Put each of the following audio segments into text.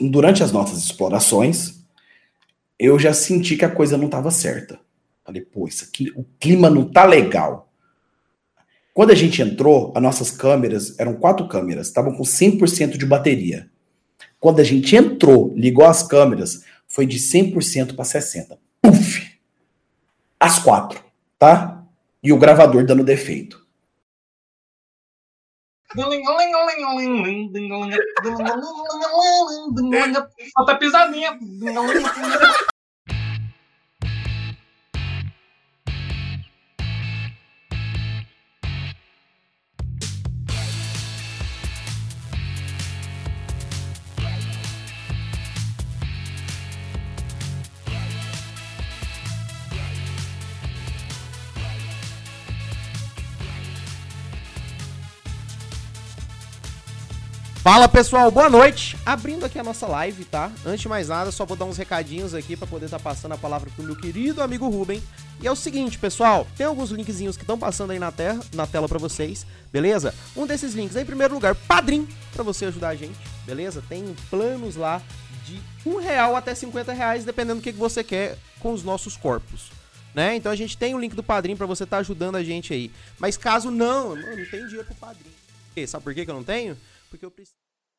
durante as nossas explorações, eu já senti que a coisa não estava certa. Falei, pô, isso aqui, o clima não tá legal. Quando a gente entrou, as nossas câmeras, eram quatro câmeras, estavam com 100% de bateria. Quando a gente entrou, ligou as câmeras, foi de 100% para 60%. Puf! As quatro, tá? E o gravador dando defeito. Falta pisadinha. Fala pessoal, boa noite. Abrindo aqui a nossa live, tá? Antes de mais nada, só vou dar uns recadinhos aqui para poder estar tá passando a palavra pro meu querido amigo Ruben. E é o seguinte, pessoal, tem alguns linkzinhos que estão passando aí na, terra, na tela para vocês, beleza? Um desses links em primeiro lugar, Padrim, para você ajudar a gente, beleza? Tem planos lá de um real até 50 reais, dependendo do que você quer com os nossos corpos. Né? Então a gente tem o link do Padrim para você estar tá ajudando a gente aí. Mas caso não, não, não tem dinheiro pro Padrim. Sabe por que, que eu não tenho? porque eu preciso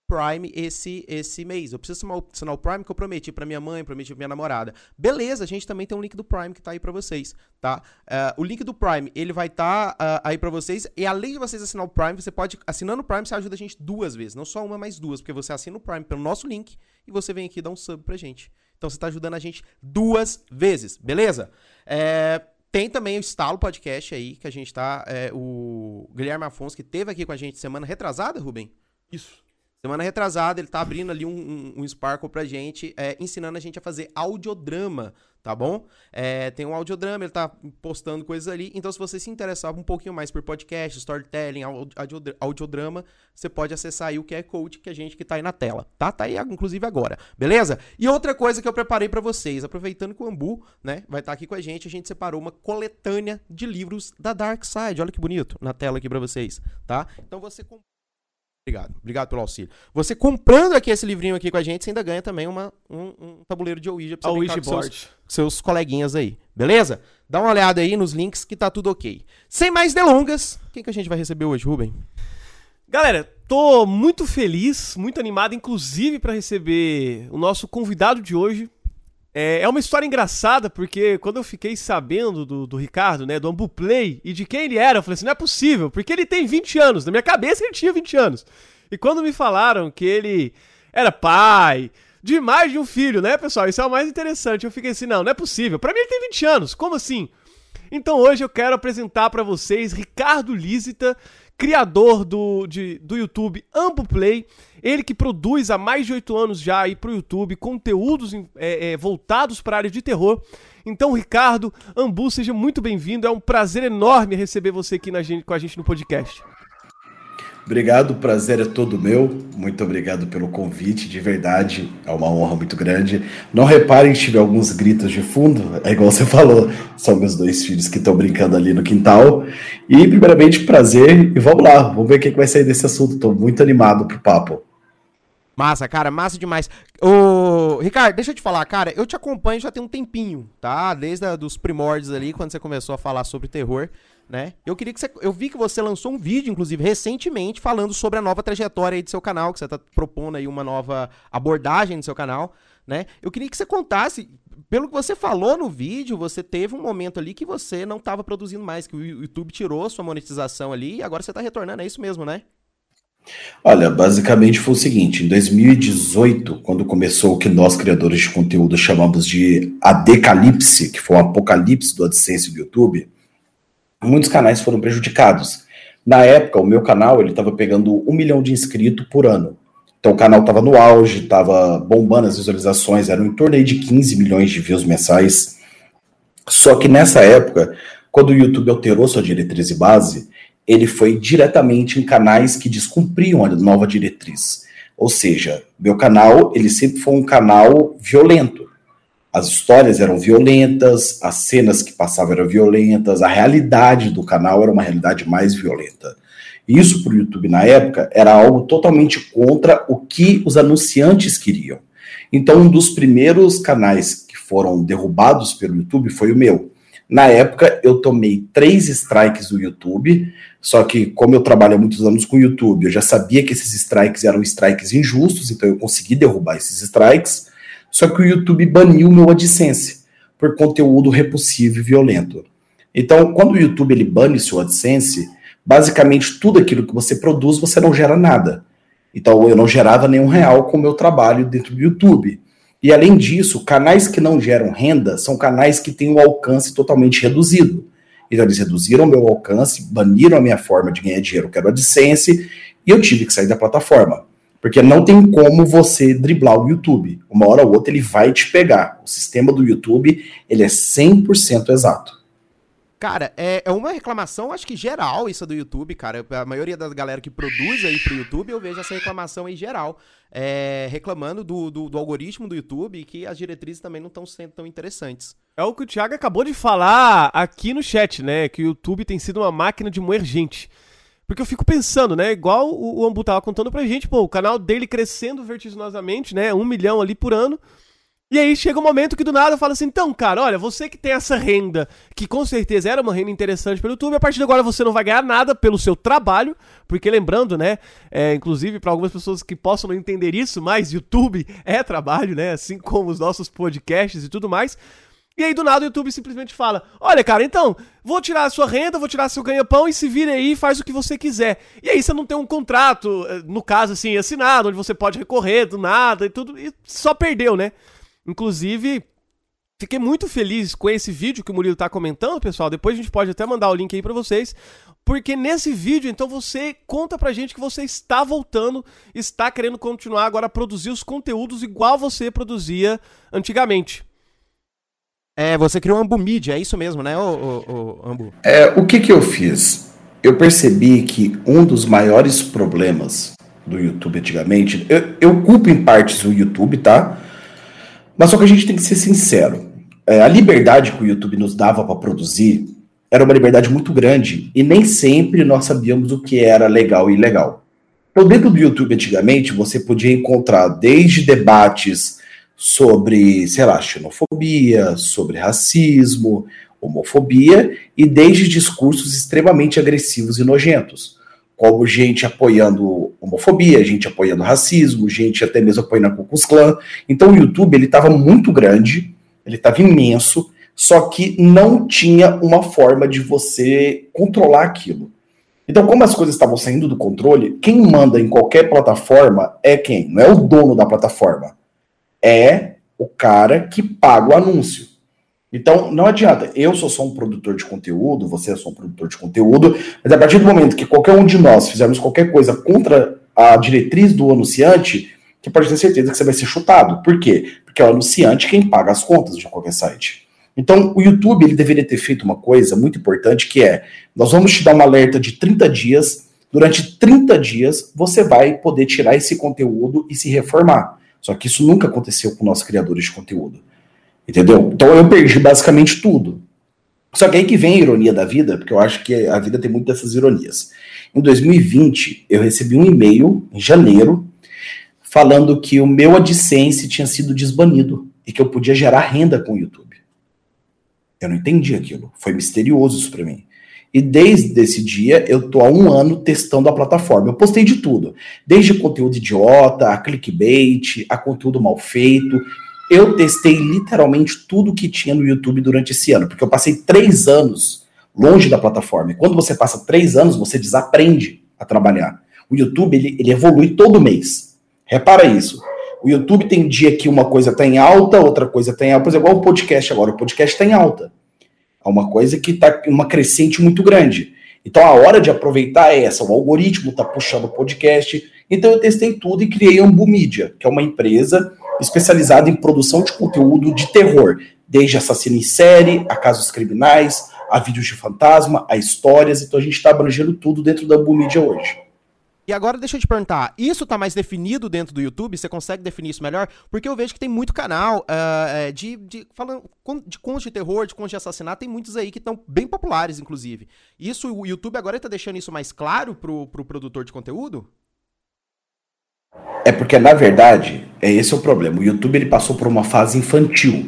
Prime esse esse mês. Eu preciso assinar o Prime que eu prometi para minha mãe, prometi pra minha namorada. Beleza, a gente também tem um link do Prime que tá aí para vocês, tá? Uh, o link do Prime, ele vai estar tá, uh, aí para vocês. E além de vocês assinar o Prime, você pode, assinando o Prime, você ajuda a gente duas vezes. Não só uma, mas duas. Porque você assina o Prime pelo nosso link e você vem aqui dar um sub pra gente. Então você tá ajudando a gente duas vezes, beleza? É... Tem também o Estalo Podcast aí, que a gente tá. É, o Guilherme Afonso, que teve aqui com a gente semana retrasada, Rubem? Isso. Semana retrasada, ele tá abrindo ali um, um, um Sparkle pra gente, é, ensinando a gente a fazer audiodrama, tá bom? É, tem um audiodrama, ele tá postando coisas ali. Então, se você se interessar um pouquinho mais por podcast, storytelling, audiodrama, você pode acessar aí o QR Code que a gente que tá aí na tela, tá? Tá aí, inclusive, agora, beleza? E outra coisa que eu preparei para vocês, aproveitando que o Ambu, né, vai estar tá aqui com a gente, a gente separou uma coletânea de livros da Dark Side. Olha que bonito na tela aqui para vocês, tá? Então, você Obrigado, obrigado pelo auxílio. Você comprando aqui esse livrinho aqui com a gente, você ainda ganha também uma, um, um tabuleiro de Ouija pra você Ouija com seus, seus coleguinhas aí, beleza? Dá uma olhada aí nos links que tá tudo ok. Sem mais delongas, quem que a gente vai receber hoje, Ruben? Galera, tô muito feliz, muito animado, inclusive para receber o nosso convidado de hoje, é, é uma história engraçada, porque quando eu fiquei sabendo do, do Ricardo, né, do Ambuplay, e de quem ele era, eu falei assim, não é possível, porque ele tem 20 anos. Na minha cabeça ele tinha 20 anos. E quando me falaram que ele era pai de mais de um filho, né, pessoal? Isso é o mais interessante. Eu fiquei assim, não, não é possível. Para mim ele tem 20 anos. Como assim? Então hoje eu quero apresentar para vocês Ricardo Lísita, criador do, de, do YouTube Ambuplay. Play ele que produz há mais de oito anos já aí pro YouTube conteúdos é, é, voltados para a área de terror. Então, Ricardo, Ambu, seja muito bem-vindo. É um prazer enorme receber você aqui na, com a gente no podcast. Obrigado, o prazer é todo meu. Muito obrigado pelo convite, de verdade, é uma honra muito grande. Não reparem se tiver alguns gritos de fundo, é igual você falou, são meus dois filhos que estão brincando ali no quintal. E, primeiramente, prazer, e vamos lá, vamos ver o que vai sair desse assunto. Estou muito animado pro papo. Massa, cara, massa demais. Ô, Ricardo, deixa eu te falar, cara, eu te acompanho já tem um tempinho, tá? Desde a, dos primórdios ali, quando você começou a falar sobre terror, né? Eu queria que você. Eu vi que você lançou um vídeo, inclusive, recentemente, falando sobre a nova trajetória aí do seu canal, que você tá propondo aí uma nova abordagem no seu canal, né? Eu queria que você contasse. Pelo que você falou no vídeo, você teve um momento ali que você não estava produzindo mais, que o YouTube tirou sua monetização ali e agora você está retornando, é isso mesmo, né? Olha, basicamente foi o seguinte: em 2018, quando começou o que nós, criadores de conteúdo, chamamos de Adecalipse, que foi um apocalipse do AdSense do YouTube, muitos canais foram prejudicados. Na época, o meu canal ele estava pegando um milhão de inscritos por ano. Então o canal estava no auge, estava bombando as visualizações, eram em torno de 15 milhões de views mensais. Só que nessa época, quando o YouTube alterou sua diretriz de base, ele foi diretamente em canais que descumpriam a nova diretriz. Ou seja, meu canal, ele sempre foi um canal violento. As histórias eram violentas, as cenas que passavam eram violentas, a realidade do canal era uma realidade mais violenta. Isso para o YouTube na época era algo totalmente contra o que os anunciantes queriam. Então, um dos primeiros canais que foram derrubados pelo YouTube foi o meu. Na época, eu tomei três strikes do YouTube, só que, como eu trabalho há muitos anos com o YouTube, eu já sabia que esses strikes eram strikes injustos, então eu consegui derrubar esses strikes. Só que o YouTube baniu meu AdSense por conteúdo repulsivo e violento. Então, quando o YouTube ele bane seu AdSense, basicamente tudo aquilo que você produz você não gera nada. Então, eu não gerava nenhum real com o meu trabalho dentro do YouTube. E além disso, canais que não geram renda são canais que têm o um alcance totalmente reduzido. Então, eles reduziram meu alcance, baniram a minha forma de ganhar dinheiro, que era o AdSense, e eu tive que sair da plataforma. Porque não tem como você driblar o YouTube. Uma hora ou outra ele vai te pegar. O sistema do YouTube, ele é 100% exato. Cara, é, é uma reclamação, acho que geral, isso do YouTube, cara. A maioria da galera que produz aí pro YouTube, eu vejo essa reclamação aí geral. É, reclamando do, do, do, algoritmo do YouTube e que as diretrizes também não estão sendo tão interessantes. É o que o Thiago acabou de falar aqui no chat, né? Que o YouTube tem sido uma máquina de moer gente. Porque eu fico pensando, né? Igual o, o Ambu tava contando pra gente, pô, o canal dele crescendo vertiginosamente, né? Um milhão ali por ano. E aí chega um momento que do nada eu falo assim, então, cara, olha, você que tem essa renda, que com certeza era uma renda interessante pelo YouTube, a partir de agora você não vai ganhar nada pelo seu trabalho, porque lembrando, né, é, inclusive para algumas pessoas que possam não entender isso, mas YouTube é trabalho, né, assim como os nossos podcasts e tudo mais. E aí do nada o YouTube simplesmente fala: Olha, cara, então, vou tirar a sua renda, vou tirar seu ganha-pão e se vira aí e faz o que você quiser. E aí você não tem um contrato, eh, no caso assim, assinado, onde você pode recorrer do nada e tudo, e só perdeu, né? Inclusive, Fiquei muito feliz com esse vídeo que o Murilo tá comentando, pessoal. Depois a gente pode até mandar o link aí para vocês. Porque nesse vídeo, então, você conta pra gente que você está voltando, está querendo continuar agora a produzir os conteúdos igual você produzia antigamente. É, você criou um Ambu Media, é isso mesmo, né, o, o, o Ambu? É, o que que eu fiz? Eu percebi que um dos maiores problemas do YouTube antigamente, eu, eu culpo em partes o YouTube, tá? Mas só que a gente tem que ser sincero. É, a liberdade que o YouTube nos dava para produzir era uma liberdade muito grande e nem sempre nós sabíamos o que era legal e ilegal. Então, dentro do YouTube antigamente, você podia encontrar desde debates sobre, sei lá, xenofobia, sobre racismo, homofobia e desde discursos extremamente agressivos e nojentos, como gente apoiando homofobia, gente apoiando racismo, gente até mesmo apoiando a Ku Klux Klan. Então o YouTube ele estava muito grande, ele estava imenso, só que não tinha uma forma de você controlar aquilo. Então, como as coisas estavam saindo do controle, quem manda em qualquer plataforma é quem? Não é o dono da plataforma é o cara que paga o anúncio. Então, não adianta. Eu sou só um produtor de conteúdo, você é só um produtor de conteúdo, mas a partir do momento que qualquer um de nós fizermos qualquer coisa contra a diretriz do anunciante, você pode ter certeza que você vai ser chutado. Por quê? Porque é o anunciante quem paga as contas de qualquer site. Então, o YouTube ele deveria ter feito uma coisa muito importante que é: nós vamos te dar um alerta de 30 dias. Durante 30 dias, você vai poder tirar esse conteúdo e se reformar. Só que isso nunca aconteceu com nossos criadores de conteúdo. Entendeu? Então eu perdi basicamente tudo. Só que aí que vem a ironia da vida, porque eu acho que a vida tem muitas dessas ironias. Em 2020, eu recebi um e-mail, em janeiro, falando que o meu AdSense tinha sido desbanido e que eu podia gerar renda com o YouTube. Eu não entendi aquilo. Foi misterioso isso para mim. E desde esse dia eu tô há um ano testando a plataforma. Eu postei de tudo, desde conteúdo idiota, a clickbait, a conteúdo mal feito. Eu testei literalmente tudo que tinha no YouTube durante esse ano, porque eu passei três anos longe da plataforma. E quando você passa três anos, você desaprende a trabalhar. O YouTube ele, ele evolui todo mês. Repara isso. O YouTube tem dia que uma coisa está em alta, outra coisa está em alta. Por exemplo, igual o podcast agora. O podcast está em alta. É uma coisa que está uma crescente muito grande. Então a hora de aproveitar é essa. O algoritmo está puxando o podcast. Então eu testei tudo e criei a Ambu Media, que é uma empresa especializada em produção de conteúdo de terror, desde assassino em série, a casos criminais, a vídeos de fantasma, a histórias. Então a gente está abrangendo tudo dentro da Ambu Media hoje. E agora deixa eu te perguntar, isso tá mais definido dentro do YouTube? Você consegue definir isso melhor? Porque eu vejo que tem muito canal uh, de, de falando de contos de terror, de contos de assassinato, tem muitos aí que estão bem populares, inclusive. Isso, o YouTube agora tá deixando isso mais claro pro, pro produtor de conteúdo? É porque, na verdade, é esse é o problema. O YouTube ele passou por uma fase infantil.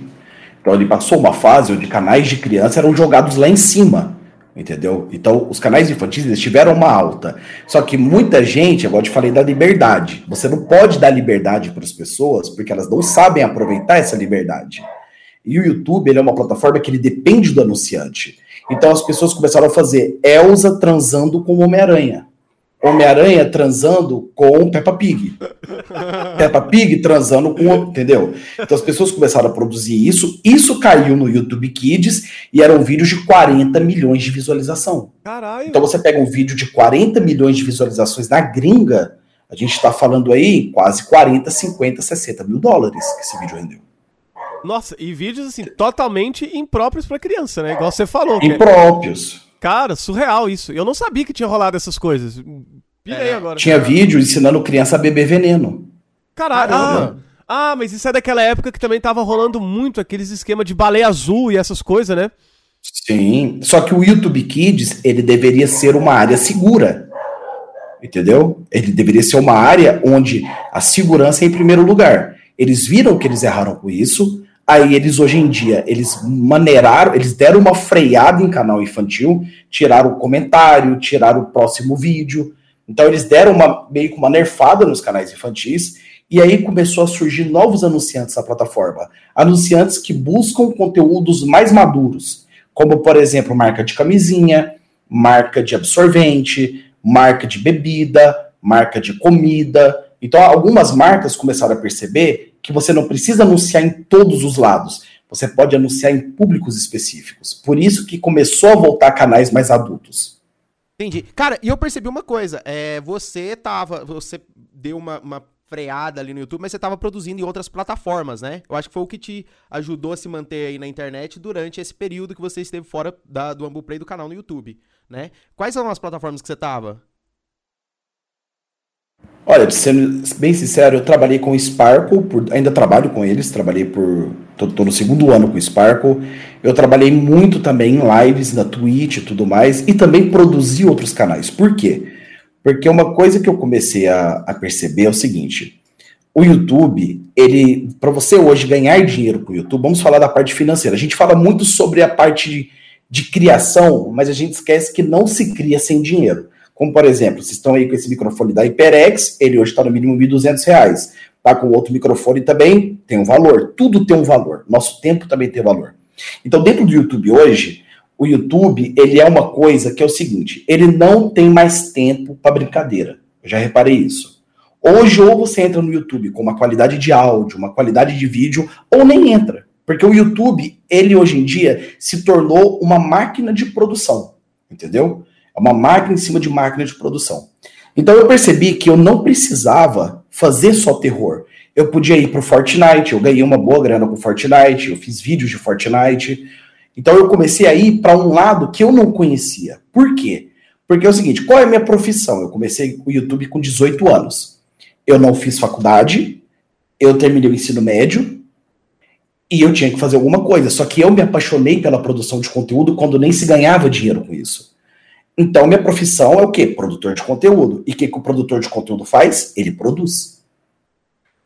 Então ele passou uma fase onde canais de criança eram jogados lá em cima. Entendeu? Então, os canais infantis eles tiveram uma alta. Só que muita gente, agora te falei da liberdade. Você não pode dar liberdade para as pessoas porque elas não sabem aproveitar essa liberdade. E o YouTube ele é uma plataforma que ele depende do anunciante. Então as pessoas começaram a fazer Elsa transando com Homem-Aranha. Homem-Aranha transando com Peppa Pig. Peppa Pig transando com. Entendeu? Então as pessoas começaram a produzir isso. Isso caiu no YouTube Kids e eram vídeos de 40 milhões de visualização. Caralho. Então você pega um vídeo de 40 milhões de visualizações na gringa, a gente está falando aí quase 40, 50, 60 mil dólares que esse vídeo rendeu. Nossa, e vídeos assim, totalmente impróprios para criança, né? Igual você falou. Impróprios. Cara, surreal isso. Eu não sabia que tinha rolado essas coisas. Pirei é. agora. Tinha cara. vídeo ensinando criança a beber veneno. Caralho. Ah, ah, mas isso é daquela época que também tava rolando muito aqueles esquemas de baleia azul e essas coisas, né? Sim. Só que o YouTube Kids, ele deveria ser uma área segura. Entendeu? Ele deveria ser uma área onde a segurança é em primeiro lugar. Eles viram que eles erraram com isso, Aí eles hoje em dia, eles maneiraram, eles deram uma freada em canal infantil, tiraram o comentário, tiraram o próximo vídeo. Então eles deram uma meio que uma nerfada nos canais infantis e aí começou a surgir novos anunciantes na plataforma. Anunciantes que buscam conteúdos mais maduros, como por exemplo, marca de camisinha, marca de absorvente, marca de bebida, marca de comida. Então algumas marcas começaram a perceber que você não precisa anunciar em todos os lados. Você pode anunciar em públicos específicos. Por isso que começou a voltar canais mais adultos. Entendi. Cara, e eu percebi uma coisa. É, você tava. Você deu uma, uma freada ali no YouTube, mas você tava produzindo em outras plataformas, né? Eu acho que foi o que te ajudou a se manter aí na internet durante esse período que você esteve fora da, do Ambu Play do canal no YouTube, né? Quais são as plataformas que você tava? Olha, sendo bem sincero, eu trabalhei com o Sparkle, por, ainda trabalho com eles, trabalhei por. Tô, no segundo ano com o Sparkle. Eu trabalhei muito também em lives na Twitch e tudo mais, e também produzi outros canais. Por quê? Porque uma coisa que eu comecei a, a perceber é o seguinte: o YouTube, ele, para você hoje ganhar dinheiro com o YouTube, vamos falar da parte financeira. A gente fala muito sobre a parte de, de criação, mas a gente esquece que não se cria sem dinheiro. Como, por exemplo, vocês estão aí com esse microfone da HyperX, ele hoje está no mínimo R$ 1.200. Tá com outro microfone também, tem um valor. Tudo tem um valor. Nosso tempo também tem valor. Então, dentro do YouTube hoje, o YouTube, ele é uma coisa que é o seguinte, ele não tem mais tempo para brincadeira. Eu já reparei isso. Hoje, ou você entra no YouTube com uma qualidade de áudio, uma qualidade de vídeo, ou nem entra. Porque o YouTube, ele hoje em dia se tornou uma máquina de produção. Entendeu? É uma máquina em cima de máquina de produção. Então eu percebi que eu não precisava fazer só terror. Eu podia ir para Fortnite, eu ganhei uma boa grana com Fortnite, eu fiz vídeos de Fortnite. Então eu comecei a ir para um lado que eu não conhecia. Por quê? Porque é o seguinte, qual é a minha profissão? Eu comecei o YouTube com 18 anos. Eu não fiz faculdade, eu terminei o ensino médio e eu tinha que fazer alguma coisa. Só que eu me apaixonei pela produção de conteúdo quando nem se ganhava dinheiro com isso. Então, minha profissão é o quê? Produtor de conteúdo. E o que, que o produtor de conteúdo faz? Ele produz.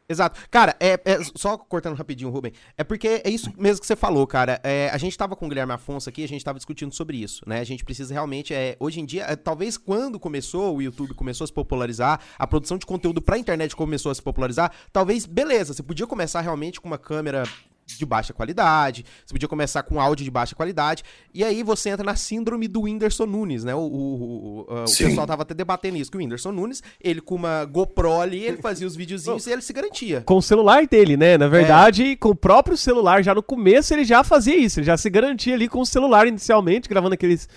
Exato. Cara, é, é, só cortando rapidinho, Rubem. É porque é isso mesmo que você falou, cara. É, a gente tava com o Guilherme Afonso aqui, a gente tava discutindo sobre isso, né? A gente precisa realmente, é, hoje em dia, é, talvez quando começou, o YouTube começou a se popularizar, a produção de conteúdo pra internet começou a se popularizar, talvez, beleza, você podia começar realmente com uma câmera de baixa qualidade, você podia começar com áudio de baixa qualidade, e aí você entra na síndrome do Whindersson Nunes, né? O, o, o, o pessoal tava até debatendo isso, que o Whindersson Nunes, ele com uma GoPro ali, ele fazia os videozinhos e ele se garantia. Com o celular dele, né? Na verdade, é. com o próprio celular, já no começo ele já fazia isso, ele já se garantia ali com o celular inicialmente, gravando aqueles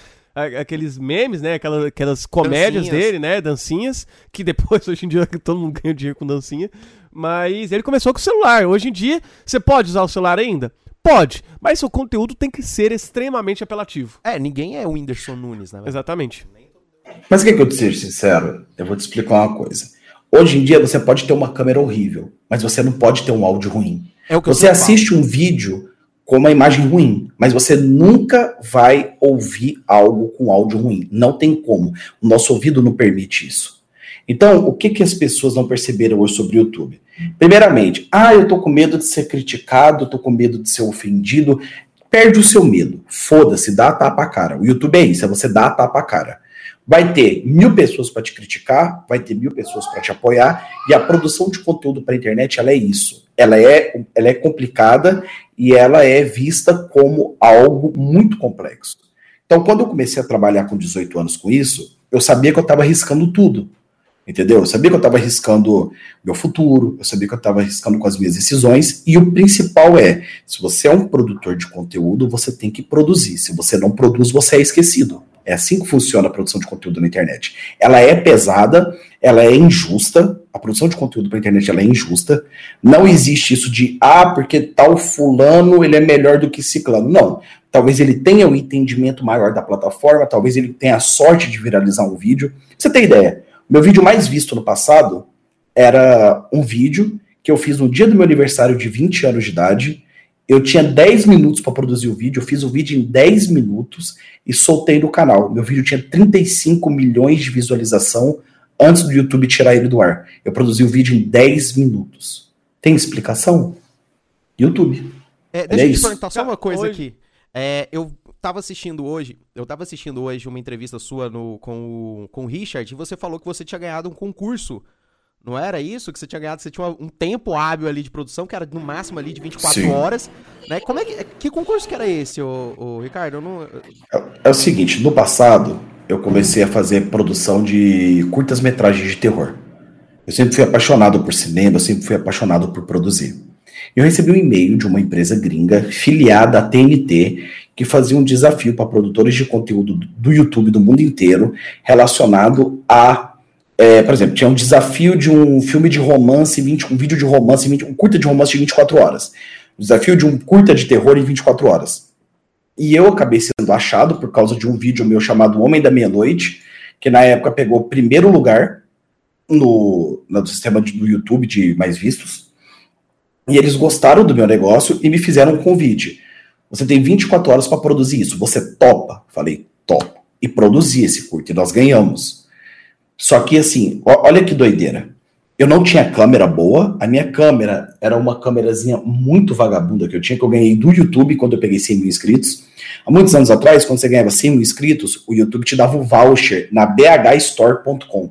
aqueles memes, né? Aquelas, aquelas comédias dancinhas. dele, né? Dancinhas, que depois, hoje em dia, todo mundo ganha dinheiro com dancinha. Mas ele começou com o celular. Hoje em dia, você pode usar o celular ainda? Pode, mas seu conteúdo tem que ser extremamente apelativo. É, ninguém é o Whindersson Nunes, né? Exatamente. Mas quer que eu te seja sincero? Eu vou te explicar uma coisa. Hoje em dia você pode ter uma câmera horrível, mas você não pode ter um áudio ruim. É o que você assiste um vídeo com uma imagem ruim, mas você nunca vai ouvir algo com áudio ruim. Não tem como. O nosso ouvido não permite isso. Então, o que, que as pessoas não perceberam hoje sobre o YouTube? Primeiramente, ah, eu tô com medo de ser criticado, tô com medo de ser ofendido. Perde o seu medo. Foda-se, dá a tapa a cara. O YouTube é isso, é você dar a tapa a cara. Vai ter mil pessoas para te criticar, vai ter mil pessoas para te apoiar, e a produção de conteúdo para a internet ela é isso. Ela é, ela é complicada e ela é vista como algo muito complexo. Então, quando eu comecei a trabalhar com 18 anos com isso, eu sabia que eu estava arriscando tudo. Entendeu? Eu sabia que eu estava arriscando meu futuro, eu sabia que eu estava arriscando com as minhas decisões, e o principal é: se você é um produtor de conteúdo, você tem que produzir. Se você não produz, você é esquecido. É assim que funciona a produção de conteúdo na internet. Ela é pesada, ela é injusta. A produção de conteúdo para internet ela é injusta. Não existe isso de ah, porque tal fulano ele é melhor do que ciclano. Não. Talvez ele tenha um entendimento maior da plataforma, talvez ele tenha a sorte de viralizar um vídeo. Você tem ideia? Meu vídeo mais visto no passado era um vídeo que eu fiz no dia do meu aniversário de 20 anos de idade. Eu tinha 10 minutos para produzir o vídeo, eu fiz o vídeo em 10 minutos e soltei no canal. Meu vídeo tinha 35 milhões de visualização antes do YouTube tirar ele do ar. Eu produzi o vídeo em 10 minutos. Tem explicação? YouTube. É, deixa eu te perguntar só uma coisa Hoje... aqui. É, eu tava assistindo hoje, eu tava assistindo hoje uma entrevista sua no, com, o, com o Richard e você falou que você tinha ganhado um concurso. Não era isso? Que você tinha ganhado, você tinha um tempo hábil ali de produção, que era no máximo ali de 24 Sim. horas. Né? Como é que, que concurso que era esse, ô, ô Ricardo? Não... É, é o seguinte, no passado, eu comecei a fazer produção de curtas-metragens de terror. Eu sempre fui apaixonado por cinema, eu sempre fui apaixonado por produzir. Eu recebi um e-mail de uma empresa gringa filiada à TNT que fazia um desafio para produtores de conteúdo do YouTube do mundo inteiro relacionado a, é, por exemplo, tinha um desafio de um filme de romance, 20, um vídeo de romance, 20, um curta de romance de 24 horas. Um desafio de um curta de terror em 24 horas. E eu acabei sendo achado por causa de um vídeo meu chamado Homem da Meia-Noite, que na época pegou primeiro lugar no, no sistema do YouTube de mais vistos. E eles gostaram do meu negócio e me fizeram um convite. Você tem 24 horas para produzir isso. Você topa? Falei, topo. E produzi esse curto. E nós ganhamos. Só que assim, olha que doideira. Eu não tinha câmera boa. A minha câmera era uma câmerazinha muito vagabunda que eu tinha, que eu ganhei do YouTube quando eu peguei 100 mil inscritos. Há muitos anos atrás, quando você ganhava 100 mil inscritos, o YouTube te dava um voucher na bhstore.com.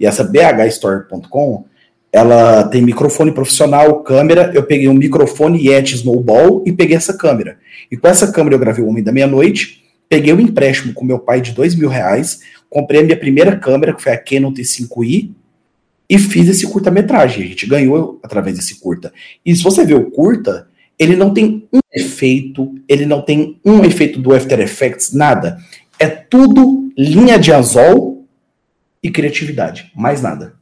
E essa bhstore.com ela tem microfone profissional, câmera. Eu peguei um microfone Yeti Snowball e peguei essa câmera. E com essa câmera eu gravei o Homem da Meia-Noite. Peguei um empréstimo com meu pai de dois mil reais. Comprei a minha primeira câmera, que foi a Canon T5i. E fiz esse curta-metragem. A gente ganhou através desse curta. E se você ver o curta, ele não tem um efeito, ele não tem um efeito do After Effects, nada. É tudo linha de anzol e criatividade, mais nada.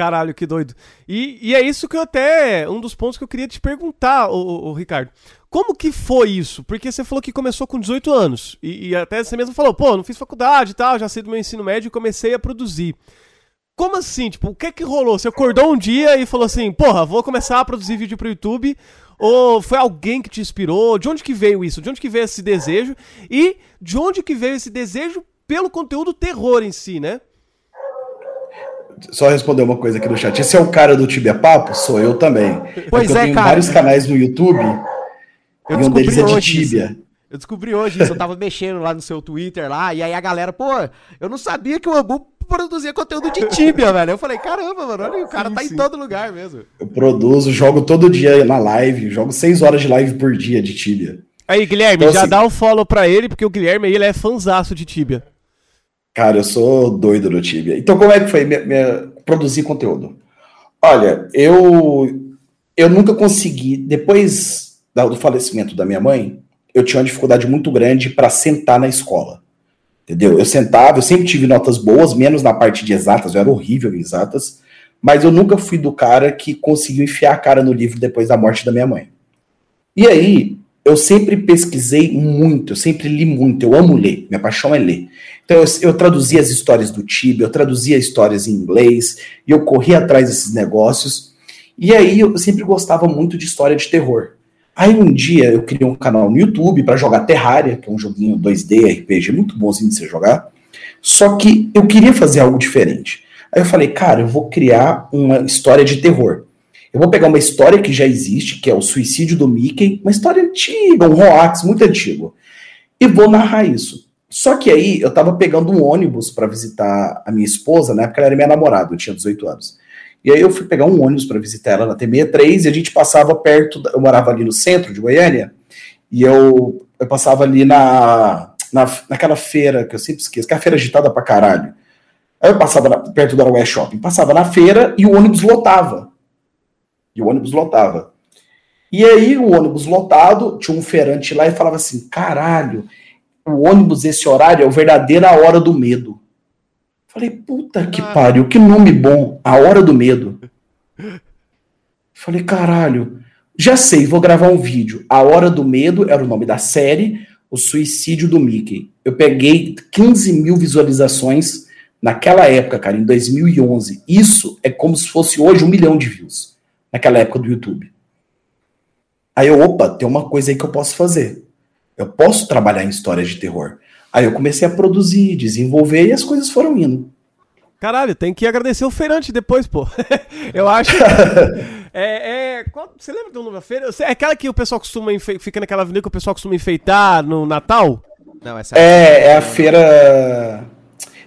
Caralho, que doido. E, e é isso que eu até. Um dos pontos que eu queria te perguntar, o, Ricardo. Como que foi isso? Porque você falou que começou com 18 anos. E, e, até você mesmo falou, pô, não fiz faculdade e tal, já sei do meu ensino médio e comecei a produzir. Como assim? Tipo, o que que rolou? Você acordou um dia e falou assim, porra, vou começar a produzir vídeo pro YouTube? Ou foi alguém que te inspirou? De onde que veio isso? De onde que veio esse desejo? E de onde que veio esse desejo pelo conteúdo terror em si, né? Só responder uma coisa aqui no chat. Esse é o cara do Tibia Papo? Sou eu também. Pois é, eu tenho cara. vários canais no YouTube eu e um deles é de Tibia. Isso. Eu descobri hoje isso, eu tava mexendo lá no seu Twitter lá, e aí a galera, pô, eu não sabia que o Ambu produzia conteúdo de Tibia, velho. Eu falei, caramba, mano, olha, o cara sim, tá sim. em todo lugar mesmo. Eu produzo, jogo todo dia na live, jogo seis horas de live por dia de Tibia. Aí, Guilherme, então, já assim, dá o um follow pra ele, porque o Guilherme ele é fanzaço de Tibia. Cara, eu sou doido no Tibia. Então, como é que foi minha, minha, produzir conteúdo? Olha, eu eu nunca consegui, depois do falecimento da minha mãe, eu tinha uma dificuldade muito grande para sentar na escola. Entendeu? Eu sentava, eu sempre tive notas boas, menos na parte de exatas, eu era horrível em exatas, mas eu nunca fui do cara que conseguiu enfiar a cara no livro depois da morte da minha mãe. E aí, eu sempre pesquisei muito, eu sempre li muito, eu amo ler, minha paixão é ler. Então eu, eu traduzia as histórias do Tibia, eu traduzia histórias em inglês, e eu corria atrás desses negócios. E aí eu sempre gostava muito de história de terror. Aí um dia eu criei um canal no YouTube para jogar Terraria, que é um joguinho 2D, RPG, muito bonzinho de você jogar. Só que eu queria fazer algo diferente. Aí eu falei, cara, eu vou criar uma história de terror. Eu vou pegar uma história que já existe, que é o suicídio do Mickey, uma história antiga, um hoax muito antigo, e vou narrar isso. Só que aí eu tava pegando um ônibus para visitar a minha esposa, na época ela era minha namorada, eu tinha 18 anos. E aí eu fui pegar um ônibus para visitar ela na T63 e a gente passava perto, eu morava ali no centro de Goiânia, e eu, eu passava ali na, na, naquela feira que eu sempre esqueço, que é a feira agitada pra caralho. Aí eu passava na, perto do Araguaia Shopping, passava na feira e o ônibus lotava. E o ônibus lotava. E aí o ônibus lotado, tinha um feirante lá e falava assim: caralho, o ônibus esse horário é o verdadeira hora do medo. Falei, puta que ah. pariu, que nome bom, a hora do medo. Falei, caralho, já sei, vou gravar um vídeo. A Hora do Medo era o nome da série, o suicídio do Mickey. Eu peguei 15 mil visualizações naquela época, cara, em 2011. Isso é como se fosse hoje um milhão de views, naquela época do YouTube. Aí eu, opa, tem uma coisa aí que eu posso fazer. Eu posso trabalhar em histórias de terror. Aí eu comecei a produzir, desenvolver e as coisas foram indo. Caralho, tem que agradecer o feirante depois, pô. eu acho. é, é, qual, você lembra do nome da feira? É aquela que o pessoal costuma. Fica naquela avenida que o pessoal costuma enfeitar no Natal? Não, essa é, é, é a feira.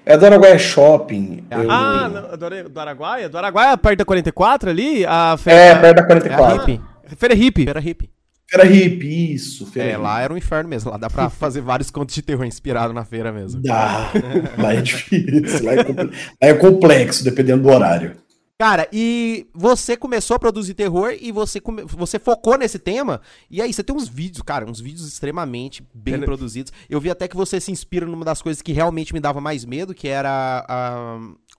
É do Araguaia Shopping. É eu... Ah, não, do Araguaia? Do Araguaia, perto da 44 ali? A feira... É, perto da 44. É a Feira hippie. Feira hippie. Feira hippie, isso. Feira é, hippie. lá era um inferno mesmo. Lá dá pra fazer vários contos de terror inspirado na feira mesmo. Dá. lá é difícil. Lá é, lá é complexo, dependendo do horário. Cara, e você começou a produzir terror e você, come... você focou nesse tema. E aí, você tem uns vídeos, cara, uns vídeos extremamente bem produzidos. Eu vi até que você se inspira numa das coisas que realmente me dava mais medo, que era a.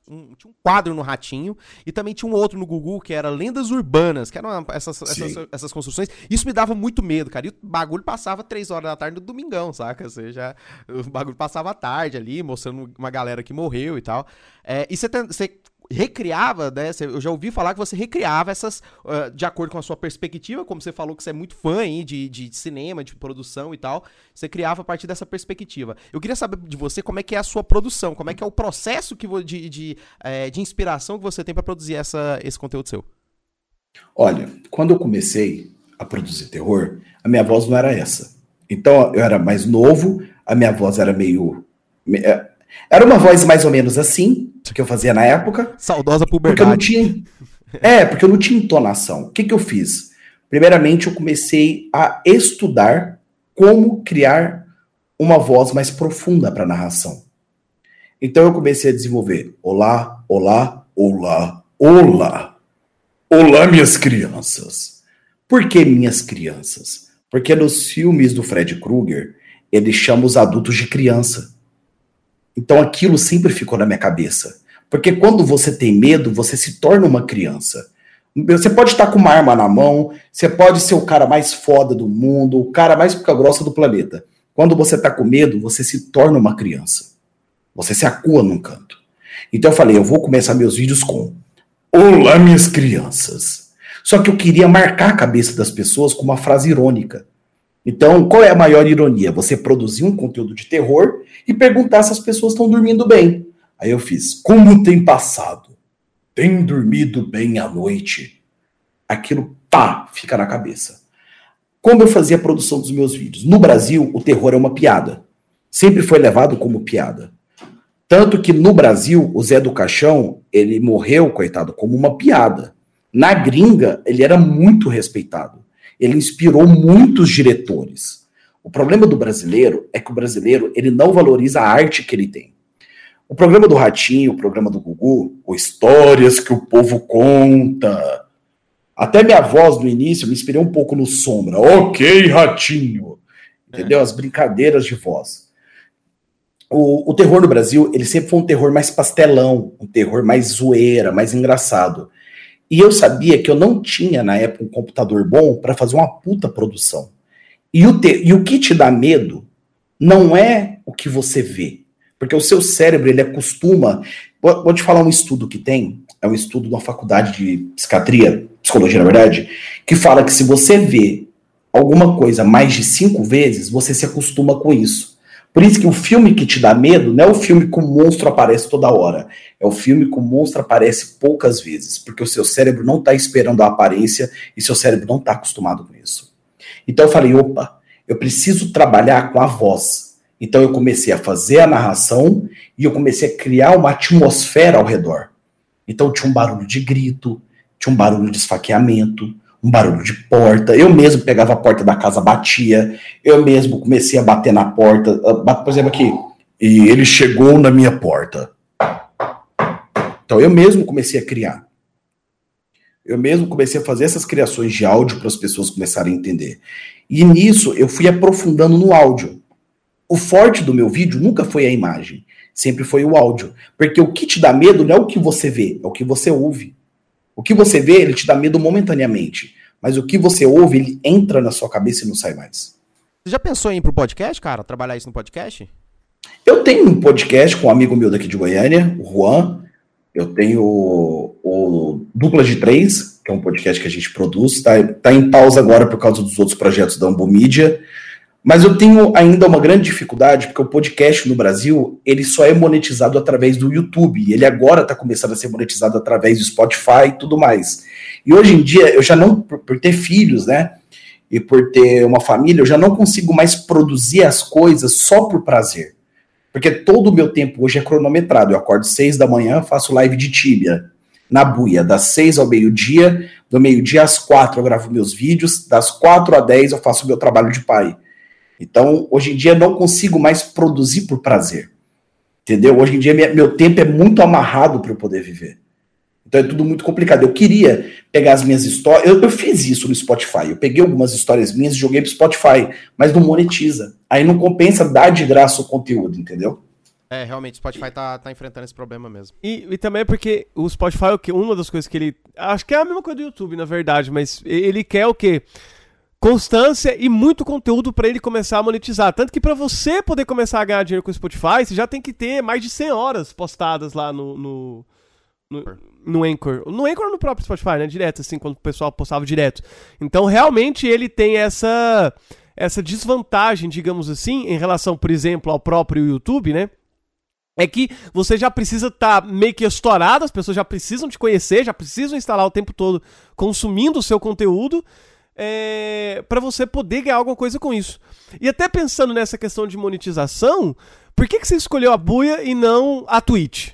Um, tinha um quadro no Ratinho e também tinha um outro no Google que era Lendas Urbanas, que eram essas, essas, essas, construções. Isso me dava muito medo, cara. E o bagulho passava três horas da tarde no domingão, saca? Ou seja, o bagulho passava à tarde ali, mostrando uma galera que morreu e tal. É, e você, você recriava, né? Eu já ouvi falar que você recriava essas uh, de acordo com a sua perspectiva, como você falou que você é muito fã aí de, de, cinema, de produção e tal. Você criava a partir dessa perspectiva. Eu queria saber de você como é que é a sua produção, como é que é o processo que, de, de, é, de inspiração que você tem para produzir essa, esse conteúdo seu. Olha, quando eu comecei a produzir terror, a minha voz não era essa. Então eu era mais novo, a minha voz era meio. É, era uma voz mais ou menos assim, que eu fazia na época. Saudosa puberdade. Porque eu não tinha, é, porque eu não tinha entonação. O que, que eu fiz? Primeiramente, eu comecei a estudar como criar uma voz mais profunda para a narração. Então eu comecei a desenvolver: Olá, olá, olá, olá. Olá, minhas crianças. Por que minhas crianças? Porque nos filmes do Fred Krueger, ele chama os adultos de criança. Então aquilo sempre ficou na minha cabeça. Porque quando você tem medo, você se torna uma criança. Você pode estar com uma arma na mão, você pode ser o cara mais foda do mundo, o cara mais pica grossa do planeta. Quando você está com medo, você se torna uma criança. Você se acua num canto. Então eu falei, eu vou começar meus vídeos com Olá, minhas crianças. Só que eu queria marcar a cabeça das pessoas com uma frase irônica. Então, qual é a maior ironia? Você produzir um conteúdo de terror e perguntar se as pessoas estão dormindo bem. Aí eu fiz, como tem passado? Tem dormido bem à noite? Aquilo, pá, fica na cabeça. Como eu fazia a produção dos meus vídeos? No Brasil, o terror é uma piada. Sempre foi levado como piada. Tanto que no Brasil, o Zé do Caixão, ele morreu, coitado, como uma piada. Na gringa, ele era muito respeitado ele inspirou muitos diretores. O problema do brasileiro é que o brasileiro ele não valoriza a arte que ele tem. O programa do Ratinho, o programa do Gugu, o Histórias que o Povo Conta. Até minha voz no início me inspirei um pouco no Sombra. Ok, Ratinho. Entendeu? As brincadeiras de voz. O, o terror no Brasil, ele sempre foi um terror mais pastelão, um terror mais zoeira, mais engraçado. E eu sabia que eu não tinha, na época, um computador bom para fazer uma puta produção. E o, te, e o que te dá medo não é o que você vê. Porque o seu cérebro, ele acostuma. Vou, vou te falar um estudo que tem, é um estudo uma faculdade de psiquiatria, psicologia, na verdade, que fala que se você vê alguma coisa mais de cinco vezes, você se acostuma com isso. Por isso que o filme que te dá medo não é o filme que o monstro aparece toda hora. É o filme que o monstro aparece poucas vezes, porque o seu cérebro não está esperando a aparência e seu cérebro não está acostumado com isso. Então eu falei, opa, eu preciso trabalhar com a voz. Então eu comecei a fazer a narração e eu comecei a criar uma atmosfera ao redor. Então tinha um barulho de grito, tinha um barulho de esfaqueamento, um barulho de porta. Eu mesmo pegava a porta da casa, batia. Eu mesmo comecei a bater na porta. Ah, por exemplo, aqui. E ele chegou na minha porta. Então eu mesmo comecei a criar. Eu mesmo comecei a fazer essas criações de áudio para as pessoas começarem a entender. E nisso eu fui aprofundando no áudio. O forte do meu vídeo nunca foi a imagem, sempre foi o áudio. Porque o que te dá medo não é o que você vê, é o que você ouve. O que você vê, ele te dá medo momentaneamente. Mas o que você ouve, ele entra na sua cabeça e não sai mais. Você já pensou em ir pro podcast, cara? Trabalhar isso no podcast? Eu tenho um podcast com um amigo meu daqui de Goiânia, o Juan. Eu tenho o, o Dupla de Três, que é um podcast que a gente produz. Tá, tá em pausa agora por causa dos outros projetos da Ambo Mídia. Mas eu tenho ainda uma grande dificuldade, porque o podcast no Brasil, ele só é monetizado através do YouTube. Ele agora está começando a ser monetizado através do Spotify e tudo mais. E hoje em dia, eu já não, por, ter filhos, né? E por ter uma família, eu já não consigo mais produzir as coisas só por prazer. Porque todo o meu tempo hoje é cronometrado. Eu acordo seis da manhã, faço live de tíbia na buia, das seis ao meio-dia, do meio-dia às quatro eu gravo meus vídeos, das quatro a dez eu faço meu trabalho de pai. Então, hoje em dia, não consigo mais produzir por prazer. Entendeu? Hoje em dia, meu tempo é muito amarrado para eu poder viver. Então, é tudo muito complicado. Eu queria pegar as minhas histórias. Eu, eu, fiz isso no Spotify. Eu peguei algumas histórias minhas e joguei pro Spotify, mas não monetiza. Aí não compensa dar de graça o conteúdo, entendeu? É, realmente, o Spotify tá, tá enfrentando esse problema mesmo. E, e também é porque o Spotify, que, uma das coisas que ele. Acho que é a mesma coisa do YouTube, na verdade, mas ele quer o quê? Constância e muito conteúdo para ele começar a monetizar. Tanto que para você poder começar a ganhar dinheiro com o Spotify, você já tem que ter mais de 100 horas postadas lá no, no, no, no Anchor. No Anchor ou no próprio Spotify, né? Direto, assim, quando o pessoal postava direto. Então, realmente, ele tem essa, essa desvantagem, digamos assim, em relação, por exemplo, ao próprio YouTube, né? É que você já precisa estar tá meio que estourado, as pessoas já precisam te conhecer, já precisam instalar o tempo todo consumindo o seu conteúdo é, para você poder ganhar alguma coisa com isso. E até pensando nessa questão de monetização, por que, que você escolheu a Buia e não a Twitch?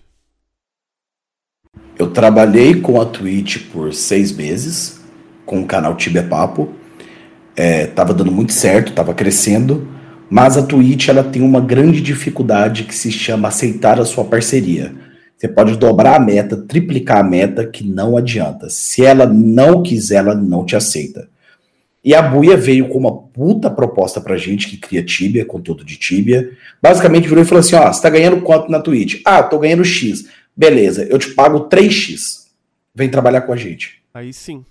Eu trabalhei com a Twitch por seis meses, com o canal Tibia Papo. É, tava dando muito certo, tava crescendo, mas a Twitch ela tem uma grande dificuldade que se chama aceitar a sua parceria. Você pode dobrar a meta, triplicar a meta, que não adianta. Se ela não quiser, ela não te aceita. E a Buia veio com uma puta proposta pra gente que cria Tibia, conteúdo de Tibia. Basicamente virou e falou assim: ó, você tá ganhando quanto na Twitch? Ah, tô ganhando X. Beleza, eu te pago 3x. Vem trabalhar com a gente. Aí sim.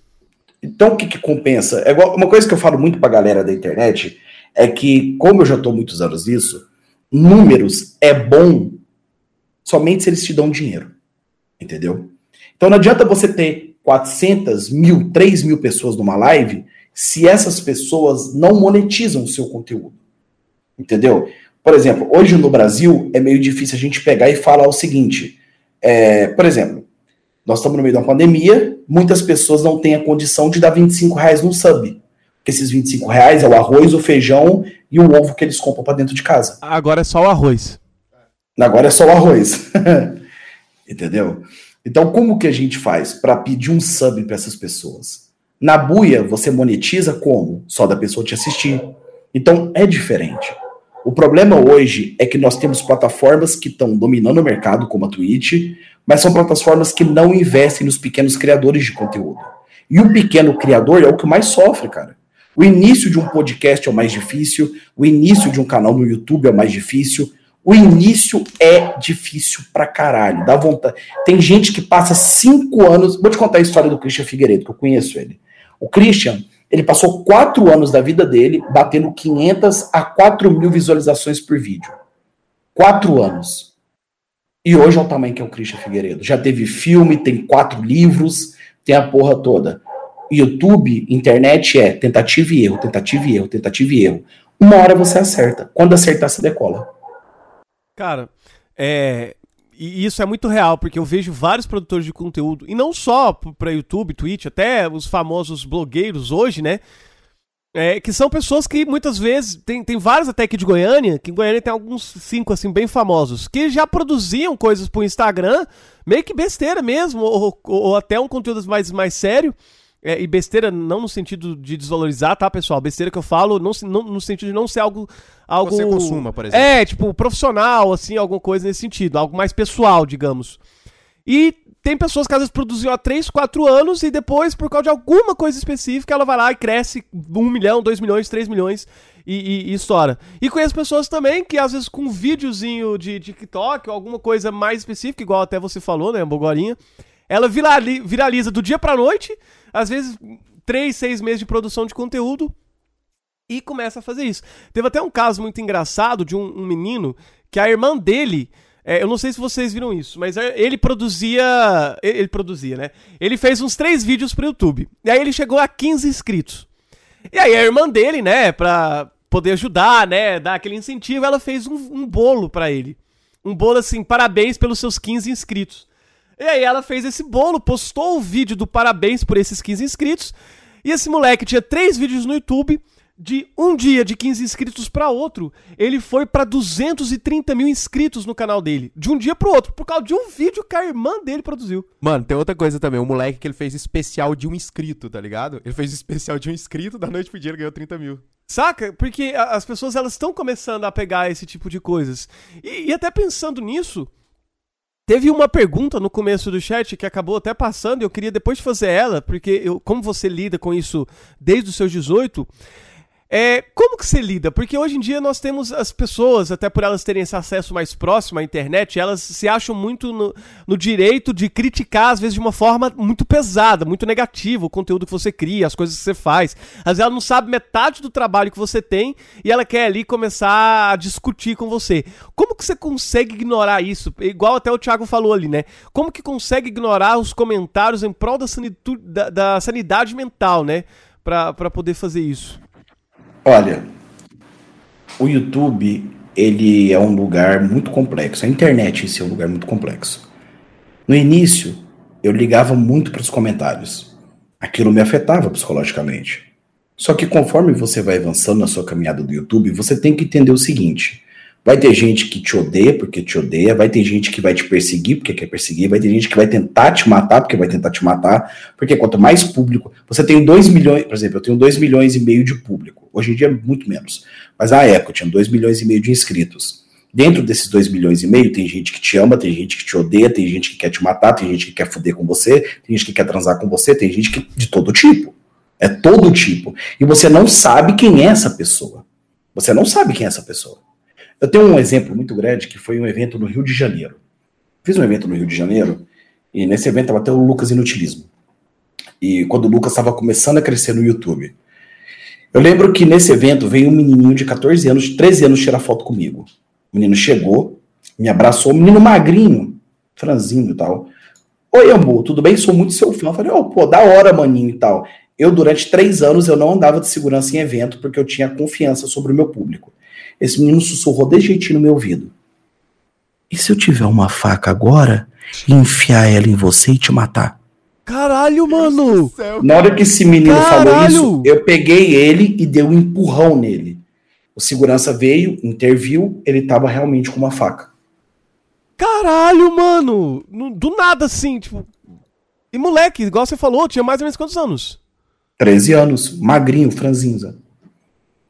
Então o que, que compensa? É igual, uma coisa que eu falo muito pra galera da internet é que, como eu já tô muitos anos nisso, números é bom somente se eles te dão dinheiro. Entendeu? Então não adianta você ter 400 mil, 3 mil pessoas numa live se essas pessoas não monetizam o seu conteúdo. Entendeu? Por exemplo, hoje no Brasil é meio difícil a gente pegar e falar o seguinte: é, por exemplo, nós estamos no meio de uma pandemia, muitas pessoas não têm a condição de dar 25 reais no sub. Porque esses 25 reais é o arroz, o feijão e o ovo que eles compram para dentro de casa. Agora é só o arroz. Agora é só o arroz. Entendeu? Então, como que a gente faz para pedir um sub para essas pessoas? Na buia, você monetiza como? Só da pessoa te assistir. Então é diferente. O problema hoje é que nós temos plataformas que estão dominando o mercado, como a Twitch, mas são plataformas que não investem nos pequenos criadores de conteúdo. E o pequeno criador é o que mais sofre, cara. O início de um podcast é o mais difícil, o início de um canal no YouTube é o mais difícil. O início é difícil pra caralho, dá vontade. Tem gente que passa cinco anos. Vou te contar a história do Christian Figueiredo, que eu conheço ele. O Christian, ele passou quatro anos da vida dele batendo 500 a 4 mil visualizações por vídeo. Quatro anos. E hoje é o tamanho que é o Christian Figueiredo. Já teve filme, tem quatro livros, tem a porra toda. YouTube, internet é tentativa e erro, tentativa e erro, tentativa e erro. Uma hora você acerta. Quando acertar, você decola. Cara, é, e isso é muito real, porque eu vejo vários produtores de conteúdo, e não só para YouTube, Twitch, até os famosos blogueiros hoje, né? É, que são pessoas que muitas vezes, tem, tem vários até aqui de Goiânia, que em Goiânia tem alguns cinco, assim, bem famosos, que já produziam coisas pro Instagram, meio que besteira mesmo, ou, ou, ou até um conteúdo mais, mais sério, é, e besteira não no sentido de desvalorizar, tá, pessoal? Besteira que eu falo não, não, no sentido de não ser algo. algo Você consuma, por exemplo. É, tipo, profissional, assim, alguma coisa nesse sentido. Algo mais pessoal, digamos. E tem pessoas que às vezes produziam há 3, 4 anos e depois, por causa de alguma coisa específica, ela vai lá e cresce 1 milhão, 2 milhões, 3 milhões e, e, e estoura. E conheço pessoas também que às vezes com um videozinho de TikTok ou alguma coisa mais específica, igual até você falou, né, Bogorinha, ela virali, viraliza do dia pra noite às vezes, três, seis meses de produção de conteúdo e começa a fazer isso. Teve até um caso muito engraçado de um, um menino que a irmã dele. É, eu não sei se vocês viram isso, mas é, ele produzia. Ele produzia, né? Ele fez uns três vídeos pro YouTube. E aí ele chegou a 15 inscritos. E aí a irmã dele, né, pra poder ajudar, né, dar aquele incentivo, ela fez um, um bolo para ele. Um bolo assim, parabéns pelos seus 15 inscritos. E aí ela fez esse bolo, postou o vídeo do parabéns por esses 15 inscritos. E esse moleque tinha três vídeos no YouTube. De um dia de 15 inscritos para outro, ele foi para 230 mil inscritos no canal dele. De um dia pro outro, por causa de um vídeo que a irmã dele produziu. Mano, tem outra coisa também. O moleque que ele fez especial de um inscrito, tá ligado? Ele fez especial de um inscrito, da noite pro dia ele ganhou 30 mil. Saca? Porque as pessoas elas estão começando a pegar esse tipo de coisas. E, e até pensando nisso, Teve uma pergunta no começo do chat que acabou até passando, e eu queria depois fazer ela, porque eu, como você lida com isso desde os seus 18, é, como que você lida? Porque hoje em dia nós temos as pessoas, até por elas terem esse acesso mais próximo à internet, elas se acham muito no, no, direito de criticar, às vezes, de uma forma muito pesada, muito negativa, o conteúdo que você cria, as coisas que você faz. Às vezes ela não sabe metade do trabalho que você tem e ela quer ali começar a discutir com você. Como que você consegue ignorar isso? Igual até o Thiago falou ali, né? Como que consegue ignorar os comentários em prol da, da, da sanidade mental, né? Pra poder fazer isso. Olha, o YouTube ele é um lugar muito complexo. A internet em si é um lugar muito complexo. No início, eu ligava muito para os comentários. Aquilo me afetava psicologicamente. Só que conforme você vai avançando na sua caminhada do YouTube, você tem que entender o seguinte: Vai ter gente que te odeia porque te odeia, vai ter gente que vai te perseguir porque quer perseguir, vai ter gente que vai tentar te matar porque vai tentar te matar, porque quanto mais público. Você tem 2 milhões, por exemplo, eu tenho 2 milhões e meio de público. Hoje em dia é muito menos. Mas na época tinha 2 milhões e meio de inscritos. Dentro desses 2 milhões e meio, tem gente que te ama, tem gente que te odeia, tem gente que quer te matar, tem gente que quer foder com você, tem gente que quer transar com você, tem gente que, de todo tipo. É todo tipo. E você não sabe quem é essa pessoa. Você não sabe quem é essa pessoa. Eu tenho um exemplo muito grande que foi um evento no Rio de Janeiro. Fiz um evento no Rio de Janeiro e nesse evento estava até o Lucas Inutilismo. E quando o Lucas estava começando a crescer no YouTube. Eu lembro que nesse evento veio um menininho de 14 anos, 13 anos tirar foto comigo. O menino chegou, me abraçou, menino magrinho, franzinho e tal. Oi, amor, tudo bem? Sou muito seu fã. Eu falei, oh, pô, da hora, maninho e tal. Eu, durante três anos, eu não andava de segurança em evento porque eu tinha confiança sobre o meu público. Esse menino sussurrou de jeitinho no meu ouvido. E se eu tiver uma faca agora e enfiar ela em você e te matar? Caralho, mano! Na hora que esse menino Caralho. falou isso, eu peguei ele e dei um empurrão nele. O segurança veio, interviu, ele tava realmente com uma faca. Caralho, mano! Do nada assim, tipo. E moleque, igual você falou, tinha mais ou menos quantos anos? 13 anos, magrinho, franzinza.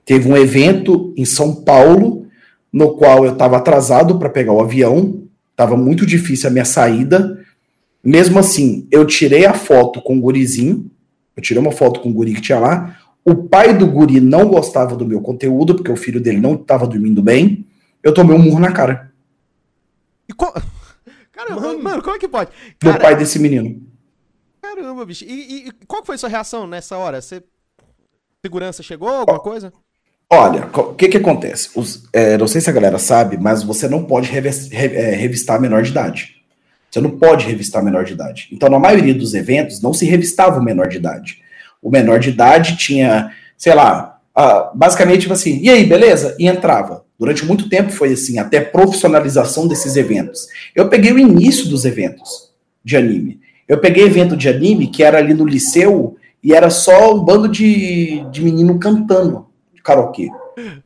Teve um evento em São Paulo, no qual eu estava atrasado para pegar o avião, estava muito difícil a minha saída. Mesmo assim, eu tirei a foto com o gurizinho, eu tirei uma foto com o guri que tinha lá. O pai do guri não gostava do meu conteúdo, porque o filho dele não estava dormindo bem. Eu tomei um murro na cara. E co... Caramba, mano, mano, como é que pode? Cara... Do pai desse menino. Caramba, bicho. E, e, qual foi sua reação nessa hora? Você... Segurança chegou, alguma coisa? Olha, o que que acontece? Os, é, não sei se a galera sabe, mas você não pode é, revistar menor de idade. Você não pode revistar menor de idade. Então, na maioria dos eventos, não se revistava o menor de idade. O menor de idade tinha, sei lá, basicamente tipo assim, e aí, beleza? E entrava. Durante muito tempo foi assim, até profissionalização desses eventos. Eu peguei o início dos eventos de anime. Eu peguei evento de anime que era ali no liceu e era só um bando de, de menino cantando de karaokê.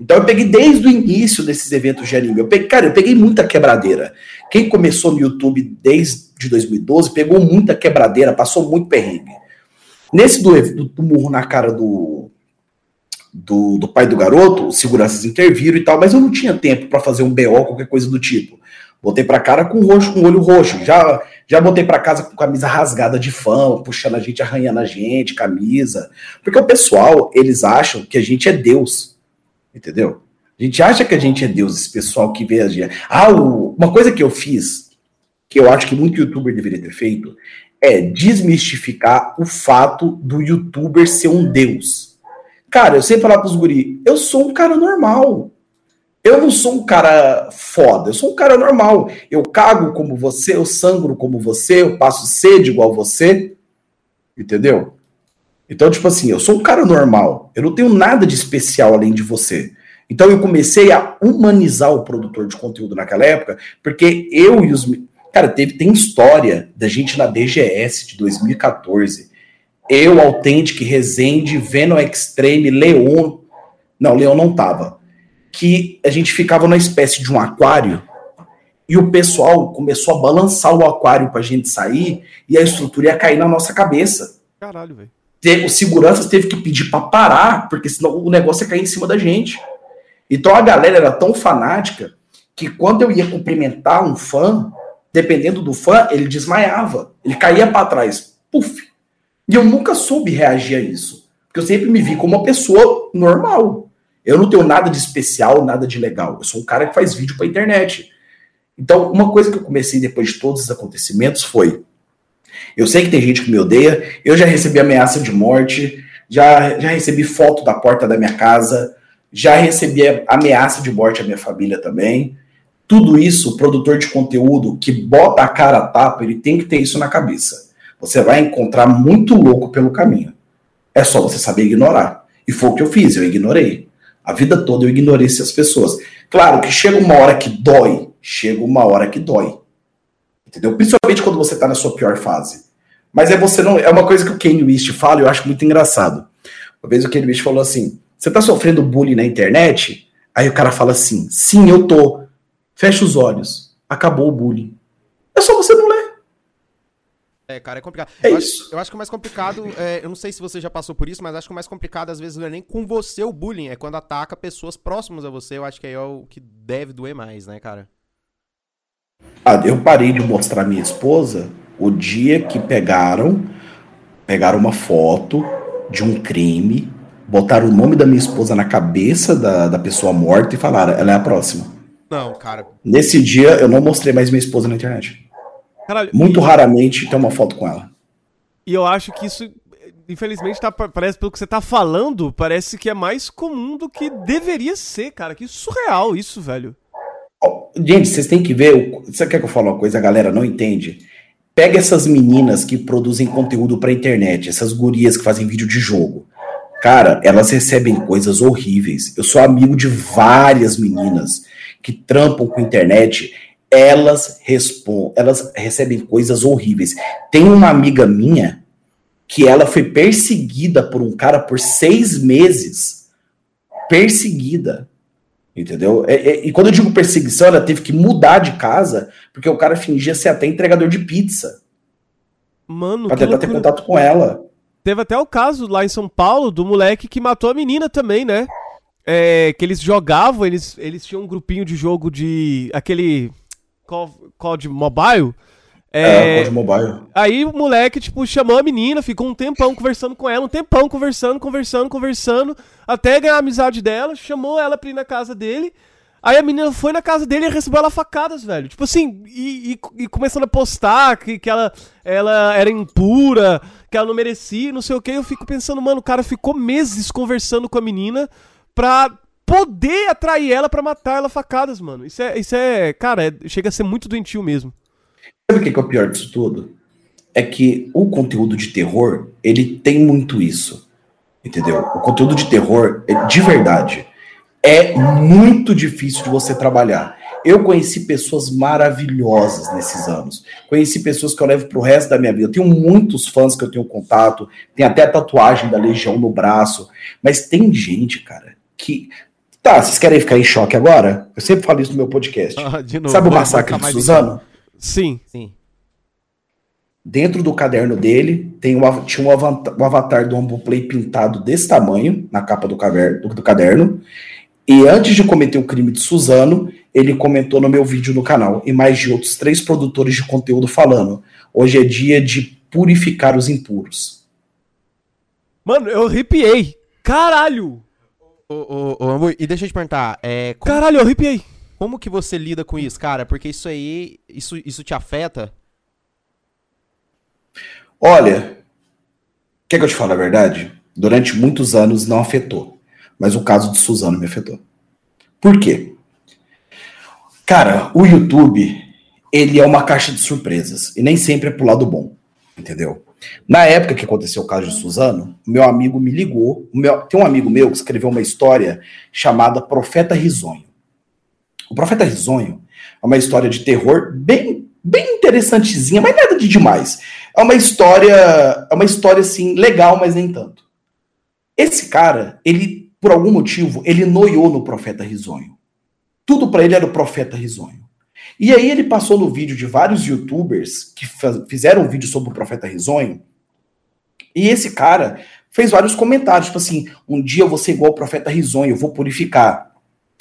Então eu peguei desde o início desses eventos de anime. Eu peguei, cara, eu peguei muita quebradeira. Quem começou no YouTube desde 2012 pegou muita quebradeira, passou muito perrengue. Nesse do, do, do murro na cara do, do, do, pai do garoto, os seguranças interviram e tal, mas eu não tinha tempo para fazer um BO, qualquer coisa do tipo. Botei pra cara com roxo, com olho roxo. Já, já botei pra casa com camisa rasgada de fã, puxando a gente, arranhando a gente, camisa. Porque o pessoal, eles acham que a gente é Deus. Entendeu? A gente acha que a gente é Deus, esse pessoal que vê a gente. Ah, uma coisa que eu fiz, que eu acho que muito youtuber deveria ter feito, é desmistificar o fato do youtuber ser um Deus. Cara, eu sempre falar pros guri, eu sou um cara normal. Eu não sou um cara foda, eu sou um cara normal. Eu cago como você, eu sangro como você, eu passo sede igual você. Entendeu? Então, tipo assim, eu sou um cara normal. Eu não tenho nada de especial além de você. Então eu comecei a humanizar o produtor de conteúdo naquela época, porque eu e os. Cara, teve, tem história da gente na DGS de 2014. Eu, Authentic, Resende, Venom Extreme, Leon. Não, Leon não tava. Que a gente ficava numa espécie de um aquário e o pessoal começou a balançar o aquário pra gente sair e a estrutura ia cair na nossa cabeça. Caralho, velho os seguranças teve que pedir para parar, porque senão o negócio ia cair em cima da gente. Então a galera era tão fanática que quando eu ia cumprimentar um fã, dependendo do fã, ele desmaiava, ele caía para trás, puf. E eu nunca soube reagir a isso, porque eu sempre me vi como uma pessoa normal. Eu não tenho nada de especial, nada de legal. Eu sou um cara que faz vídeo para internet. Então, uma coisa que eu comecei depois de todos os acontecimentos foi eu sei que tem gente que me odeia, eu já recebi ameaça de morte, já, já recebi foto da porta da minha casa, já recebi ameaça de morte à minha família também. Tudo isso, o produtor de conteúdo que bota a cara a tapa, ele tem que ter isso na cabeça. Você vai encontrar muito louco pelo caminho. É só você saber ignorar. E foi o que eu fiz, eu ignorei. A vida toda eu ignorei essas pessoas. Claro que chega uma hora que dói, chega uma hora que dói. Entendeu? Principalmente quando você está na sua pior fase. Mas é você não. É uma coisa que o Kanye West fala e eu acho muito engraçado. Uma vez o Kanye West falou assim: Você tá sofrendo bullying na internet? Aí o cara fala assim: Sim, eu tô. Fecha os olhos. Acabou o bullying. É só você não ler. É, cara, é complicado. É eu, isso. Acho, eu acho que o mais complicado, é, eu não sei se você já passou por isso, mas acho que o mais complicado às vezes não é nem com você o bullying, é quando ataca pessoas próximas a você. Eu acho que aí é o que deve doer mais, né, cara? Ah, eu parei de mostrar minha esposa o dia que pegaram, pegaram uma foto de um crime, botaram o nome da minha esposa na cabeça da, da pessoa morta e falaram, ela é a próxima. Não, cara. Nesse dia eu não mostrei mais minha esposa na internet. Caralho, Muito e, raramente tem uma foto com ela. e eu acho que isso, infelizmente, tá, parece, pelo que você tá falando, parece que é mais comum do que deveria ser, cara. Que surreal isso, velho. Gente, vocês têm que ver. Você quer que eu fale uma coisa? A galera não entende. Pega essas meninas que produzem conteúdo pra internet, essas gurias que fazem vídeo de jogo. Cara, elas recebem coisas horríveis. Eu sou amigo de várias meninas que trampam com internet. Elas, respon elas recebem coisas horríveis. Tem uma amiga minha que ela foi perseguida por um cara por seis meses. Perseguida. Entendeu? É- é- e quando eu digo perseguição, ela teve que mudar de casa porque o cara fingia ser até entregador de pizza Mano, pra tentar ter contato com ela. Teve até o caso lá em São Paulo do moleque que matou a menina também, né? É, que eles jogavam, eles, eles tinham um grupinho de jogo de. aquele. Call, call de mobile. É, É, mobile. Aí o moleque, tipo, chamou a menina, ficou um tempão conversando com ela, um tempão conversando, conversando, conversando, até ganhar a amizade dela, chamou ela pra ir na casa dele. Aí a menina foi na casa dele e recebeu ela facadas, velho. Tipo assim, e, e- e começando a postar que, que ela, ela era impura, que ela não merecia, não sei o que. Eu fico pensando, mano, o cara ficou meses conversando com a menina pra poder atrair ela pra matar ela facadas, mano. Isso é, isso é cara, é- chega a ser muito doentio mesmo. Sabe o que é o pior disso tudo? É que o conteúdo de terror, ele tem muito isso. Entendeu? O conteúdo de terror, é- de verdade, é muito difícil de você trabalhar. Eu conheci pessoas maravilhosas nesses anos. Conheci pessoas que eu levo para o resto da minha vida. Eu tenho muitos fãs que eu tenho contato, tem até tatuagem da Legião no braço. Mas tem gente, cara, que. Tá, vocês querem ficar em choque agora? Eu sempre falo isso no meu podcast. Ah, novo, Sabe o massacre de Suzano? Sim. Sim. Dentro do caderno dele tem um, tinha um avatar, um avatar do Amboplay pintado desse tamanho na capa do, caver, do, do caderno. E antes de cometer o crime de Suzano, ele comentou no meu vídeo no canal e mais de outros três produtores de conteúdo falando: hoje é dia de purificar os impuros. Mano, eu arrepiei. Caralho! Ô, ô, ô, e deixa eu te perguntar, é, como, Caralho, eu arrepiei. Como que você lida com isso, cara? Porque isso aí, isso, isso te afeta? Olha, quer que eu te fale a verdade? Durante muitos anos não afetou. Mas o caso de Suzano me afetou. Por quê? Cara, o YouTube, ele é uma caixa de surpresas. E nem sempre é pro lado bom. Entendeu? Na época que aconteceu o caso de Suzano, meu amigo me ligou. Meu, tem um amigo meu que escreveu uma história chamada Profeta Risonho. O Profeta Risonho é uma história de terror bem, bem interessantezinha, mas nada de demais. É uma história, é uma história assim legal, mas nem tanto. Esse cara, ele por algum motivo, ele noiou no Profeta Risonho. Tudo para ele era o Profeta Risonho. E aí ele passou no vídeo de vários youtubers que fizeram um vídeo sobre o Profeta Risonho. E esse cara fez vários comentários, tipo assim, um dia eu vou ser igual o Profeta Risonho, eu vou purificar.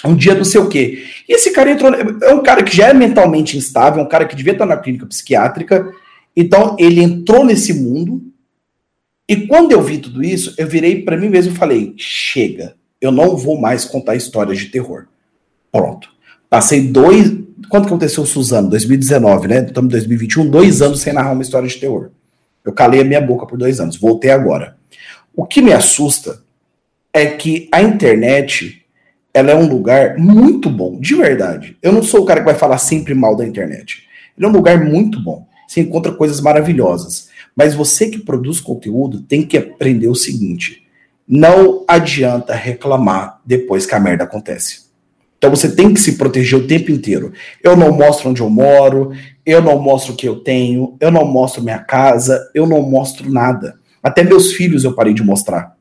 Um dia não sei o quê. E esse cara entrou. É um cara que já é mentalmente instável, é um cara que devia estar na clínica psiquiátrica. Então ele entrou nesse mundo. E quando eu vi tudo isso, eu virei para mim mesmo e falei: chega, eu não vou mais contar histórias de terror. Pronto. Passei dois. Quando aconteceu o Suzano? 2019, né? Estamos em 2021, dois anos sem narrar uma história de terror. Eu calei a minha boca por dois anos. Voltei agora. O que me assusta é que a internet ela é um lugar muito bom, de verdade. Eu não sou o cara que vai falar sempre mal da internet. Ele é um lugar muito bom. Você encontra coisas maravilhosas. Mas você que produz conteúdo tem que aprender o seguinte: não adianta reclamar depois que a merda acontece. Então você tem que se proteger o tempo inteiro. Eu não mostro onde eu moro, eu não mostro o que eu tenho, eu não mostro minha casa, eu não mostro nada. Até meus filhos eu parei de mostrar.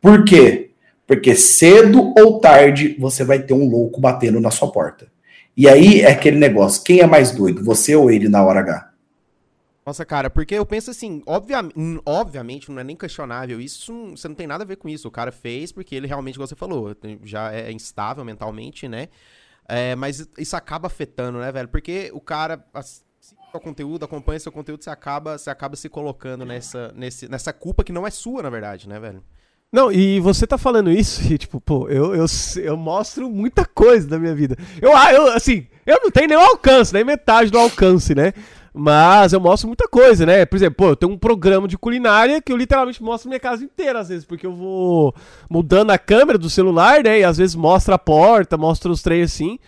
Por quê? Porque cedo ou tarde você vai ter um louco batendo na sua porta. E aí é aquele negócio: quem é mais doido, você ou ele na hora H? Nossa, cara, porque eu penso assim, obviamente, obviamente não é nem questionável isso, você não tem nada a ver com isso. O cara fez porque ele realmente, como você falou, já é instável mentalmente, né? É, mas isso acaba afetando, né, velho? Porque o cara o conteúdo, acompanha seu conteúdo, você acaba, você acaba se colocando nessa, nesse, nessa culpa que não é sua, na verdade, né, velho? Não, e você tá falando isso e, tipo, pô, eu, eu, eu mostro muita coisa da minha vida. Eu, ah, eu, assim, eu não tenho nenhum alcance, nem metade do alcance, né? Mas eu mostro muita coisa, né? Por exemplo, pô, eu tenho um programa de culinária que eu literalmente mostro minha casa inteira, às vezes, porque eu vou mudando a câmera do celular, né? E às vezes mostra a porta, mostra os três assim.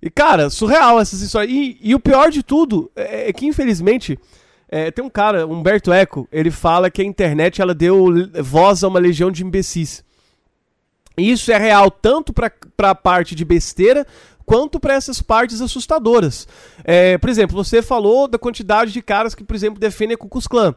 E, cara, surreal essas histórias. E, e o pior de tudo é, é que, infelizmente, é, tem um cara, Humberto Eco, ele fala que a internet ela deu voz a uma legião de imbecis. Isso é real tanto para a parte de besteira quanto para essas partes assustadoras. É, por exemplo, você falou da quantidade de caras que, por exemplo, defendem a Ku Klux Klan.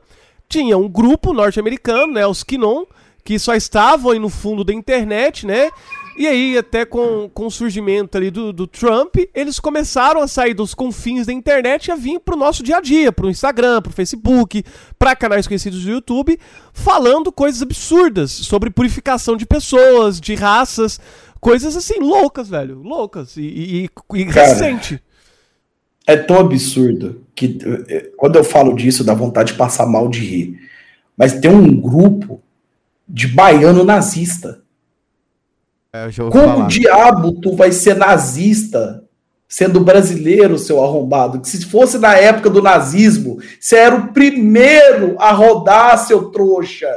Tinha um grupo norte-americano, né, os Kinon, que só estavam aí no fundo da internet, né? E aí, até com, com o surgimento ali do, do Trump, eles começaram a sair dos confins da internet e a vir pro nosso dia a dia, pro Instagram, pro Facebook, para canais conhecidos do YouTube, falando coisas absurdas sobre purificação de pessoas, de raças, coisas assim, loucas, velho. Loucas. E, e, e Cara, recente. É tão absurdo que eh, quando eu falo disso, dá vontade de passar mal de rir. Mas tem um grupo de baiano nazista. É, Como falar. diabo tu vai ser nazista sendo brasileiro, seu arrombado? Que se fosse na época do nazismo, você era o primeiro a rodar, seu trouxa.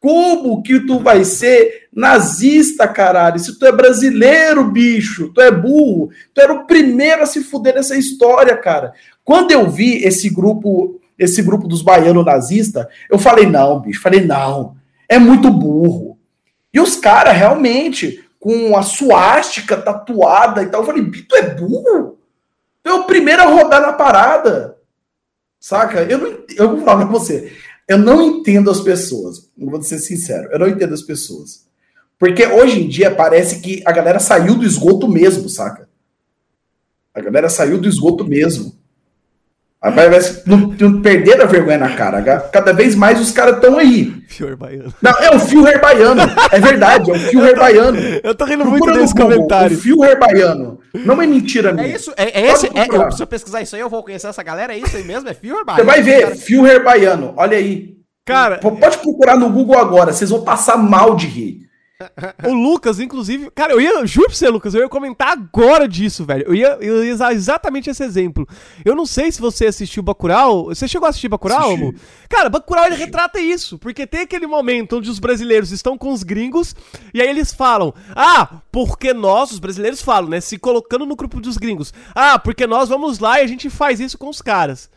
Como que tu vai ser nazista, caralho? Se tu é brasileiro, bicho, tu é burro, tu era o primeiro a se fuder nessa história, cara. Quando eu vi esse grupo, esse grupo dos baianos nazistas, eu falei, não, bicho, falei, não, é muito burro. E os caras realmente com a suástica tatuada e tal. Eu falei, Bito é burro? Tu é primeiro a rodar na parada. Saca? Eu não eu vou falar pra você. Eu não entendo as pessoas. Vou ser sincero, eu não entendo as pessoas. Porque hoje em dia parece que a galera saiu do esgoto mesmo, saca? A galera saiu do esgoto mesmo. Não, não perderam a vergonha na cara. Cada vez mais os caras estão aí. Fio baiano. Não, é o fio baiano. É verdade, é o fio baiano. Eu tô rindo muito desse comentário. O fio baiano. Não é mentira é minha. É isso, é, é esse. É, eu preciso pesquisar isso aí, eu vou conhecer essa galera. É isso aí mesmo? É fio baiano. Você vai ver, fio baiano. Olha aí. Cara. Pode procurar no Google agora, vocês vão passar mal de rir. O Lucas, inclusive. Cara, eu ia. Juro pra você, Lucas, eu ia comentar agora disso, velho. Eu ia, eu ia usar exatamente esse exemplo. Eu não sei se você assistiu Bacurau. Você chegou a assistir Bacurau, Assisti. Cara, Bacurau ele retrata isso. Porque tem aquele momento onde os brasileiros estão com os gringos. E aí eles falam: Ah, porque nós, os brasileiros falam, né? Se colocando no grupo dos gringos. Ah, porque nós vamos lá e a gente faz isso com os caras.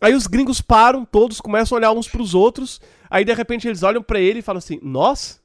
Aí os gringos param, todos começam a olhar uns pros outros. Aí de repente eles olham para ele e falam assim: Nós?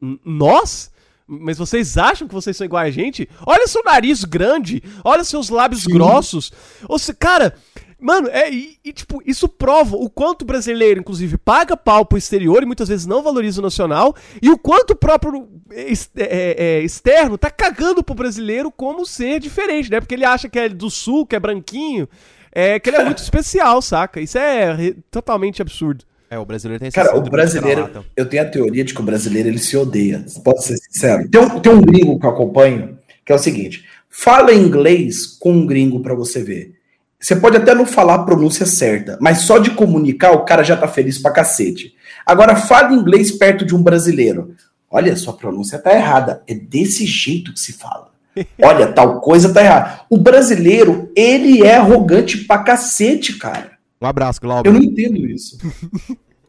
Nós? Mas vocês acham que vocês são igual a gente? Olha seu nariz grande, olha seus lábios Sim. grossos. Ou se, cara, mano, é e, e, tipo, isso prova o quanto o brasileiro, inclusive, paga pau pro exterior e muitas vezes não valoriza o nacional, e o quanto o próprio é, é, é, externo tá cagando pro brasileiro como ser diferente, né? Porque ele acha que é do sul, que é branquinho, é que ele é muito especial, saca? Isso é totalmente absurdo. É, o brasileiro tem esse Cara, o brasileiro, eu tenho a teoria de que o brasileiro ele se odeia. Pode ser sincero. Tem um, tem um gringo que eu acompanho, que é o seguinte: fala inglês com um gringo para você ver. Você pode até não falar a pronúncia certa, mas só de comunicar o cara já tá feliz pra cacete. Agora, fala inglês perto de um brasileiro. Olha, sua pronúncia tá errada. É desse jeito que se fala. Olha, tal coisa tá errada. O brasileiro, ele é arrogante pra cacete, cara. Um abraço, Glauber. Eu não entendo isso.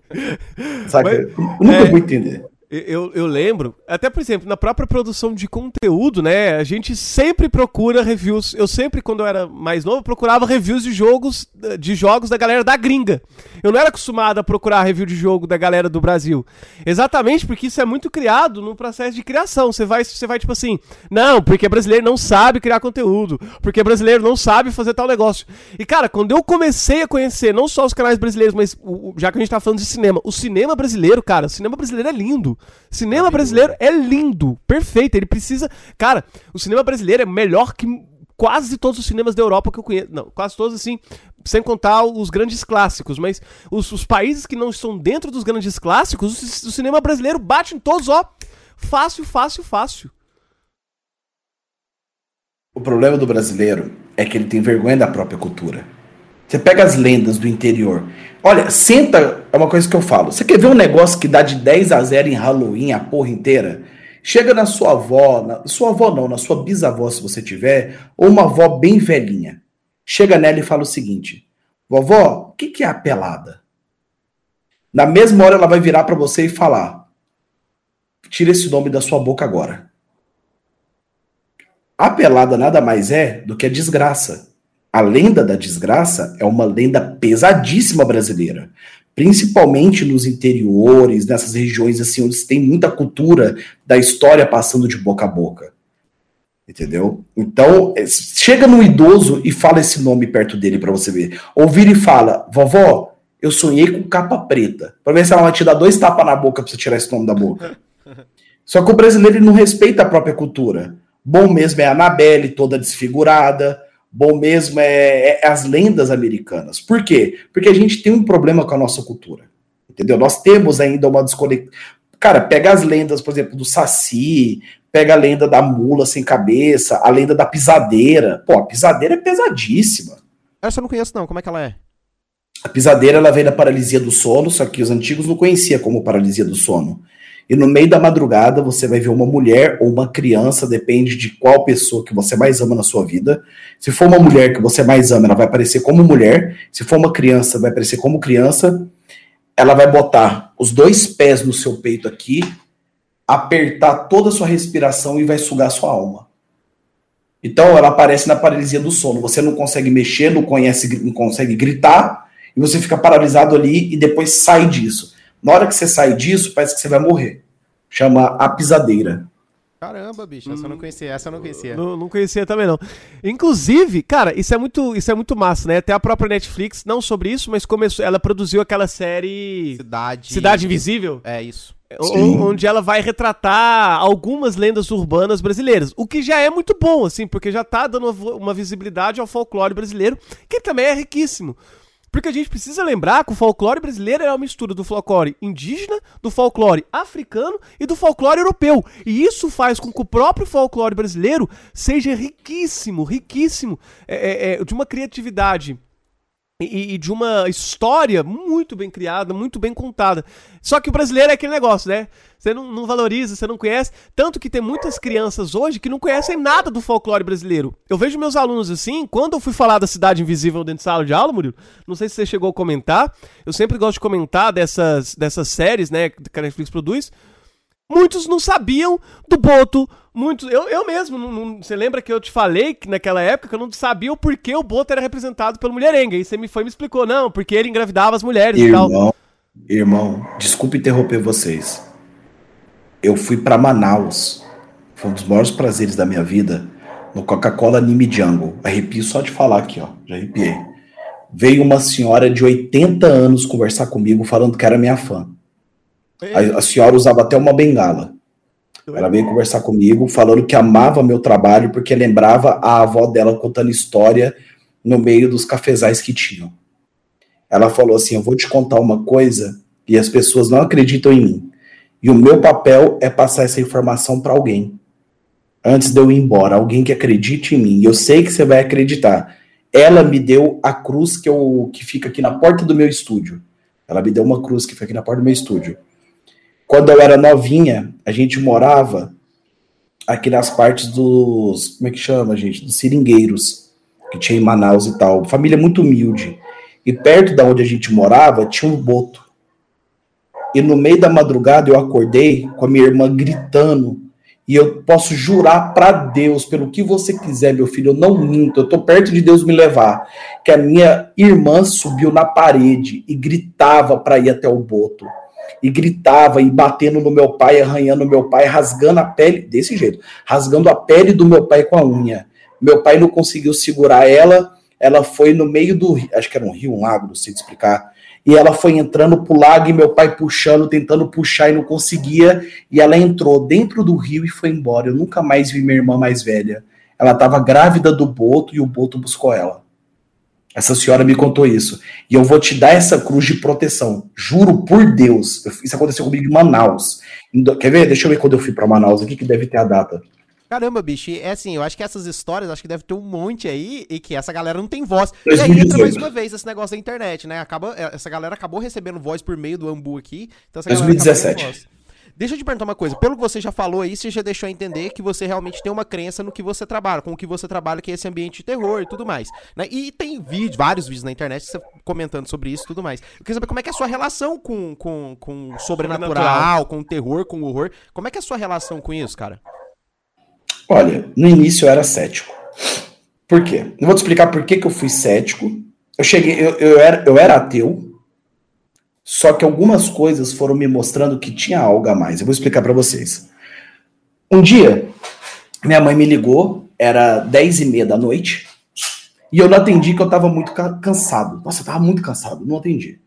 Saca? Mas, eu nunca é, vou entender. Eu, eu lembro, até por exemplo, na própria produção de conteúdo, né? A gente sempre procura reviews. Eu sempre, quando eu era mais novo, procurava reviews de jogos de jogos da galera da gringa. Eu não era acostumado a procurar review de jogo da galera do Brasil. Exatamente porque isso é muito criado no processo de criação. Você vai, você vai tipo assim, não, porque brasileiro não sabe criar conteúdo, porque brasileiro não sabe fazer tal negócio. E cara, quando eu comecei a conhecer não só os canais brasileiros, mas já que a gente tá falando de cinema, o cinema brasileiro, cara, o cinema brasileiro é lindo. Cinema brasileiro é lindo, perfeito. Ele precisa. Cara, o cinema brasileiro é melhor que quase todos os cinemas da Europa que eu conheço. Não, quase todos, assim, sem contar os grandes clássicos. Mas os, os países que não estão dentro dos grandes clássicos, o, o cinema brasileiro bate em todos, ó. Fácil, fácil, fácil. O problema do brasileiro é que ele tem vergonha da própria cultura. Você pega as lendas do interior. Olha, senta, é uma coisa que eu falo. Você quer ver um negócio que dá de 10 a 0 em Halloween a porra inteira? Chega na sua avó, na, sua avó não, na sua bisavó se você tiver, ou uma avó bem velhinha. Chega nela e fala o seguinte: Vovó, o que, que é a pelada? Na mesma hora ela vai virar para você e falar: Tira esse nome da sua boca agora. A pelada nada mais é do que a desgraça. A lenda da desgraça é uma lenda pesadíssima brasileira, principalmente nos interiores, nessas regiões assim onde se tem muita cultura da história passando de boca a boca. Entendeu? Então, é, chega no idoso e fala esse nome perto dele para você ver. Ouvir e fala: "Vovó, eu sonhei com capa preta". Para ver se ela vai te dar dois tapas na boca para você tirar esse nome da boca. Só que o brasileiro não respeita a própria cultura. Bom mesmo é a Anabelle toda desfigurada, bom mesmo é, é, as lendas americanas. Por quê? Porque a gente tem um problema com a nossa cultura. Entendeu? Nós temos ainda uma desconexão. Cara, pega as lendas, por exemplo, do Saci, pega a lenda da mula sem cabeça, a lenda da pisadeira. Pô, a pisadeira é pesadíssima. Essa eu não conheço, não. Como é que ela é? A pisadeira ela vem da paralisia do sono, só que os antigos não conheciam como paralisia do sono. E no meio da madrugada você vai ver uma mulher ou uma criança, depende de qual pessoa que você mais ama na sua vida. Se for uma mulher que você mais ama, ela vai aparecer como mulher. Se for uma criança, vai aparecer como criança. Ela vai botar os dois pés no seu peito aqui, apertar toda a sua respiração e vai sugar sua alma. Então ela aparece na paralisia do sono. Você não consegue mexer, não, conhece, não consegue gritar, e você fica paralisado ali e depois sai disso. Na hora que você sai disso, parece que você vai morrer. Chama a pisadeira. Caramba, bicho, essa eu não conhecia, essa eu não conhecia. Não, não conhecia também não. Inclusive, cara, isso é muito, isso é muito massa, né? Até a própria Netflix, não sobre isso, mas começou, ela produziu aquela série Cidade. Cidade Invisível, É isso. Sim. onde ela vai retratar algumas lendas urbanas brasileiras, o que já é muito bom, assim, porque já tá dando uma visibilidade ao folclore brasileiro, que também é riquíssimo. Porque a gente precisa lembrar que o folclore brasileiro é uma mistura do folclore indígena, do folclore africano e do folclore europeu. E isso faz com que o próprio folclore brasileiro seja riquíssimo, riquíssimo, é, é, é, de uma criatividade e, e de uma história muito bem criada, muito bem contada. Só que o brasileiro é aquele negócio, né? Você não, não valoriza, você não conhece. Tanto que tem muitas crianças hoje que não conhecem nada do folclore brasileiro. Eu vejo meus alunos assim, quando eu fui falar da Cidade Invisível dentro de sala de aula, Murilo, não sei se você chegou a comentar, eu sempre gosto de comentar dessas, dessas séries, né, que a Netflix produz. Muitos não sabiam do Boto. Muitos. Eu, eu mesmo, não- não- você lembra que eu te falei que naquela época que eu não sabia o porquê o Boto era representado pelo mulherenga. E você me foi me explicou, não, porque ele engravidava as mulheres e tal. Irmão, irmão, desculpe interromper vocês. Eu fui pra Manaus. Foi um dos maiores prazeres da minha vida no Coca-Cola Anime Jungle. Arrepio só de falar aqui, ó. Já arrepiei. Veio uma senhora de 80 anos conversar comigo falando que era minha fã. A, a senhora usava até uma bengala. Ela veio conversar comigo falando que amava meu trabalho porque lembrava a avó dela contando história no meio dos cafezais que tinham. Ela falou assim: Eu vou te contar uma coisa e as pessoas não acreditam em mim. E o meu papel é passar essa informação para alguém. Antes de eu ir embora, alguém que acredite em mim. E eu sei que você vai acreditar. Ela me deu a cruz que, eu, que fica aqui na porta do meu estúdio. Ela me deu uma cruz que fica aqui na porta do meu estúdio. Quando eu era novinha, a gente morava aqui nas partes dos. Como é que chama, gente? Dos seringueiros, que tinha em Manaus e tal. Família muito humilde. E perto da onde a gente morava tinha um boto. E no meio da madrugada eu acordei com a minha irmã gritando. E eu posso jurar para Deus, pelo que você quiser, meu filho, eu não minto, eu tô perto de Deus me levar, que a minha irmã subiu na parede e gritava para ir até o boto. E gritava e batendo no meu pai, arranhando meu pai, rasgando a pele, desse jeito, rasgando a pele do meu pai com a unha. Meu pai não conseguiu segurar ela, ela foi no meio do acho que era um rio, um lago, não sei te explicar. E ela foi entrando pro lago e meu pai puxando, tentando puxar e não conseguia. E ela entrou dentro do rio e foi embora. Eu nunca mais vi minha irmã mais velha. Ela estava grávida do Boto e o Boto buscou ela. Essa senhora me contou isso. E eu vou te dar essa cruz de proteção. Juro por Deus. Isso aconteceu comigo em Manaus. Quer ver? Deixa eu ver quando eu fui para Manaus aqui, que deve ter a data. Caramba, bicho, é assim, eu acho que essas histórias, acho que deve ter um monte aí e que essa galera não tem voz. E aí 2018. entra mais uma vez esse negócio da internet, né? Acaba, essa galera acabou recebendo voz por meio do Ambu aqui. Então essa galera acabou 2017. Deixa eu te perguntar uma coisa. Pelo que você já falou aí, você já deixou a entender que você realmente tem uma crença no que você trabalha, com o que você trabalha, que é esse ambiente de terror e tudo mais. Né? E tem vídeo, vários vídeos na internet você comentando sobre isso e tudo mais. Eu queria saber como é que é a sua relação com, com, com o sobrenatural, Sobrenatural. com o terror, com o horror. Como é que é a sua relação com isso, cara? Olha, no início eu era cético. Por quê? Eu vou te explicar por que, que eu fui cético. Eu cheguei, eu, eu, era, eu era ateu, só que algumas coisas foram me mostrando que tinha algo a mais. Eu vou explicar para vocês. Um dia, minha mãe me ligou, era 10 e meia da noite, e eu não atendi que eu tava muito ca- cansado. Nossa, eu tava muito cansado, não atendi.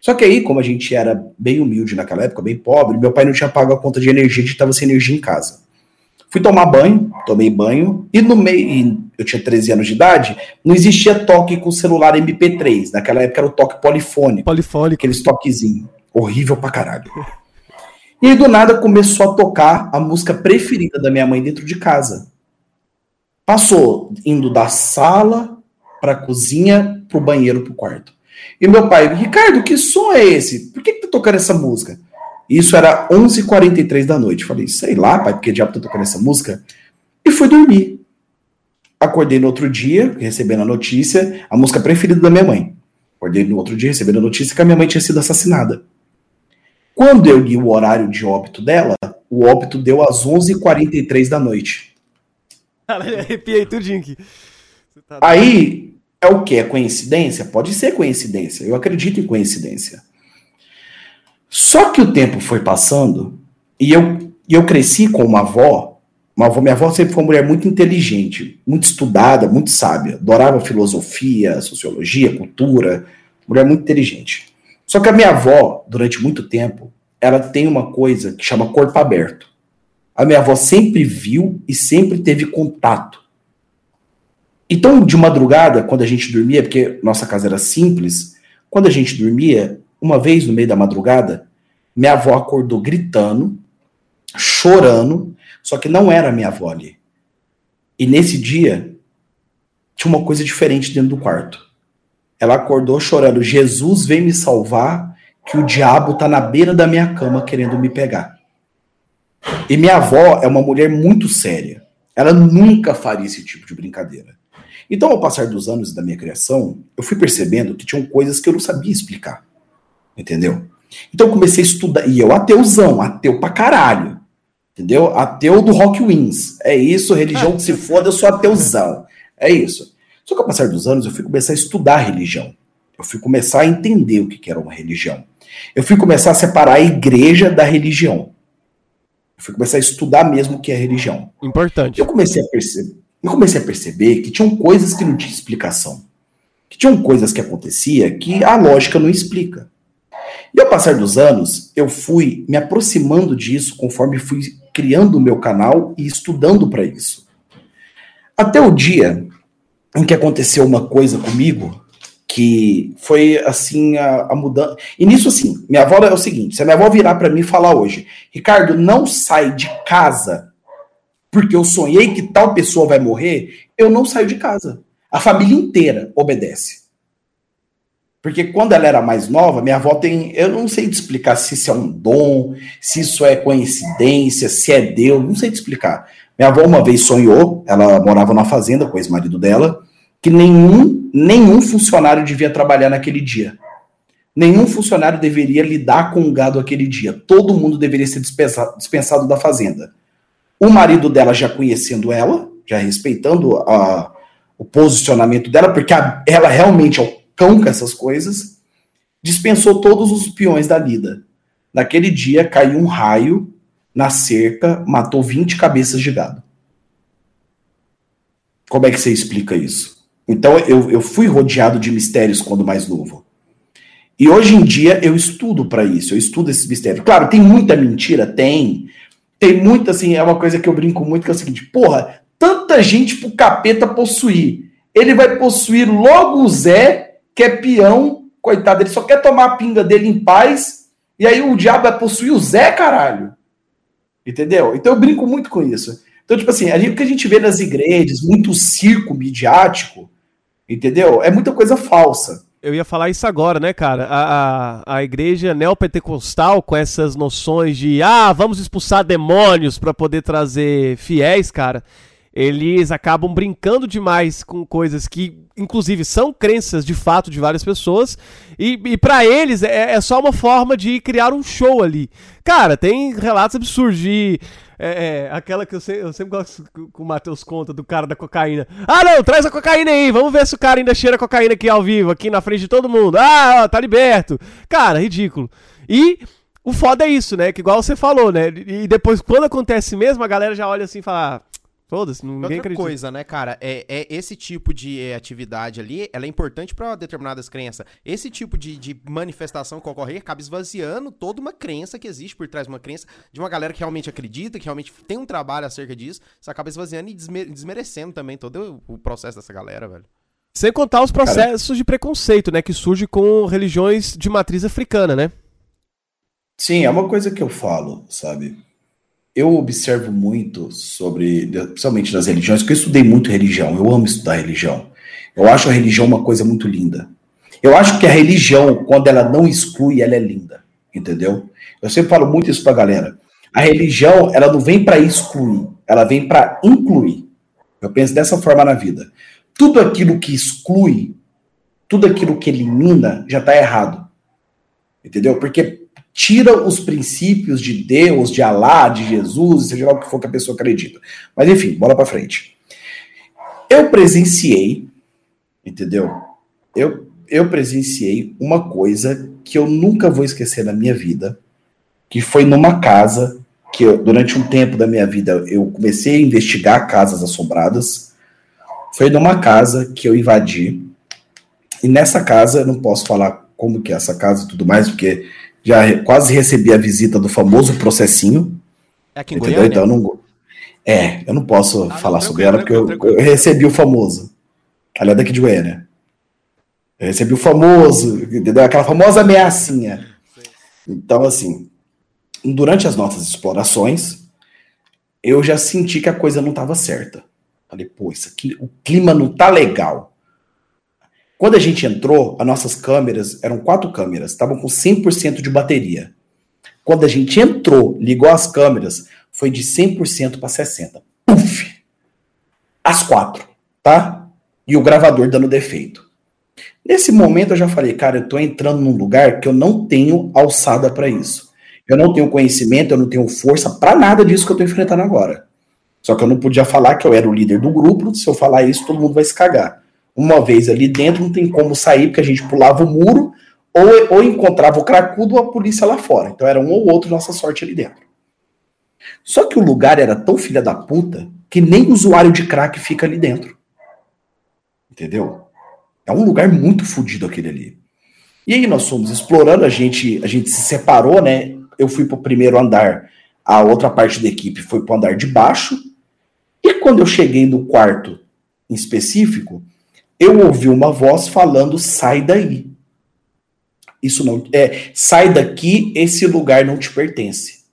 Só que aí, como a gente era bem humilde naquela época, bem pobre, meu pai não tinha pago a conta de energia, a gente tava sem energia em casa. Fui tomar banho, tomei banho, e no meio, eu tinha 13 anos de idade, não existia toque com celular MP3. Naquela época era o toque polifônico, Polifónico. aqueles toquezinhos. Horrível pra caralho. E aí, do nada, começou a tocar a música preferida da minha mãe dentro de casa. Passou indo da sala pra cozinha, pro banheiro, pro quarto. E meu pai, Ricardo, que som é esse? Por que, que tá tocando essa música? Isso era 11h43 da noite. Falei, sei lá, pai, porque diabo tá tocando essa música? E fui dormir. Acordei no outro dia, recebendo a notícia, a música preferida da minha mãe. Acordei no outro dia, recebendo a notícia que a minha mãe tinha sido assassinada. Quando eu li o horário de óbito dela, o óbito deu às 11h43 da noite. Caralho, arrepiei tudinho aqui. Tá Aí, é o que? É coincidência? Pode ser coincidência. Eu acredito em coincidência. Só que o tempo foi passando e eu, e eu cresci com Uma avó, minha avó sempre foi uma mulher muito inteligente, muito estudada, muito sábia. Adorava filosofia, sociologia, cultura. Mulher muito inteligente. Só que a minha avó, durante muito tempo, ela tem uma coisa que chama corpo aberto. A minha avó sempre viu e sempre teve contato. Então, de madrugada, quando a gente dormia, porque nossa casa era simples, quando a gente dormia, uma vez no meio da madrugada, minha avó acordou gritando, chorando, só que não era minha avó ali. E nesse dia, tinha uma coisa diferente dentro do quarto. Ela acordou chorando: Jesus vem me salvar, que o diabo tá na beira da minha cama querendo me pegar. E minha avó é uma mulher muito séria. Ela nunca faria esse tipo de brincadeira. Então, ao passar dos anos da minha criação, eu fui percebendo que tinham coisas que eu não sabia explicar. Entendeu? Então eu comecei a estudar. E eu, ateuzão, ateu pra caralho. Entendeu? Ateu do Rock Wins. É isso, religião que se foda, eu sou ateuzão. É isso. Só que ao passar dos anos, eu fui começar a estudar religião. Eu fui começar a entender o que era uma religião. Eu fui começar a separar a igreja da religião. Eu fui começar a estudar mesmo o que é religião. Importante. Eu comecei a perceber, eu comecei a perceber que tinham coisas que não tinham explicação. Que tinham coisas que acontecia que a lógica não explica. E ao passar dos anos, eu fui me aproximando disso conforme fui criando o meu canal e estudando para isso. Até o dia em que aconteceu uma coisa comigo que foi assim a, a mudança. E nisso assim, minha avó é o seguinte: se a minha avó virar para mim e falar hoje, Ricardo, não sai de casa porque eu sonhei que tal pessoa vai morrer, eu não saio de casa. A família inteira obedece. Porque quando ela era mais nova, minha avó tem. Eu não sei te explicar se isso é um dom, se isso é coincidência, se é Deus, não sei te explicar. Minha avó uma vez sonhou, ela morava na fazenda com o ex-marido dela, que nenhum, nenhum funcionário devia trabalhar naquele dia. Nenhum funcionário deveria lidar com o gado aquele dia. Todo mundo deveria ser dispensado, dispensado da fazenda. O marido dela já conhecendo ela, já respeitando a, o posicionamento dela, porque a, ela realmente é o cão com essas coisas, dispensou todos os peões da lida. Naquele dia caiu um raio na cerca, matou 20 cabeças de gado. Como é que você explica isso? Então eu, eu fui rodeado de mistérios quando mais novo. E hoje em dia eu estudo para isso, eu estudo esses mistérios. Claro, tem muita mentira, tem. Tem muita, assim, é uma coisa que eu brinco muito, que é o seguinte: porra, tanta gente pro capeta possuir. Ele vai possuir logo o Zé que é peão, coitado, ele só quer tomar a pinga dele em paz, e aí o diabo vai possuir o Zé, caralho. Entendeu? Então eu brinco muito com isso. Então, tipo assim, ali, o que a gente vê nas igrejas, muito circo midiático, entendeu? É muita coisa falsa. Eu ia falar isso agora, né, cara? A, a, a igreja neopentecostal, com essas noções de, ah, vamos expulsar demônios para poder trazer fiéis, cara eles acabam brincando demais com coisas que, inclusive, são crenças de fato de várias pessoas, e, e para eles é, é, só uma forma de criar um show ali. Cara, tem relatos absurdos de. É, é, aquela que eu, sei, eu sempre gosto que o Matheus conta do cara da cocaína. Ah, não, traz a cocaína aí, vamos ver se o cara ainda cheira cocaína aqui ao vivo, aqui na frente de todo mundo. Ah, ó, tá liberto. Cara, ridículo. E o foda é isso, né? Que igual você falou, né? E depois, quando acontece mesmo, a galera já olha assim e fala. Ah, Foda-se, ninguém Outra acredita. coisa, né, cara, é, é esse tipo de é, atividade ali, ela é importante para determinadas crenças. Esse tipo de, de manifestação que ocorre acaba esvaziando toda uma crença que existe por trás de uma crença de uma galera que realmente acredita, que realmente tem um trabalho acerca disso, isso acaba esvaziando e desmerecendo também todo o processo dessa galera, velho. Sem contar os processos cara... de preconceito, né, que surge com religiões de matriz africana, né? Sim, é uma coisa que eu falo, sabe? Eu observo muito sobre, principalmente nas religiões, porque eu estudei muito religião, eu amo estudar religião. Eu acho a religião uma coisa muito linda. Eu acho que a religião, quando ela não exclui, ela é linda, entendeu? Eu sempre falo muito isso pra galera. A religião, ela não vem para excluir, ela vem para incluir. Eu penso dessa forma na vida. Tudo aquilo que exclui, tudo aquilo que elimina, já está errado. Entendeu? Porque tira os princípios de Deus, de Alá, de Jesus, seja lá o que for que a pessoa acredita. Mas enfim, bola para frente. Eu presenciei, entendeu? Eu, eu presenciei uma coisa que eu nunca vou esquecer na minha vida, que foi numa casa que eu, durante um tempo da minha vida eu comecei a investigar casas assombradas foi numa casa que eu invadi. E nessa casa, eu não posso falar como que é essa casa e tudo mais, porque já quase recebi a visita do famoso processinho. É aqui em entendeu? Então eu não, é, eu não posso ah, falar não, sobre ela, porque eu, eu, recebi o famoso. Ela é daqui de Goiânia. Eu recebi o famoso, entendeu? Aquela famosa ameaçinha. Então, assim, durante as nossas explorações, eu já senti que a coisa não estava certa. Falei, pô, isso aqui, o clima não tá legal. Quando a gente entrou, as nossas câmeras, eram quatro câmeras, estavam com 100% de bateria. Quando a gente entrou, ligou as câmeras, foi de 100% para 60%. Puf! As quatro, tá? E o gravador dando defeito. Nesse momento eu já falei, cara, eu tô entrando num lugar que eu não tenho alçada para isso. Eu não tenho conhecimento, eu não tenho força para nada disso que eu tô enfrentando agora. Só que eu não podia falar que eu era o líder do grupo, se eu falar isso, todo mundo vai se cagar. Uma vez ali dentro, não tem como sair, porque a gente pulava o muro, ou, ou encontrava o cracudo ou a polícia lá fora. Então era um ou outro nossa sorte ali dentro. Só que o lugar era tão filha da puta que nem usuário de crack fica ali dentro. Entendeu? É um lugar muito fodido aquele ali. E aí nós fomos explorando, a gente, a gente se separou, né? Eu fui pro primeiro andar, a outra parte da equipe foi pro andar de baixo, e quando eu cheguei no quarto em específico, eu ouvi uma voz falando: sai daí. Isso não é, sai daqui, esse lugar não te pertence.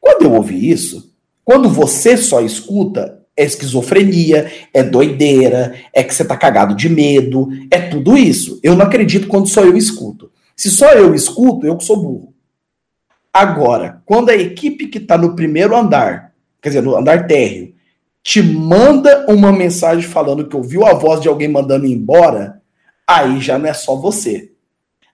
Quando eu ouvi isso, quando você só escuta, é esquizofrenia, é doideira, é que você tá cagado de medo, é tudo isso. Eu não acredito quando só eu escuto. Se só eu escuto, eu que sou burro. Agora, quando a equipe que tá no primeiro andar, quer dizer, no andar térreo, te manda uma mensagem falando que ouviu a voz de alguém mandando embora, aí já não é só você.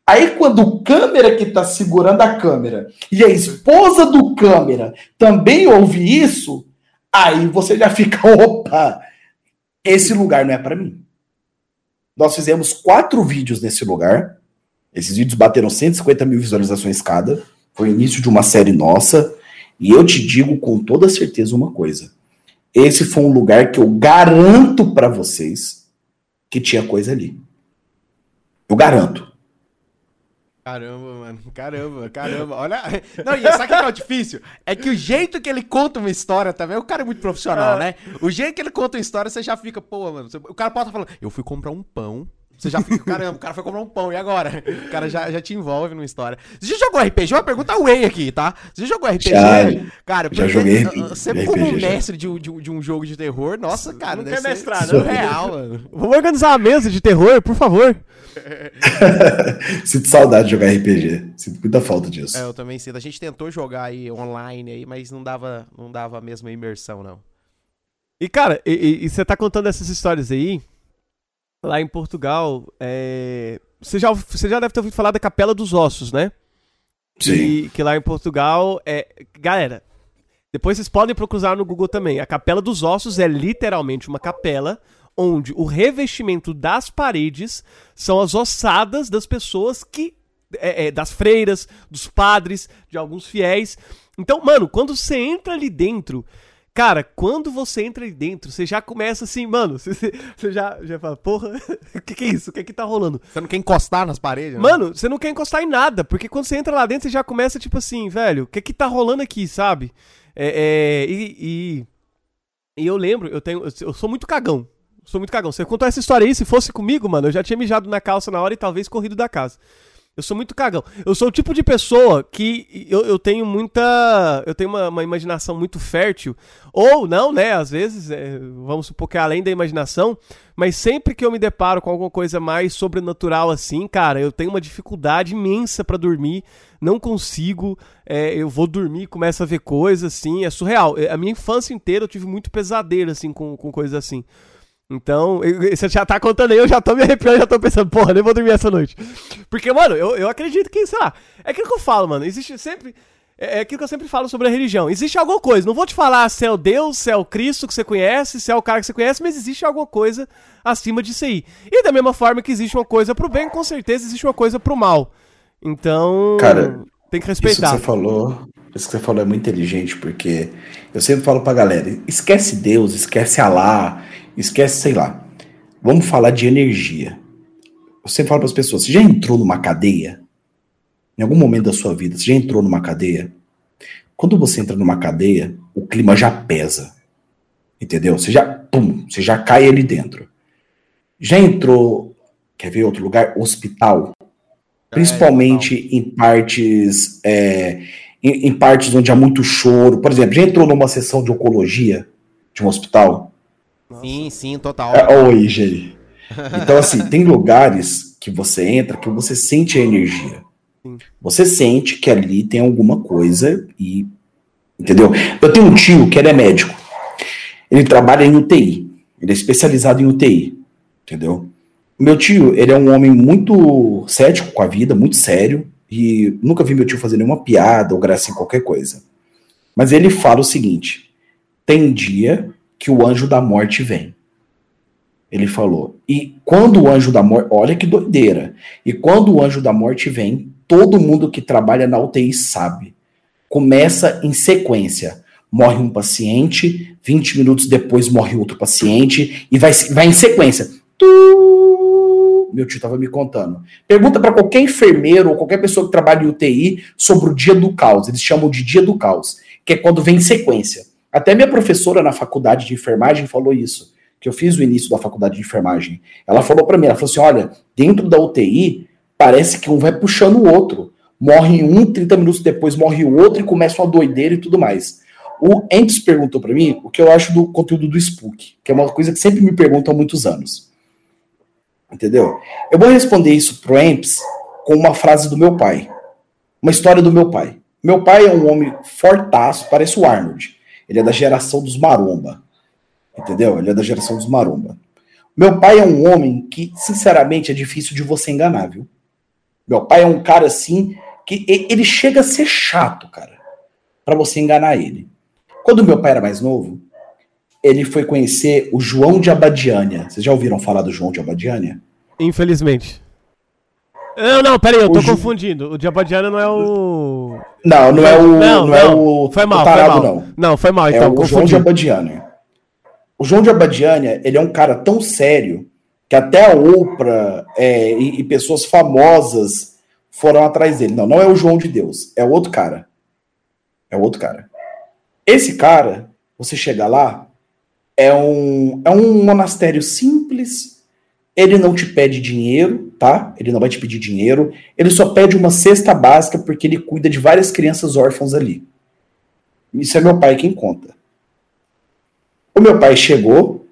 Aí quando o câmera que está segurando a câmera e a esposa do câmera também ouve isso, aí você já fica, opa, esse lugar não é para mim. Nós fizemos quatro vídeos nesse lugar. Esses vídeos bateram 150 mil visualizações cada. Foi o início de uma série nossa. E eu te digo com toda certeza uma coisa esse foi um lugar que eu garanto para vocês que tinha coisa ali. Eu garanto. Caramba, mano. Caramba, caramba. Olha. Não, e sabe o que é o difícil? É que o jeito que ele conta uma história também, o cara é muito profissional, é. né? O jeito que ele conta uma história, você já fica, pô, mano. O cara pode estar falando, eu fui comprar um pão você já fica, caramba, o cara foi comprar um pão, e agora? O cara já, já te envolve numa história. Você já jogou RPG? Uma pergunta Way aqui, tá? Você já jogou RPG? Já, cara, já joguei Você como RPG, mestre de, de, de, um jogo de terror, nossa, cara. Não quer mestrar, não? Real, mano. Vamos organizar uma mesa de terror, por favor. sinto saudade de jogar RPG. Sinto muita falta disso. É, eu também sinto. A gente tentou jogar aí online aí, mas não dava, não dava a mesma imersão, não. E, cara, e, e você tá contando essas histórias aí lá em Portugal, é... você, já, você já deve ter ouvido falar da Capela dos Ossos, né? Sim. Que, que lá em Portugal é. Galera, depois vocês podem procurar no Google também. A Capela dos Ossos é literalmente uma capela onde o revestimento das paredes são as ossadas das pessoas que. É, é, das freiras, dos padres, de alguns fiéis. Então, mano, quando você entra ali dentro, Cara, quando você entra aí dentro, você já começa assim, mano, você, você já, já fala, porra, o que, que é isso? O que é que tá rolando? Você não quer encostar nas paredes? Né? Mano, você não quer encostar em nada, porque quando você entra lá dentro, você já começa, tipo assim, velho, o que é que tá rolando aqui, sabe? É, é e, e, e, eu lembro, eu tenho, eu sou muito cagão, sou muito cagão. Você contou essa história aí, se fosse comigo, mano, eu já tinha mijado na calça na hora e talvez corrido da casa. Eu sou muito cagão. Eu sou o tipo de pessoa que eu, eu tenho muita. Eu tenho uma, uma imaginação muito fértil. Ou não, né? Às vezes, é, vamos supor que é além da imaginação. Mas sempre que eu me deparo com alguma coisa mais sobrenatural assim, cara, eu tenho uma dificuldade imensa para dormir. Não consigo. É, eu vou dormir, começo a ver coisas assim. É surreal. É, a minha infância inteira eu tive muito pesadelo assim com, com coisas assim. Então, você já tá contando aí, eu já tô me arrepiando, já tô pensando, porra, nem vou dormir essa noite. Porque, mano, eu, eu acredito que, sei lá, é aquilo que eu falo, mano, existe sempre. É, é aquilo que eu sempre falo sobre a religião. Existe alguma coisa, não vou te falar se é o Deus, se é o Cristo que você conhece, se é o cara que você conhece, mas existe alguma coisa acima disso aí. E da mesma forma que existe uma coisa pro bem, com certeza existe uma coisa pro mal. Então, cara, tem que respeitar. Isso que você falou, Isso que você falou é muito inteligente, porque eu sempre falo pra galera: esquece Deus, esquece Alá, esquece, sei lá. Vamos falar de energia. Sempre falo para as pessoas: você já entrou numa cadeia? Em algum momento da sua vida, você já entrou numa cadeia? Quando você entra numa cadeia, o clima já pesa. Entendeu? Você já, pum, você já cai ali dentro. Já entrou, quer ver outro lugar? Hospital. Principalmente é, em partes. É, em, em, partes onde há muito choro. Por exemplo, já entrou numa sessão de oncologia de um hospital? Sim, sim, total. É, oi, Geri. Então, assim, tem lugares que você entra que você sente a energia. Sim. Você sente que ali tem alguma coisa e. Entendeu? Eu tenho um tio que ele é médico. Ele trabalha em UTI. Ele é especializado em UTI. Entendeu? Meu tio, ele é um homem muito cético com a vida, muito sério. E nunca vi meu tio fazer nenhuma piada ou graça em qualquer coisa. Mas ele fala o seguinte: tem dia que o anjo da morte vem. Ele falou. E quando o anjo da morte. Olha que doideira. E quando o anjo da morte vem, todo mundo que trabalha na UTI sabe. Começa em sequência. Morre um paciente, 20 minutos depois morre outro paciente, e vai, vai em sequência. Tu... Meu tio estava me contando. Pergunta para qualquer enfermeiro ou qualquer pessoa que trabalha em UTI sobre o dia do caos. Eles chamam de dia do caos, que é quando vem em sequência. Até minha professora na faculdade de enfermagem falou isso, que eu fiz o início da faculdade de enfermagem. Ela falou para mim, ela falou assim, olha, dentro da UTI, parece que um vai puxando o outro. Morre um, 30 minutos depois morre o outro e começa uma doideira e tudo mais. O Entes perguntou para mim o que eu acho do conteúdo do Spook, que é uma coisa que sempre me perguntam há muitos anos. Entendeu? Eu vou responder isso pro Emps com uma frase do meu pai. Uma história do meu pai. Meu pai é um homem fortaço, parece o Arnold. Ele é da geração dos maromba. Entendeu? Ele é da geração dos maromba. Meu pai é um homem que, sinceramente, é difícil de você enganar, viu? Meu pai é um cara assim que ele chega a ser chato, cara, para você enganar ele. Quando meu pai era mais novo, ele foi conhecer o João de Abadiânia. Vocês já ouviram falar do João de Abadiânia? Infelizmente. Não, não, peraí, eu tô o confundindo. O Diabadiano não é o. Não, não é o. Não, não, é o. Foi mal, tarado, foi mal. Não. não, foi mal, então. É o confundi. João de Abadiânia. O João de Abadiânia, ele é um cara tão sério que até a Oprah é, e, e, pessoas famosas foram atrás dele. Não, não é o João de Deus, é outro cara. É outro cara. Esse cara, você chega lá, é um, é um monastério simples, ele não te pede dinheiro, tá? Ele não vai te pedir dinheiro. Ele só pede uma cesta básica porque ele cuida de várias crianças órfãs ali. Isso é meu pai quem conta. O meu pai chegou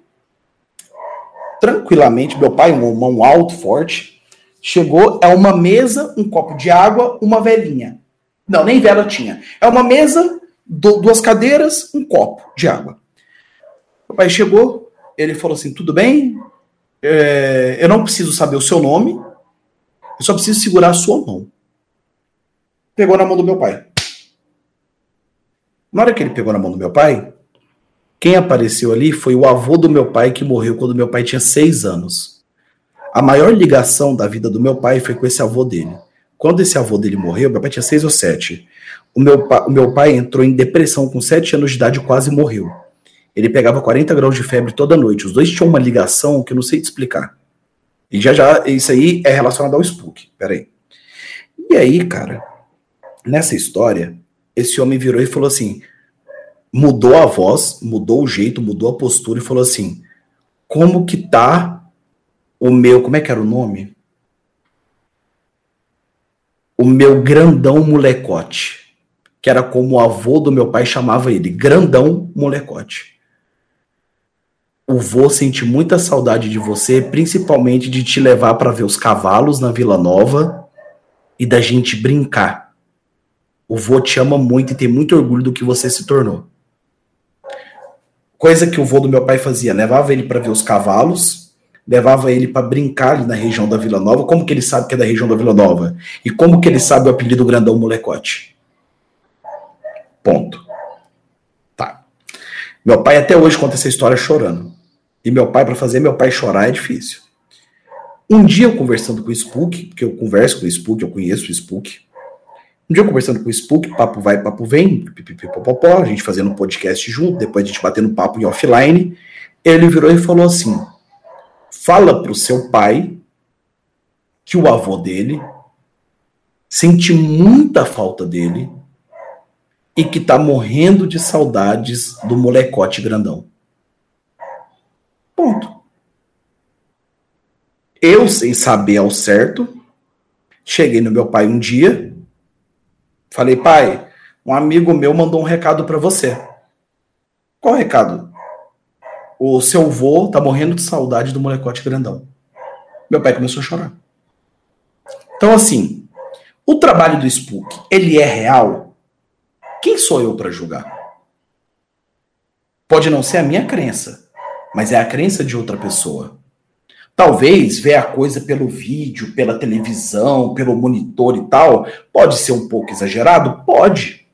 tranquilamente, meu pai, um mão alto, forte, chegou, é uma mesa, um copo de água, uma velinha. Não, nem vela tinha. É uma mesa, duas cadeiras, um copo de água. Meu pai chegou, ele falou assim: tudo bem? É, eu não preciso saber o seu nome, eu só preciso segurar a sua mão. Pegou na mão do meu pai. Na hora que ele pegou na mão do meu pai, quem apareceu ali foi o avô do meu pai que morreu quando meu pai tinha seis anos. A maior ligação da vida do meu pai foi com esse avô dele. Quando esse avô dele morreu, meu pai tinha seis ou sete. O meu, o meu pai entrou em depressão com sete anos de idade e quase morreu. Ele pegava 40 graus de febre toda noite. Os dois tinham uma ligação que eu não sei te explicar. E já já, isso aí é relacionado ao Spook. Peraí. E aí, cara, nessa história, esse homem virou e falou assim: mudou a voz, mudou o jeito, mudou a postura e falou assim: como que tá o meu, como é que era o nome? O meu grandão molecote. Que era como o avô do meu pai chamava ele, grandão molecote o vô sente muita saudade de você, principalmente de te levar para ver os cavalos na Vila Nova e da gente brincar. O vô te ama muito e tem muito orgulho do que você se tornou. Coisa que o vô do meu pai fazia, levava ele para ver os cavalos, levava ele para brincar ali na região da Vila Nova. Como que ele sabe que é da região da Vila Nova? E como que ele sabe o apelido grandão molecote? Ponto. Tá. Meu pai até hoje conta essa história chorando. E meu pai, para fazer meu pai chorar é difícil. Um dia eu conversando com o Spook, porque eu converso com o Spook, eu conheço o Spook, Um dia conversando com o Spook, papo vai, papo vem, pipipipopopó, a gente fazendo um podcast junto, depois a gente batendo papo em offline, ele virou e falou assim: fala pro seu pai que o avô dele sente muita falta dele e que tá morrendo de saudades do molecote grandão. Ponto. Eu, sem saber ao certo, cheguei no meu pai um dia Falei, pai, um amigo meu mandou um recado para você. Qual recado? O seu vô tá morrendo de saudade do molecote grandão. Meu pai começou a chorar. Então, assim, o trabalho do Spook, ele é real? Quem sou eu para julgar? Pode não ser a minha crença, mas é a crença de outra pessoa. Talvez ver a coisa pelo vídeo, pela televisão, pelo monitor e tal, pode ser um pouco exagerado? Pode.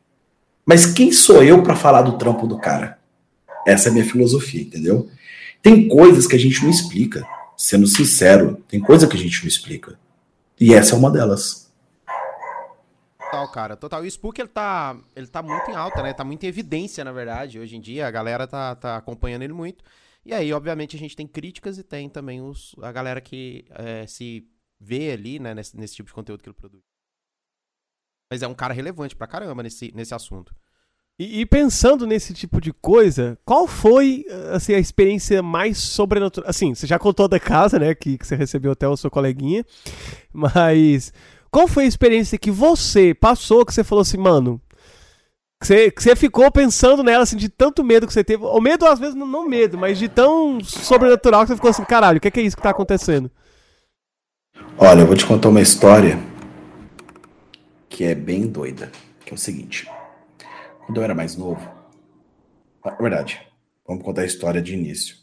Mas quem sou eu para falar do trampo do cara? Essa é a minha filosofia, entendeu? Tem coisas que a gente não explica. Sendo sincero, tem coisa que a gente não explica. E essa é uma delas. Total, cara. Total. E o Spook, ele tá, ele tá muito em alta, né? Tá muito em evidência, na verdade. Hoje em dia, a galera tá, tá acompanhando ele muito. E aí, obviamente, a gente tem críticas e tem também os, a galera que é, se vê ali, né, nesse, nesse tipo de conteúdo que ele produz. Mas é um cara relevante pra caramba nesse, nesse assunto. E, e, pensando nesse tipo de coisa, qual foi assim, a experiência mais sobrenatural? Assim, você já contou da casa, né? Que, que você recebeu até o seu coleguinha. Mas qual foi a experiência que você passou que você falou assim, mano, que você, que você ficou pensando nela, assim, de tanto medo que você teve. Ou medo, às vezes, não medo, mas de tão sobrenatural que você ficou assim, caralho, o que é, que é isso que tá acontecendo? Olha, eu vou te contar uma história que é bem doida. Que é o seguinte. Quando eu era mais novo. Na verdade, vamos contar a história de início.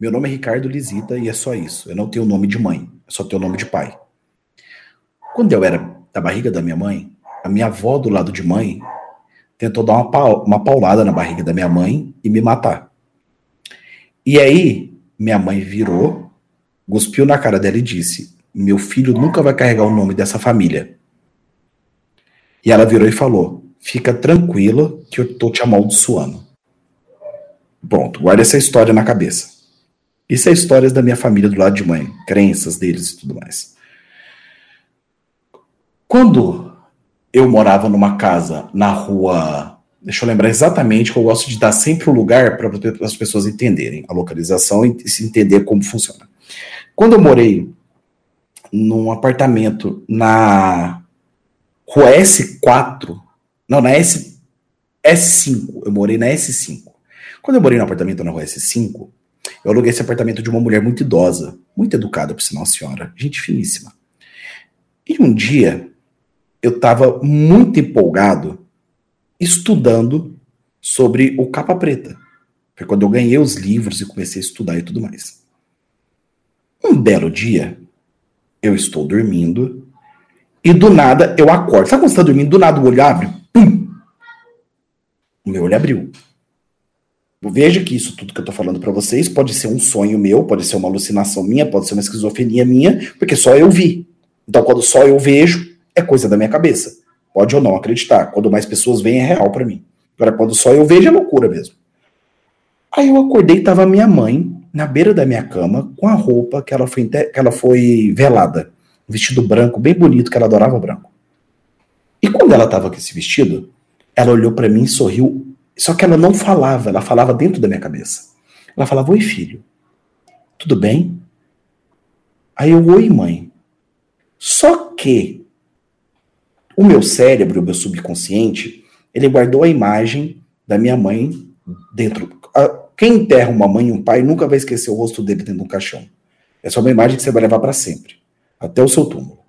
Meu nome é Ricardo Lisita e é só isso. Eu não tenho nome de mãe, eu só tenho nome de pai. Quando eu era da barriga da minha mãe, a minha avó do lado de mãe tentou dar uma, uma paulada na barriga da minha mãe e me matar. E aí, minha mãe virou, cuspiu na cara dela e disse: Meu filho nunca vai carregar o nome dessa família. E ela virou e falou: Fica tranquila que eu tô te amaldiçoando. Pronto, guarda essa história na cabeça. Isso é histórias da minha família do lado de mãe, crenças deles e tudo mais. Quando eu morava numa casa na rua. Deixa eu lembrar exatamente que eu gosto de dar sempre o um lugar para as pessoas entenderem a localização e se entender como funciona. Quando eu morei num apartamento na rua S4, não, na S, S5, eu morei na S5. Quando eu morei no apartamento na rua S5, eu aluguei esse apartamento de uma mulher muito idosa, muito educada, por sinal, senhora, gente finíssima. E um dia, eu estava muito empolgado estudando sobre o Capa Preta. Foi quando eu ganhei os livros e comecei a estudar e tudo mais. Um belo dia, eu estou dormindo e do nada eu acordo. Sabe quando você está dormindo? Do nada o olho abre? Pum! O meu olho abriu. Veja que isso tudo que eu estou falando para vocês pode ser um sonho meu, pode ser uma alucinação minha, pode ser uma esquizofrenia minha, porque só eu vi. Então, quando só eu vejo, é coisa da minha cabeça. Pode ou não acreditar. Quando mais pessoas veem, é real para mim. Agora, quando só eu vejo, é loucura mesmo. Aí eu acordei e tava minha mãe na beira da minha cama com a roupa que ela foi, que ela foi velada. Um vestido branco, bem bonito, que ela adorava branco. E quando ela tava com esse vestido, ela olhou para mim e sorriu. Só que ela não falava, ela falava dentro da minha cabeça. Ela falava: Oi, filho, tudo bem? Aí eu, oi, mãe. Só que o meu cérebro, o meu subconsciente, ele guardou a imagem da minha mãe dentro. Quem enterra uma mãe e um pai nunca vai esquecer o rosto dele dentro de um caixão. É só uma imagem que você vai levar para sempre, até o seu túmulo.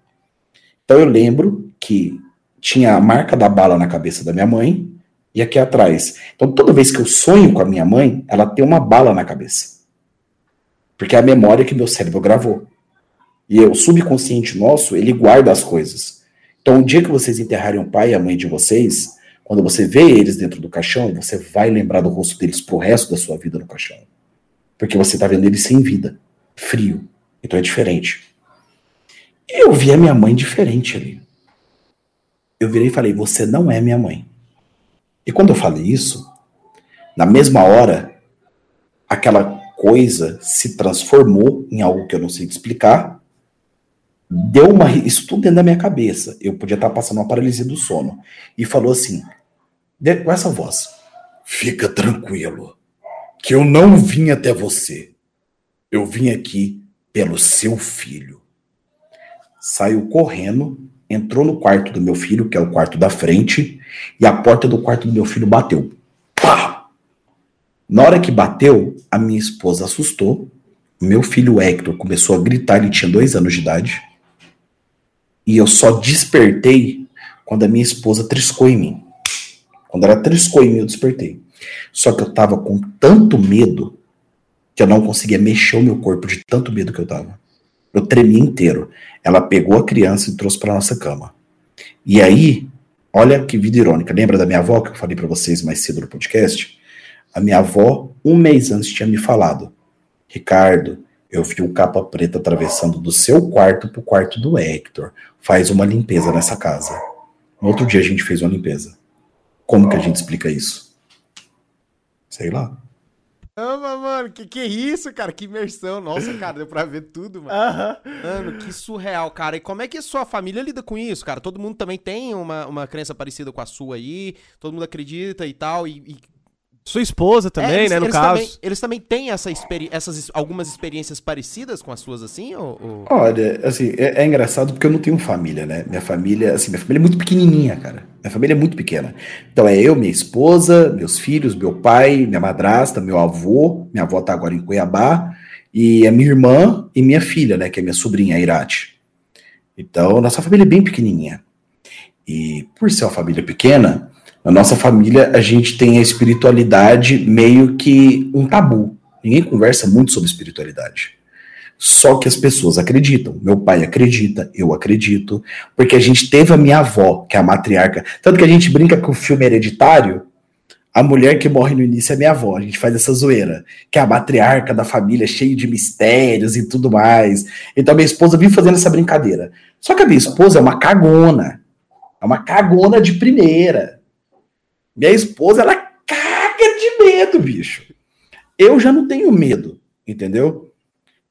Então eu lembro que tinha a marca da bala na cabeça da minha mãe e aqui atrás. Então toda vez que eu sonho com a minha mãe, ela tem uma bala na cabeça. Porque é a memória que meu cérebro gravou. E o subconsciente nosso, ele guarda as coisas. Então, o dia que vocês enterrarem o pai e a mãe de vocês, quando você vê eles dentro do caixão, você vai lembrar do rosto deles pro resto da sua vida no caixão. Porque você tá vendo eles sem vida, frio. Então é diferente. Eu vi a minha mãe diferente ali. eu virei e falei: Você não é minha mãe. E quando eu falei isso, na mesma hora, aquela coisa se transformou em algo que eu não sei explicar. Deu uma. Isso tudo dentro da minha cabeça. Eu podia estar passando uma paralisia do sono. E falou assim, com essa voz: Fica tranquilo, que eu não vim até você. Eu vim aqui pelo seu filho. Saiu correndo, entrou no quarto do meu filho, que é o quarto da frente, e a porta do quarto do meu filho bateu. Pá! Na hora que bateu, a minha esposa assustou. Meu filho Hector começou a gritar, ele tinha dois anos de idade. E eu só despertei quando a minha esposa triscou em mim. Quando ela triscou em mim, eu despertei. Só que eu tava com tanto medo que eu não conseguia mexer o meu corpo de tanto medo que eu tava. Eu tremia inteiro. Ela pegou a criança e trouxe para nossa cama. E aí, olha que vida irônica. Lembra da minha avó que eu falei para vocês mais cedo no podcast? A minha avó, um mês antes, tinha me falado: Ricardo, eu vi o capa preta atravessando do seu quarto pro quarto do Hector. Faz uma limpeza nessa casa. No outro dia a gente fez uma limpeza. Como que a gente explica isso? Sei lá. Ama, mano, que que é isso, cara? Que imersão. Nossa, cara, deu pra ver tudo, mano. Uhum. Mano, que surreal, cara. E como é que a sua família lida com isso, cara? Todo mundo também tem uma, uma crença parecida com a sua aí, todo mundo acredita e tal, e, e sua esposa também, é, eles, né, no eles caso. Também, eles também têm essa experi essas algumas experiências parecidas com as suas, assim? Ou, ou... Olha, assim, é, é, engraçado porque eu não tenho família, né? Minha família, assim, minha família é muito pequenininha, cara. Minha família é muito pequena. Então é eu, minha esposa, meus filhos, meu pai, minha madrasta, meu avô, minha avó tá agora em Cuiabá, e a minha irmã e minha filha, né, que é minha sobrinha, a Irate. Então, nossa família é bem pequenininha. E por ser uma família pequena, na nossa família, a gente tem a espiritualidade meio que um tabu. Ninguém conversa muito sobre espiritualidade. Só que as pessoas acreditam. Meu pai acredita, eu acredito, porque a gente teve a minha avó, que é a matriarca. Tanto que a gente brinca com o filme hereditário, a mulher que morre no início é minha avó. A gente faz essa zoeira, que é a matriarca da família, cheio de mistérios e tudo mais. Então minha esposa vive fazendo essa brincadeira. Só que a minha esposa é uma cagona. É uma cagona de primeira. Minha esposa, ela caga de medo, bicho. Eu já não tenho medo, entendeu?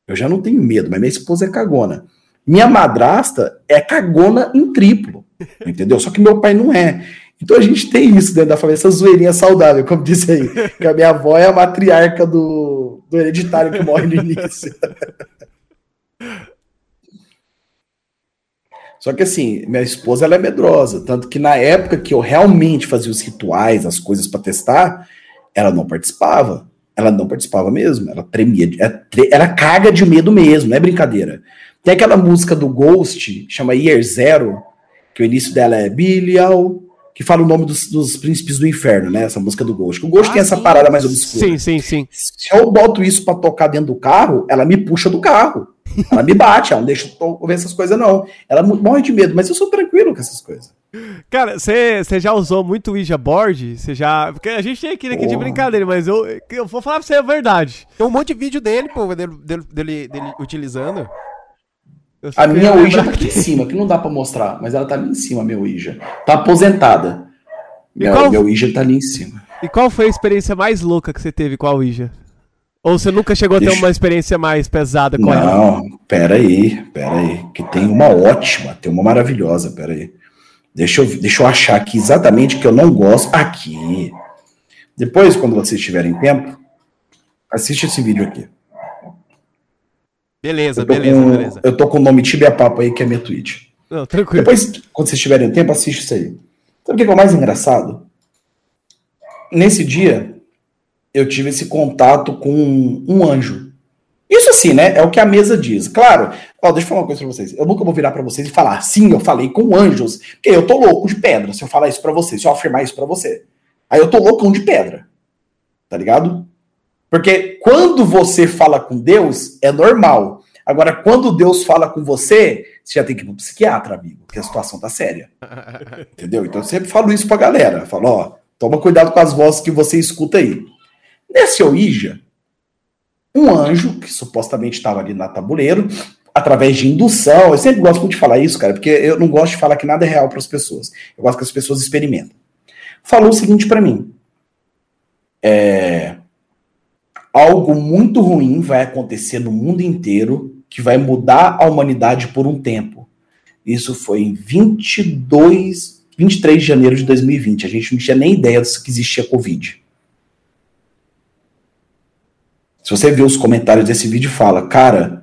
Eu já não tenho medo, mas minha esposa é cagona. Minha madrasta é cagona em triplo, entendeu? Só que meu pai não é. Então a gente tem isso dentro da família, essa zoeirinha saudável, como disse aí, que a minha avó é a matriarca do, do hereditário que morre no início. Só que assim, minha esposa ela é medrosa, tanto que na época que eu realmente fazia os rituais, as coisas para testar, ela não participava. Ela não participava mesmo, ela tremia, ela, ela caga de medo mesmo, não é brincadeira. Tem aquela música do Ghost, chama Year Zero, que o início dela é Bilial, que fala o nome dos, dos, príncipes do inferno, né? Essa música do Ghost. O Ghost ah, tem essa parada mais obscura. Sim, sim, sim. Se eu boto isso para tocar dentro do carro, ela me puxa do carro. Ela me bate, ela não deixa eu ouvir essas coisas, não. Ela morre de medo, mas eu sou tranquilo com essas coisas. Cara, você já usou muito o Ouija Board? Você já. Porque a gente tem aqui, aqui de brincadeira, mas eu, eu vou falar pra você a verdade. Tem um monte de vídeo dele, pô, dele, dele, dele, dele utilizando. A minha Ouija tá aqui em cima, que não dá pra mostrar, mas ela tá ali em cima, a minha Ouija. Tá aposentada. Minha, qual... Meu Ouija tá ali em cima. E qual foi a experiência mais louca que você teve com a Ouija? Ou você nunca chegou Deixa... a ter uma experiência mais pesada com não, ela? Não, pera aí, pera aí. Que tem uma ótima, tem uma maravilhosa, pera aí. Deixa eu, deixa eu achar aqui exatamente que eu não gosto. Aqui. Depois, quando vocês tiverem tempo, assiste esse vídeo aqui. Beleza, beleza, com, beleza. Eu tô com o nome Tibia Papo aí, que é minha Twitch. Não, tranquilo. Depois, quando vocês tiverem tempo, assiste isso aí. Sabe o que é o mais engraçado? Nesse dia, eu tive esse contato com um anjo. Isso assim, né? É o que a mesa diz. Claro, ó, deixa eu falar uma coisa pra vocês. Eu nunca vou virar para vocês e falar, sim, eu falei com anjos, porque eu tô louco de pedra se eu falar isso para você, se eu afirmar isso para você. Aí eu tô loucão de pedra. Tá ligado? Porque quando você fala com Deus, é normal. Agora, quando Deus fala com você, você já tem que ir pro psiquiatra, amigo, porque a situação tá séria. Entendeu? Então eu sempre falo isso pra galera. Falo, ó, toma cuidado com as vozes que você escuta aí. Nesse Ouija, um anjo, que supostamente estava ali na tabuleiro, através de indução. Eu sempre gosto muito de falar isso, cara, porque eu não gosto de falar que nada é real para as pessoas. Eu gosto que as pessoas experimentem. Falou o seguinte para mim: é, algo muito ruim vai acontecer no mundo inteiro que vai mudar a humanidade por um tempo. Isso foi em 22, 23 de janeiro de 2020. A gente não tinha nem ideia que existia Covid. Se você ver os comentários desse vídeo, fala, cara,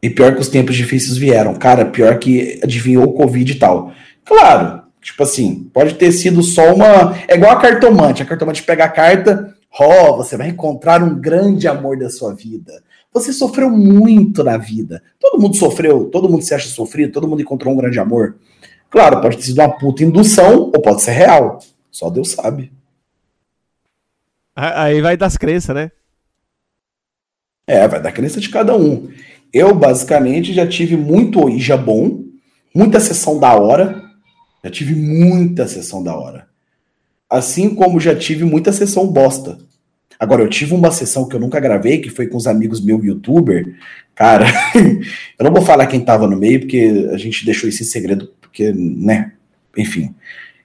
e pior que os tempos difíceis vieram, cara, pior que adivinhou o Covid e tal. Claro, tipo assim, pode ter sido só uma. É igual a cartomante. A cartomante pega a carta, ó, oh, você vai encontrar um grande amor da sua vida. Você sofreu muito na vida. Todo mundo sofreu, todo mundo se acha sofrido, todo mundo encontrou um grande amor. Claro, pode ter sido uma puta indução ou pode ser real. Só Deus sabe. Aí vai das crenças, né? É, vai da crença de cada um. Eu, basicamente, já tive muito Ouija bom, muita sessão da hora. Já tive muita sessão da hora. Assim como já tive muita sessão bosta. Agora, eu tive uma sessão que eu nunca gravei, que foi com os amigos meu youtuber. Cara, eu não vou falar quem tava no meio, porque a gente deixou esse segredo, porque, né? Enfim,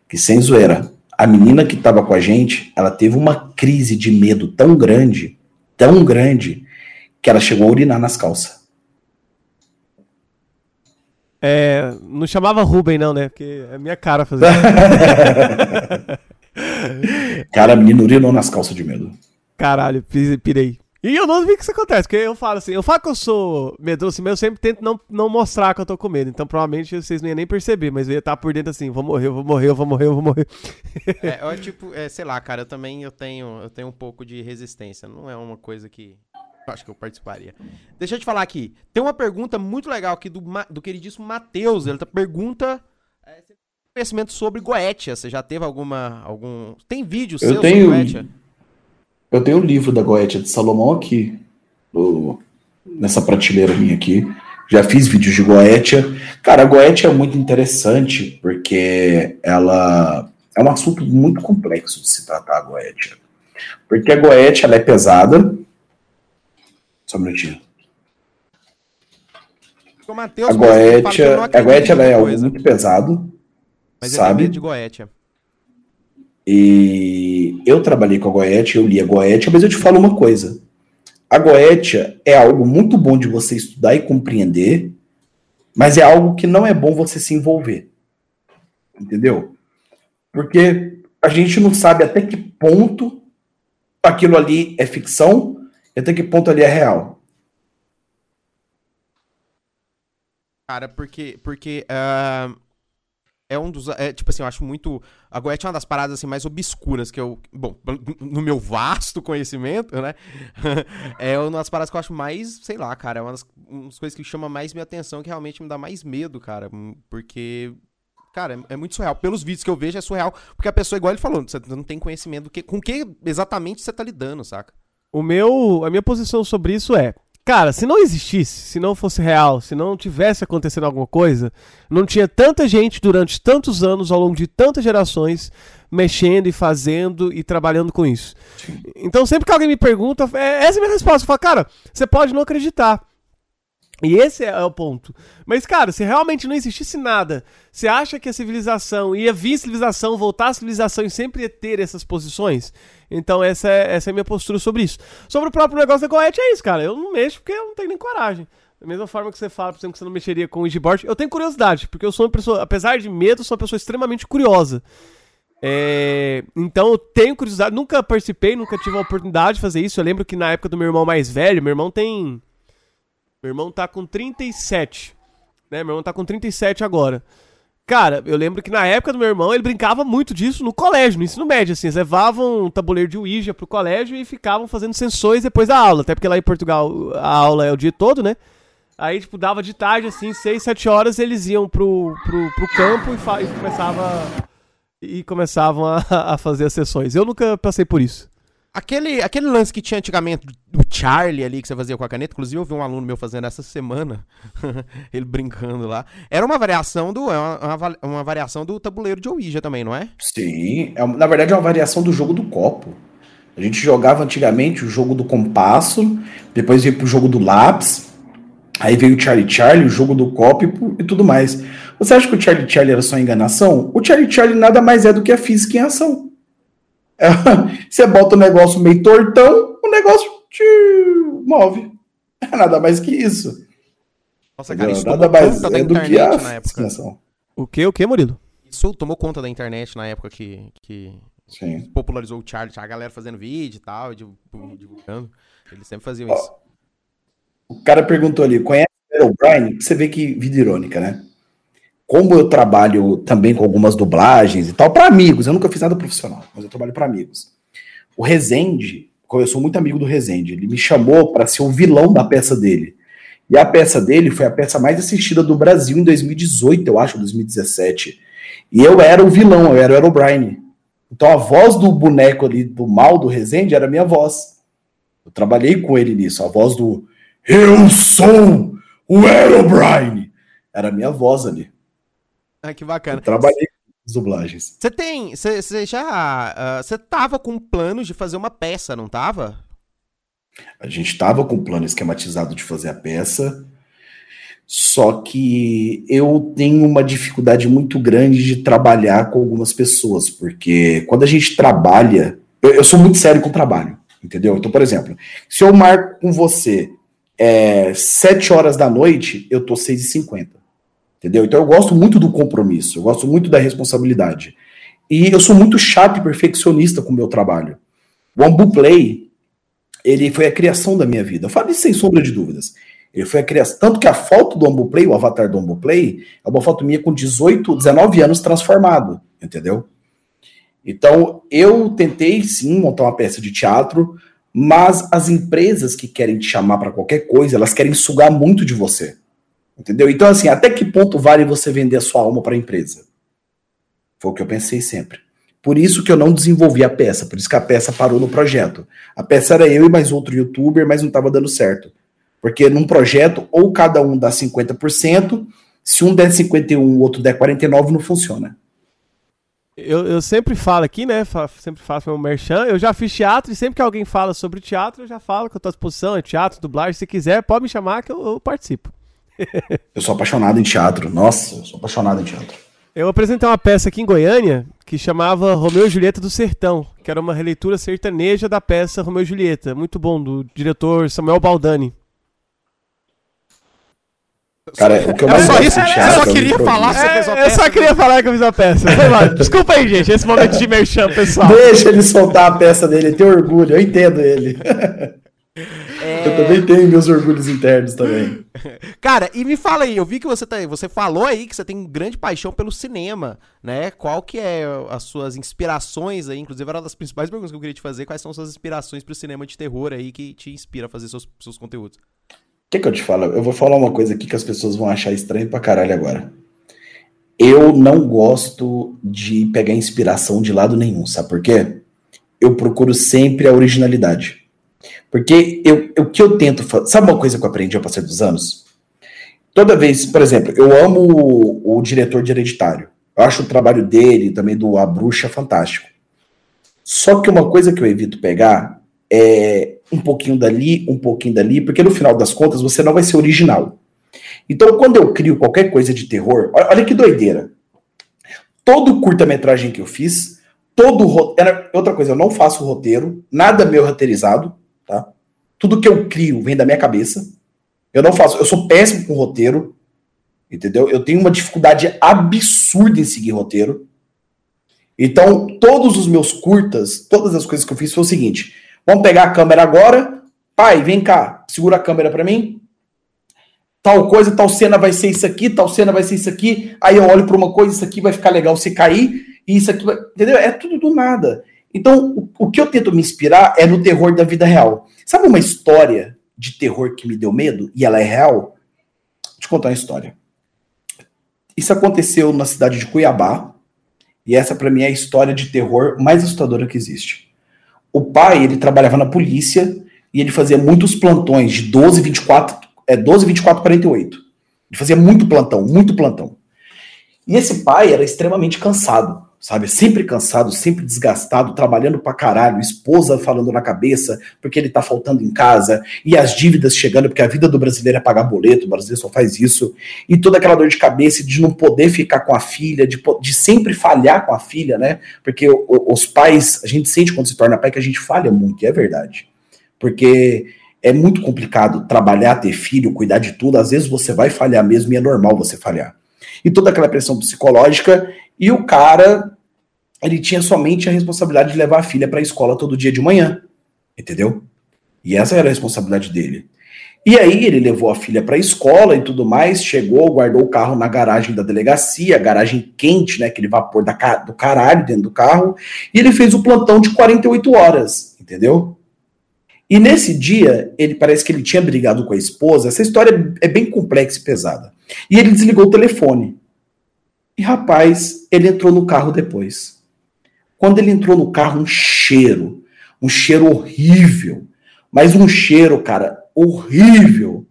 que sem zoeira. A menina que tava com a gente, ela teve uma crise de medo tão grande, tão grande, que ela chegou a urinar nas calças. É, não chamava Ruben, não, né? Porque é minha cara fazer. cara, a menina urinou nas calças de medo. Caralho, pirei. E eu não vi que isso acontece, porque eu falo assim, eu falo que eu sou medroso, mas eu sempre tento não, não mostrar que eu tô com medo. Então provavelmente vocês não iam nem perceber, mas eu ia estar por dentro assim, vou morrer, vou morrer, vou morrer, vou morrer. É, eu, tipo, é, sei lá, cara, eu também eu tenho, eu tenho um pouco de resistência. Não é uma coisa que acho que eu participaria. Deixa eu te falar aqui. Tem uma pergunta muito legal aqui do, do queridíssimo Matheus. Ele tá, pergunta é, conhecimento sobre Goetia. Você já teve alguma. algum Tem vídeo eu seu tenho, sobre Goetia? Eu tenho o livro da Goetia de Salomão aqui. Do, nessa prateleira minha aqui. Já fiz vídeos de Goetia. Cara, a Goetia é muito interessante porque ela é um assunto muito complexo de se tratar a Goetia. Porque a Goetia ela é pesada, só um minutinho. Mateus, a Goetia, a Goetia é algo muito pesado, mas sabe? de Goetia. E eu trabalhei com a Goetia, eu li a Goetia, mas eu te falo uma coisa. A Goetia é algo muito bom de você estudar e compreender, mas é algo que não é bom você se envolver. Entendeu? Porque a gente não sabe até que ponto aquilo ali é ficção e até que ponto ali é real? Cara, porque, porque uh, é um dos. É, tipo assim, eu acho muito. A Goethe é uma das paradas assim, mais obscuras que eu. Bom, no meu vasto conhecimento, né? é uma das paradas que eu acho mais, sei lá, cara. É uma das, uma das coisas que chama mais minha atenção, que realmente me dá mais medo, cara. Porque cara, é muito surreal. Pelos vídeos que eu vejo, é surreal. Porque a pessoa, igual ele falou, você não tem conhecimento do que, com que exatamente você tá lidando, saca? O meu, a minha posição sobre isso é, cara, se não existisse, se não fosse real, se não tivesse acontecendo alguma coisa, não tinha tanta gente durante tantos anos, ao longo de tantas gerações, mexendo e fazendo e trabalhando com isso. Então, sempre que alguém me pergunta, é, essa é a minha resposta. Eu falo, cara, você pode não acreditar. E esse é o ponto. Mas, cara, se realmente não existisse nada, você acha que a civilização ia vir civilização, voltar à civilização e sempre ia ter essas posições? Então, essa é, essa é a minha postura sobre isso. Sobre o próprio negócio da Goethe, é isso, cara. Eu não mexo porque eu não tenho nem coragem. Da mesma forma que você fala, por exemplo, que você não mexeria com o Igboard, eu tenho curiosidade, porque eu sou uma pessoa, apesar de medo, sou uma pessoa extremamente curiosa. É, então eu tenho curiosidade, nunca participei, nunca tive a oportunidade de fazer isso. Eu lembro que na época do meu irmão mais velho, meu irmão tem meu irmão tá com 37. Né? Meu irmão tá com 37 agora. Cara, eu lembro que na época do meu irmão ele brincava muito disso no colégio, no ensino médio, assim. Eles levavam um tabuleiro de Ouija pro colégio e ficavam fazendo sensões depois da aula. Até porque lá em Portugal a aula é o dia todo, né? Aí, tipo, dava de tarde, assim, 6, 7 horas, eles iam pro, pro, pro campo e, e começava e começavam a, a fazer as sessões. Eu nunca passei por isso. Aquele, aquele lance que tinha antigamente do Charlie ali, que você fazia com a caneta, inclusive eu vi um aluno meu fazendo essa semana, ele brincando lá. Era uma variação do. É uma, uma, variação do tabuleiro de Ouija também, não é? Sim. É, na verdade, é uma variação do jogo do copo. A gente jogava antigamente o jogo do compasso, depois ia pro jogo do lápis. Aí veio o Charlie Charlie, o jogo do copo e, e tudo mais. Você acha que o Charlie Charlie era só enganação? O Charlie Charlie nada mais é do que a física em ação. É, você bota o negócio meio tortão, o negócio te move. É nada mais que isso. Nossa, cara, isso nada mais é do que a na época. O que, o que, Murilo? Isso tomou conta da internet na época que, que popularizou o Charlie, a galera fazendo vídeo e tal, divulgando. Eles sempre faziam Ó, isso. O cara perguntou ali, conhece o O'Brien? Você vê que vida irônica, né? Como eu trabalho também com algumas dublagens e tal, para amigos, eu nunca fiz nada profissional, mas eu trabalho para amigos. O Rezende, eu sou muito amigo do Rezende, ele me chamou para ser o vilão da peça dele. E a peça dele foi a peça mais assistida do Brasil em 2018, eu acho, 2017. E eu era o vilão, eu era o O'Brien. Então a voz do boneco ali, do mal do Rezende, era a minha voz. Eu trabalhei com ele nisso, a voz do Eu sou o Herobrine. Era a minha voz ali. Ah, que bacana. Eu trabalhei com as dublagens. Você tem. Você já. Você uh, tava com planos de fazer uma peça, não tava? A gente tava com o plano esquematizado de fazer a peça. Só que eu tenho uma dificuldade muito grande de trabalhar com algumas pessoas, porque quando a gente trabalha, eu, eu sou muito sério com o trabalho, entendeu? Então, por exemplo, se eu marco com você é, 7 horas da noite, eu tô 6 e 50 Entendeu? Então eu gosto muito do compromisso, eu gosto muito da responsabilidade. E eu sou muito chato e perfeccionista com o meu trabalho. O Ambuplay, ele foi a criação da minha vida. Eu falo isso sem sombra de dúvidas. Ele foi a criação. Tanto que a foto do Ambuplay, o avatar do Ambuplay, é uma foto minha com 18, 19 anos transformado. Entendeu? Então, eu tentei sim montar uma peça de teatro, mas as empresas que querem te chamar para qualquer coisa, elas querem sugar muito de você. Entendeu? Então, assim, até que ponto vale você vender a sua alma para a empresa? Foi o que eu pensei sempre. Por isso que eu não desenvolvi a peça, por isso que a peça parou no projeto. A peça era eu e mais outro youtuber, mas não estava dando certo. Porque num projeto, ou cada um dá 50%, se um der 51 o outro der 49, não funciona. Eu, eu sempre falo aqui, né? Sempre faço meu merchan. Eu já fiz teatro e sempre que alguém fala sobre teatro, eu já falo que eu estou à disposição, é teatro, dublagem. Se quiser, pode me chamar que eu, eu participo. eu sou apaixonado em teatro. Nossa, eu sou apaixonado em teatro. Eu apresentei uma peça aqui em Goiânia que chamava Romeu e Julieta do Sertão, que era uma releitura sertaneja da peça Romeu e Julieta. Muito bom, do diretor Samuel Baldani. Cara, o que eu mais gosto isso, teatro, Eu só queria falar que é, Eu só queria falar que eu fiz a peça. Desculpa aí, gente, esse momento de merchan, pessoal. Deixa ele soltar a peça dele, ele tem orgulho, eu entendo ele. É... Eu também tenho meus orgulhos internos também. Cara, e me fala aí, eu vi que você tá, você falou aí que você tem grande paixão pelo cinema, né? Qual que é as suas inspirações aí? Inclusive, era uma das principais perguntas que eu queria te fazer. Quais são suas inspirações pro cinema de terror aí que te inspira a fazer seus, seus conteúdos? O que, que eu te falo? Eu vou falar uma coisa aqui que as pessoas vão achar estranho pra caralho agora. Eu não gosto de pegar inspiração de lado nenhum, sabe por quê? Eu procuro sempre a originalidade. Porque eu, o que eu tento fazer. Sabe uma coisa que eu aprendi ao passar dos anos? Toda vez, por exemplo, eu amo o, o diretor de Hereditário. Eu acho o trabalho dele, também do A Bruxa, fantástico. Só que uma coisa que eu evito pegar é um pouquinho dali, um pouquinho dali, porque no final das contas você não vai ser original. Então, quando eu crio qualquer coisa de terror, olha que doideira. Todo curta-metragem que eu fiz, todo roteiro. Outra coisa, eu não faço roteiro, nada meu roteirizado. Tudo que eu crio vem da minha cabeça. Eu não faço, eu sou péssimo com roteiro, entendeu? Eu tenho uma dificuldade absurda em seguir roteiro. Então, todos os meus curtas, todas as coisas que eu fiz foi o seguinte: vamos pegar a câmera agora, pai, vem cá, segura a câmera para mim. Tal coisa, tal cena vai ser isso aqui, tal cena vai ser isso aqui. Aí eu olho para uma coisa, isso aqui vai ficar legal se cair, e isso aqui vai. Entendeu? É tudo do nada. Então, o, o que eu tento me inspirar é no terror da vida real. Sabe uma história de terror que me deu medo e ela é real? Vou te contar uma história. Isso aconteceu na cidade de Cuiabá, e essa para mim é a história de terror mais assustadora que existe. O pai, ele trabalhava na polícia e ele fazia muitos plantões de 12, 24, é 12, 24, 48. Ele fazia muito plantão, muito plantão. E esse pai era extremamente cansado sabe? Sempre cansado, sempre desgastado, trabalhando pra caralho, esposa falando na cabeça porque ele tá faltando em casa, e as dívidas chegando, porque a vida do brasileiro é pagar boleto, o brasileiro só faz isso, e toda aquela dor de cabeça de não poder ficar com a filha, de, de sempre falhar com a filha, né? Porque o, os pais, a gente sente quando se torna pai que a gente falha muito, e é verdade. Porque é muito complicado trabalhar, ter filho, cuidar de tudo, às vezes você vai falhar mesmo e é normal você falhar. E toda aquela pressão psicológica e o cara, ele tinha somente a responsabilidade de levar a filha para a escola todo dia de manhã, entendeu? E essa era a responsabilidade dele. E aí ele levou a filha para a escola e tudo mais, chegou, guardou o carro na garagem da delegacia, garagem quente, né, aquele vapor da, do caralho dentro do carro, e ele fez o plantão de 48 horas, entendeu? E nesse dia, ele parece que ele tinha brigado com a esposa, essa história é bem complexa e pesada. E ele desligou o telefone. E rapaz, ele entrou no carro depois. Quando ele entrou no carro, um cheiro, um cheiro horrível, mas um cheiro, cara, horrível.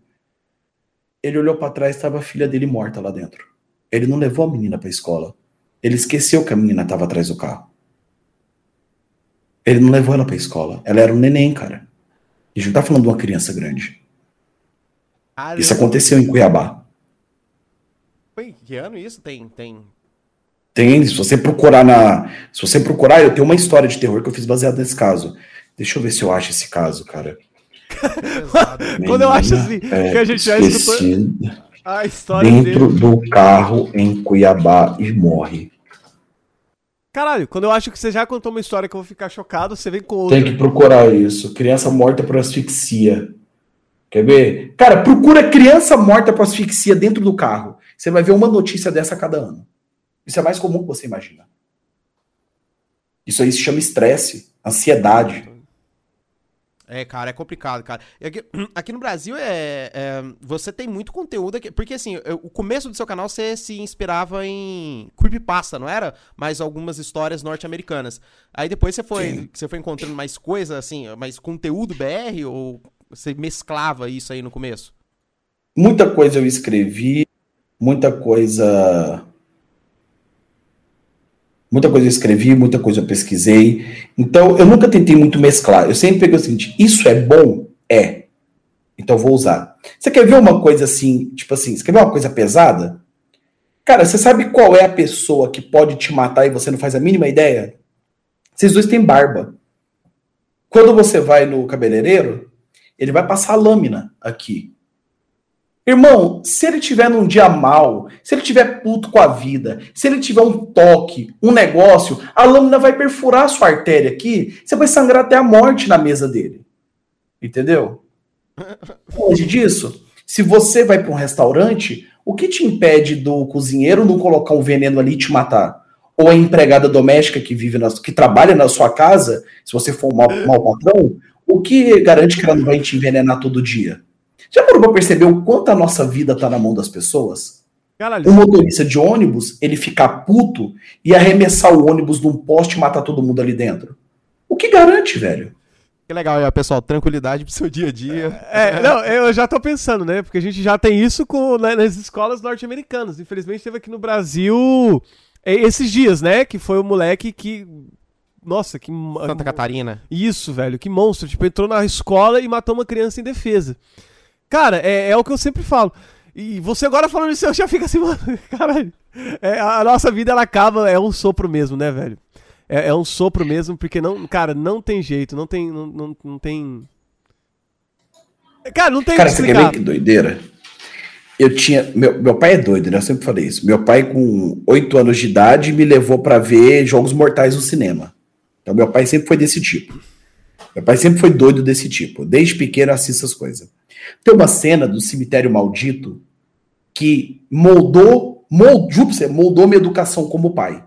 Ele olhou para trás, estava a filha dele morta lá dentro. Ele não levou a menina para a escola. Ele esqueceu que a menina estava atrás do carro. Ele não levou ela para a escola. Ela era um neném, cara. A gente não tá falando de uma criança grande. Caramba. Isso aconteceu em Cuiabá. Foi que ano isso? Tem, tem. Tem, se você procurar na. Se você procurar, eu tenho uma história de terror que eu fiz baseado nesse caso. Deixa eu ver se eu acho esse caso, cara. Quando eu acho assim, é, que a gente já escutou a história dentro dele. do carro em Cuiabá e morre. Caralho, quando eu acho que você já contou uma história que eu vou ficar chocado, você vem com outra. Tem que procurar isso. Criança morta por asfixia. Quer ver? Cara, procura criança morta por asfixia dentro do carro. Você vai ver uma notícia dessa a cada ano. Isso é mais comum que você imagina. Isso aí se chama estresse, ansiedade. É, cara, é complicado, cara. Aqui, aqui no Brasil é, é, Você tem muito conteúdo aqui. Porque assim, o começo do seu canal você se inspirava em creepypasta, não era? Mais algumas histórias norte-americanas. Aí depois você foi, você foi encontrando mais coisa, assim, mais conteúdo BR? Ou você mesclava isso aí no começo? Muita coisa eu escrevi, muita coisa. Muita coisa eu escrevi, muita coisa eu pesquisei. Então, eu nunca tentei muito mesclar. Eu sempre peguei o seguinte: isso é bom? É. Então, vou usar. Você quer ver uma coisa assim, tipo assim, você quer ver uma coisa pesada? Cara, você sabe qual é a pessoa que pode te matar e você não faz a mínima ideia? Vocês dois têm barba. Quando você vai no cabeleireiro, ele vai passar lâmina aqui. Irmão, se ele tiver num dia mal, se ele tiver puto com a vida, se ele tiver um toque, um negócio, a lâmina vai perfurar a sua artéria aqui, você vai sangrar até a morte na mesa dele. Entendeu? Longe disso, se você vai para um restaurante, o que te impede do cozinheiro não colocar um veneno ali e te matar? Ou a empregada doméstica que vive na, que trabalha na sua casa, se você for um mau, mau patrão, o que garante que ela não vai te envenenar todo dia? Já parou pra perceber o quanto a nossa vida tá na mão das pessoas? Caralho. O motorista de ônibus, ele ficar puto e arremessar o ônibus num poste e matar todo mundo ali dentro. O que garante, velho? Que legal, aí, pessoal. Tranquilidade pro seu dia a dia. É, não, eu já tô pensando, né? Porque a gente já tem isso com, né, nas escolas norte-americanas. Infelizmente, teve aqui no Brasil é, esses dias, né? Que foi o moleque que. Nossa, que. Santa Catarina. Isso, velho. Que monstro. Tipo, entrou na escola e matou uma criança em defesa. Cara, é, é o que eu sempre falo. E você agora falando isso, eu já fico assim, mano, caralho. É, a nossa vida, ela acaba, é um sopro mesmo, né, velho? É, é, um sopro mesmo, porque não, cara, não tem jeito, não tem, não, não, não tem... Cara, não tem Cara, você quer ver que doideira? Eu tinha, meu, meu pai é doido, né? Eu sempre falei isso. Meu pai, com oito anos de idade, me levou para ver Jogos Mortais no cinema. Então, meu pai sempre foi desse tipo. Meu pai sempre foi doido desse tipo. Desde pequeno, assista as coisas. Tem uma cena do cemitério maldito que moldou, mold, você, moldou minha educação como pai.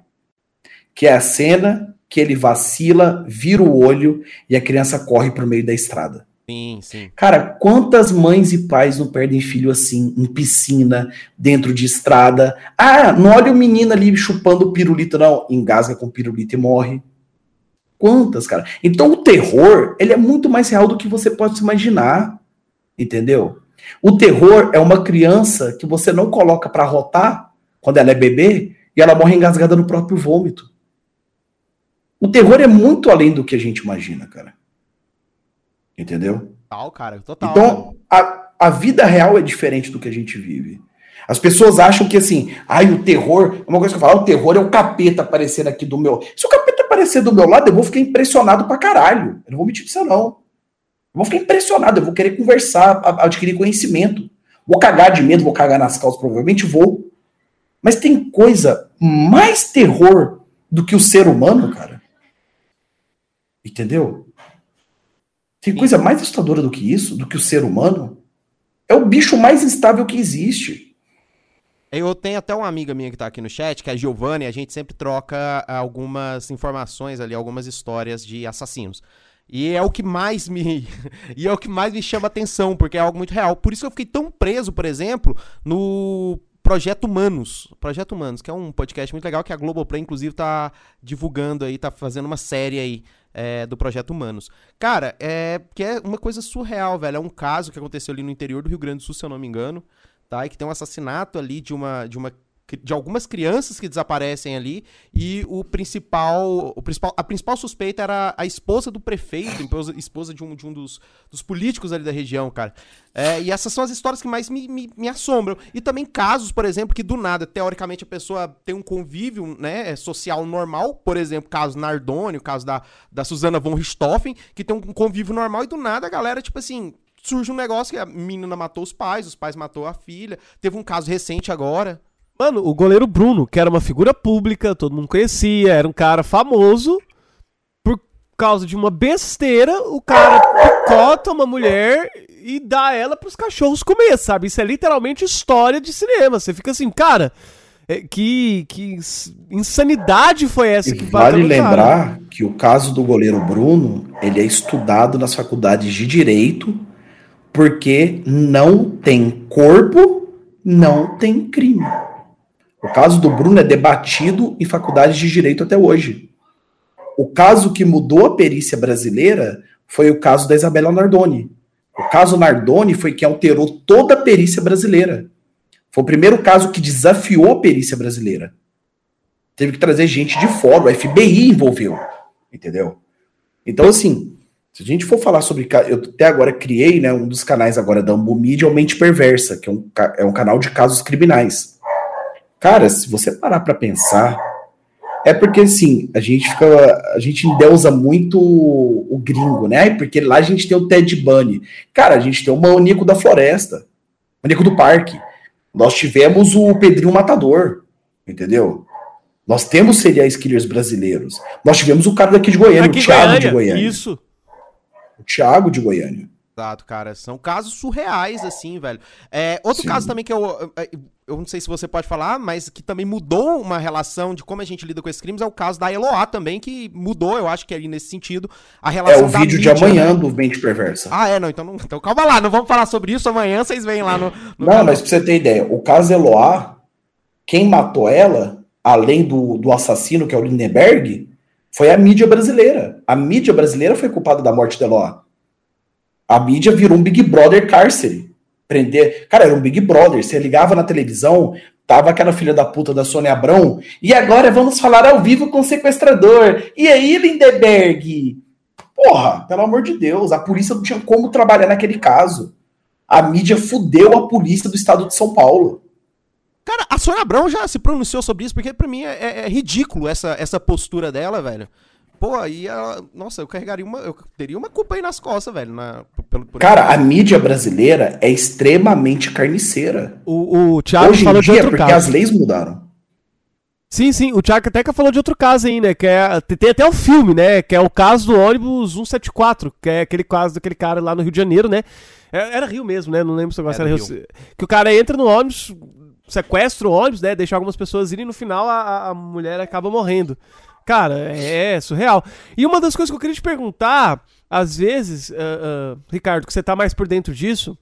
Que é a cena que ele vacila, vira o olho e a criança corre para o meio da estrada. Sim, sim. Cara, quantas mães e pais não perdem filho assim, em piscina, dentro de estrada? Ah, não olha o menino ali chupando pirulito, não. Engasga com pirulito e morre. Quantas, cara? Então o terror, ele é muito mais real do que você pode se imaginar. Entendeu? O terror é uma criança que você não coloca para rotar quando ela é bebê e ela morre engasgada no próprio vômito. O terror é muito além do que a gente imagina, cara. Entendeu? Total, cara, total. Então, a, a vida real é diferente do que a gente vive. As pessoas acham que assim, ai, o terror, é uma coisa que eu falo, o terror é o capeta aparecendo aqui do meu. Se o capeta aparecer do meu lado, eu vou ficar impressionado pra caralho. Eu não vou mentir isso, não. Eu vou ficar impressionado, eu vou querer conversar, adquirir conhecimento. Vou cagar de medo, vou cagar nas calças, provavelmente vou. Mas tem coisa mais terror do que o ser humano, cara. Entendeu? Tem coisa mais assustadora do que isso, do que o ser humano. É o bicho mais instável que existe. Eu tenho até uma amiga minha que tá aqui no chat, que é a Giovanni, a gente sempre troca algumas informações ali, algumas histórias de assassinos. E é o que mais me e é o que mais me chama atenção, porque é algo muito real. Por isso que eu fiquei tão preso, por exemplo, no Projeto Humanos. Projeto Humanos, que é um podcast muito legal que a Globoplay, inclusive, tá divulgando aí, tá fazendo uma série aí é, do Projeto Humanos. Cara, é que é uma coisa surreal, velho. É um caso que aconteceu ali no interior do Rio Grande do Sul, se eu não me engano tá? E que tem um assassinato ali de uma, de uma de algumas crianças que desaparecem ali e o principal, o principal a principal suspeita era a esposa do prefeito, esposa de um, de um dos, dos políticos ali da região, cara. É, e essas são as histórias que mais me, me, me, assombram. E também casos, por exemplo, que do nada, teoricamente, a pessoa tem um convívio né, social normal, por exemplo, caso Nardoni, o caso da, da Susana von Richthofen, que tem um convívio normal e do nada a galera, tipo assim, surge um negócio que a menina matou os pais, os pais matou a filha. Teve um caso recente agora. Mano, o goleiro Bruno, que era uma figura pública, todo mundo conhecia, era um cara famoso. Por causa de uma besteira, o cara picota uma mulher e dá ela pros cachorros comer, sabe? Isso é literalmente história de cinema. Você fica assim, cara, é, que, que insanidade foi essa e que Vale lembrar que o caso do goleiro Bruno, ele é estudado nas faculdades de Direito porque não tem corpo, não tem crime. O caso do Bruno é debatido em faculdades de direito até hoje. O caso que mudou a perícia brasileira foi o caso da Isabela Nardoni. O caso Nardoni foi que alterou toda a perícia brasileira. Foi o primeiro caso que desafiou a perícia brasileira. Teve que trazer gente de fora, o FBI envolveu, entendeu? Então, assim, se a gente for falar sobre. Eu até agora criei né, um dos canais agora da Ambu Media, o Mente Perversa, que é um, é um canal de casos criminais. Cara, se você parar para pensar, é porque assim, a gente fica. A gente endeusa muito o, o gringo, né? Porque lá a gente tem o Ted Bunny. Cara, a gente tem o Manico da Floresta, o Manico do Parque. Nós tivemos o Pedrinho Matador, entendeu? Nós temos serial killers brasileiros. Nós tivemos o cara daqui de Goiânia, aqui o Thiago Goiânia, de Goiânia. Isso o Thiago de Goiânia. Exato, cara. São casos surreais, assim, velho. É, outro Sim. caso também que eu, eu não sei se você pode falar, mas que também mudou uma relação de como a gente lida com esses crimes é o caso da Eloá também, que mudou, eu acho que ali nesse sentido, a relação É o vídeo mídia, de amanhã né? do Mente Perversa. Ah, é? Não, então, não, então calma lá, não vamos falar sobre isso amanhã, vocês vêm lá no... no não, mas pra você ter ideia, o caso Eloá, quem matou ela, além do, do assassino, que é o Lindenberg, foi a mídia brasileira. A mídia brasileira foi culpada da morte de Eloá. A mídia virou um Big Brother cárcere. Prender. Cara, era um Big Brother. Você ligava na televisão, tava aquela filha da puta da Sônia Abrão. E agora vamos falar ao vivo com o sequestrador. E aí, Lindeberg? Porra, pelo amor de Deus, a polícia não tinha como trabalhar naquele caso. A mídia fudeu a polícia do estado de São Paulo. Cara, a Sônia Abrão já se pronunciou sobre isso, porque para mim é, é, é, ridículo essa, essa postura dela, velho. Pô, aí ela. Nossa, eu carregaria uma. Eu teria uma culpa aí nas costas, velho. Na, pelo, por Cara, a mídia brasileira é extremamente carniceira. O, o Thiago Hoje falou dia, de outro porque caso. as leis mudaram. Sim, sim, o Thiago até que falou de outro caso aí, né? Que é, tem até o filme, né? Que é o caso do ônibus 174, que é aquele caso daquele cara lá no Rio de Janeiro, né? É, era Rio mesmo, né? Não lembro se agora era, era Rio. Rio. Que o cara entra no ônibus, sequestra o ônibus, né? Deixa algumas pessoas irem e no final a, a mulher acaba morrendo. Cara, é, é surreal. E uma das coisas que eu queria te perguntar, às vezes, uh, uh, Ricardo, que você tá mais por dentro disso,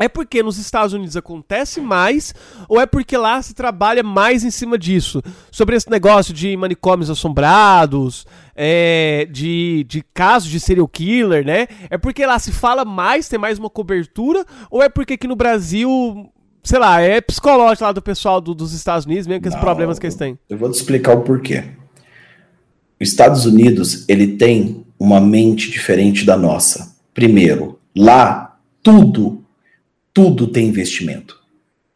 é porque nos Estados Unidos acontece mais ou é porque lá se trabalha mais em cima disso? Sobre esse negócio de manicômios assombrados, é, de, de casos de serial killer, né? É porque lá se fala mais, tem mais uma cobertura? Ou é porque aqui no Brasil, sei lá, é psicológico lá do pessoal do, dos Estados Unidos, mesmo com os problemas que eles têm? Eu vou te explicar o porquê. Os Estados Unidos, ele tem uma mente diferente da nossa. Primeiro, lá tudo, tudo tem investimento.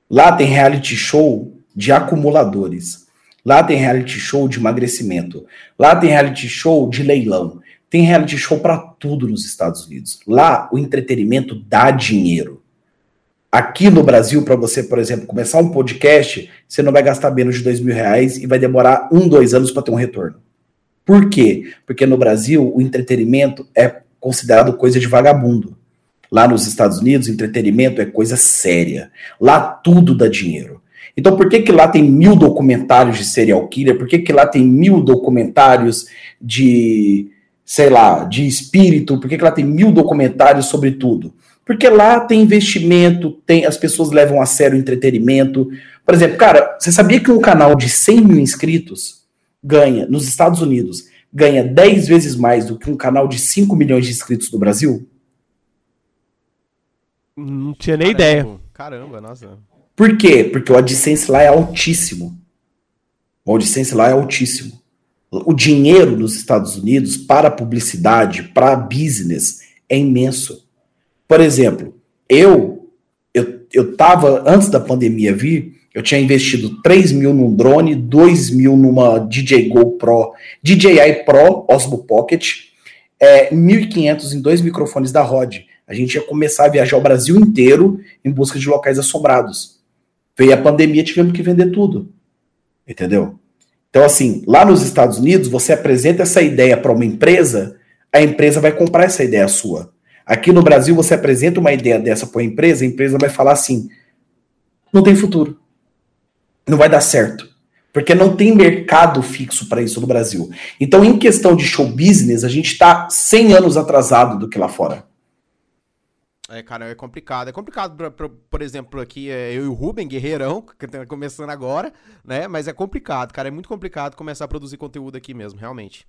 Lá tem reality show de acumuladores. Lá tem reality show de emagrecimento. Lá tem reality show de leilão. Tem reality show para tudo nos Estados Unidos. Lá o entretenimento dá dinheiro. Aqui no Brasil, para você, por exemplo, começar um podcast, você não vai gastar menos de dois mil reais e vai demorar um, dois anos para ter um retorno. Por quê? Porque no Brasil o entretenimento é considerado coisa de vagabundo. Lá nos Estados Unidos, entretenimento é coisa séria. Lá tudo dá dinheiro. Então, por que, que lá tem mil documentários de serial killer? Por que, que lá tem mil documentários de, sei lá, de espírito? Por que, que lá tem mil documentários sobre tudo? Porque lá tem investimento, tem as pessoas levam a sério o entretenimento. Por exemplo, cara, você sabia que um canal de 100 mil inscritos ganha, nos Estados Unidos, ganha 10 vezes mais do que um canal de 5 milhões de inscritos no Brasil? Não tinha nem Caramba. ideia. Caramba, nossa. Por quê? Porque o AdSense lá é altíssimo. O AdSense lá é altíssimo. O dinheiro nos Estados Unidos para publicidade, para business, é imenso. Por exemplo, eu, eu, eu tava, antes da pandemia vir, eu tinha investido 3 mil num drone, 2 mil numa DJI GoPro, DJI Pro Osmo Pocket, é, 1.500 em dois microfones da Rode. A gente ia começar a viajar o Brasil inteiro em busca de locais assombrados. Veio a pandemia, tivemos que vender tudo. Entendeu? Então, assim, lá nos Estados Unidos, você apresenta essa ideia para uma empresa, a empresa vai comprar essa ideia sua. Aqui no Brasil, você apresenta uma ideia dessa para a empresa, a empresa vai falar assim: não tem futuro não vai dar certo. Porque não tem mercado fixo para isso no Brasil. Então, em questão de show business, a gente está 100 anos atrasado do que lá fora. É, cara, é complicado. É complicado, pra, pra, por exemplo, aqui é eu e o Ruben, guerreirão, que tá começando agora, né? Mas é complicado, cara. É muito complicado começar a produzir conteúdo aqui mesmo, realmente.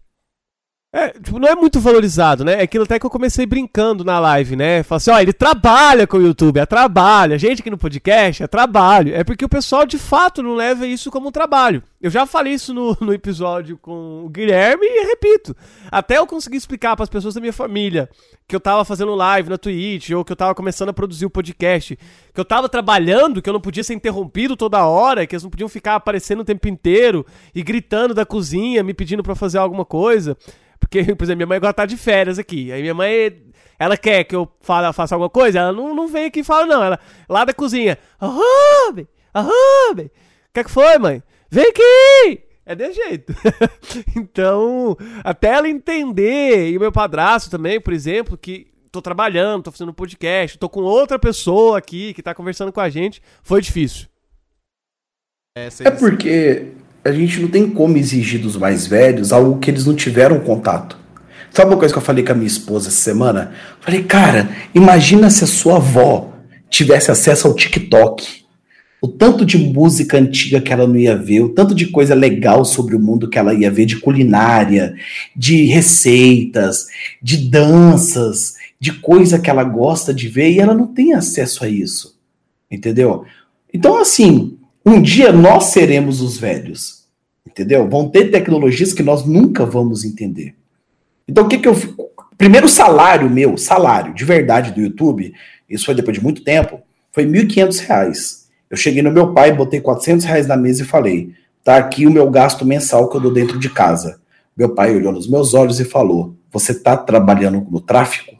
É, tipo, não é muito valorizado, né? É aquilo até que eu comecei brincando na live, né? Falei assim, ó, ele trabalha com o YouTube, é trabalho. A gente aqui no podcast é trabalho. É porque o pessoal de fato não leva isso como um trabalho. Eu já falei isso no, no episódio com o Guilherme e repito. Até eu conseguir explicar para as pessoas da minha família que eu tava fazendo live na Twitch ou que eu tava começando a produzir o podcast, que eu tava trabalhando, que eu não podia ser interrompido toda hora, que eles não podiam ficar aparecendo o tempo inteiro e gritando da cozinha, me pedindo para fazer alguma coisa. Porque, por exemplo, minha mãe agora tá de férias aqui. Aí minha mãe, ela quer que eu fale, faça alguma coisa, ela não, não vem aqui e fala, não. Ela lá da cozinha. Arrube! Arrube! O que, é que foi, mãe? Vem aqui! É desse jeito. então, até ela entender, e o meu padrasto também, por exemplo, que tô trabalhando, tô fazendo podcast, tô com outra pessoa aqui que tá conversando com a gente, foi difícil. É, é porque a gente não tem como exigir dos mais velhos algo que eles não tiveram contato. Sabe uma coisa que eu falei com a minha esposa essa semana? Falei, cara, imagina se a sua avó tivesse acesso ao TikTok. O tanto de música antiga que ela não ia ver, o tanto de coisa legal sobre o mundo que ela ia ver, de culinária, de receitas, de danças, de coisa que ela gosta de ver e ela não tem acesso a isso. Entendeu? Então, assim, um dia nós seremos os velhos, entendeu? Vão ter tecnologias que nós nunca vamos entender. Então, o que que eu. Primeiro salário meu, salário de verdade do YouTube, isso foi depois de muito tempo, foi R$ 1.500. Eu cheguei no meu pai, botei 400 reais na mesa e falei: tá aqui o meu gasto mensal que eu dou dentro de casa. Meu pai olhou nos meus olhos e falou: Você tá trabalhando no tráfico?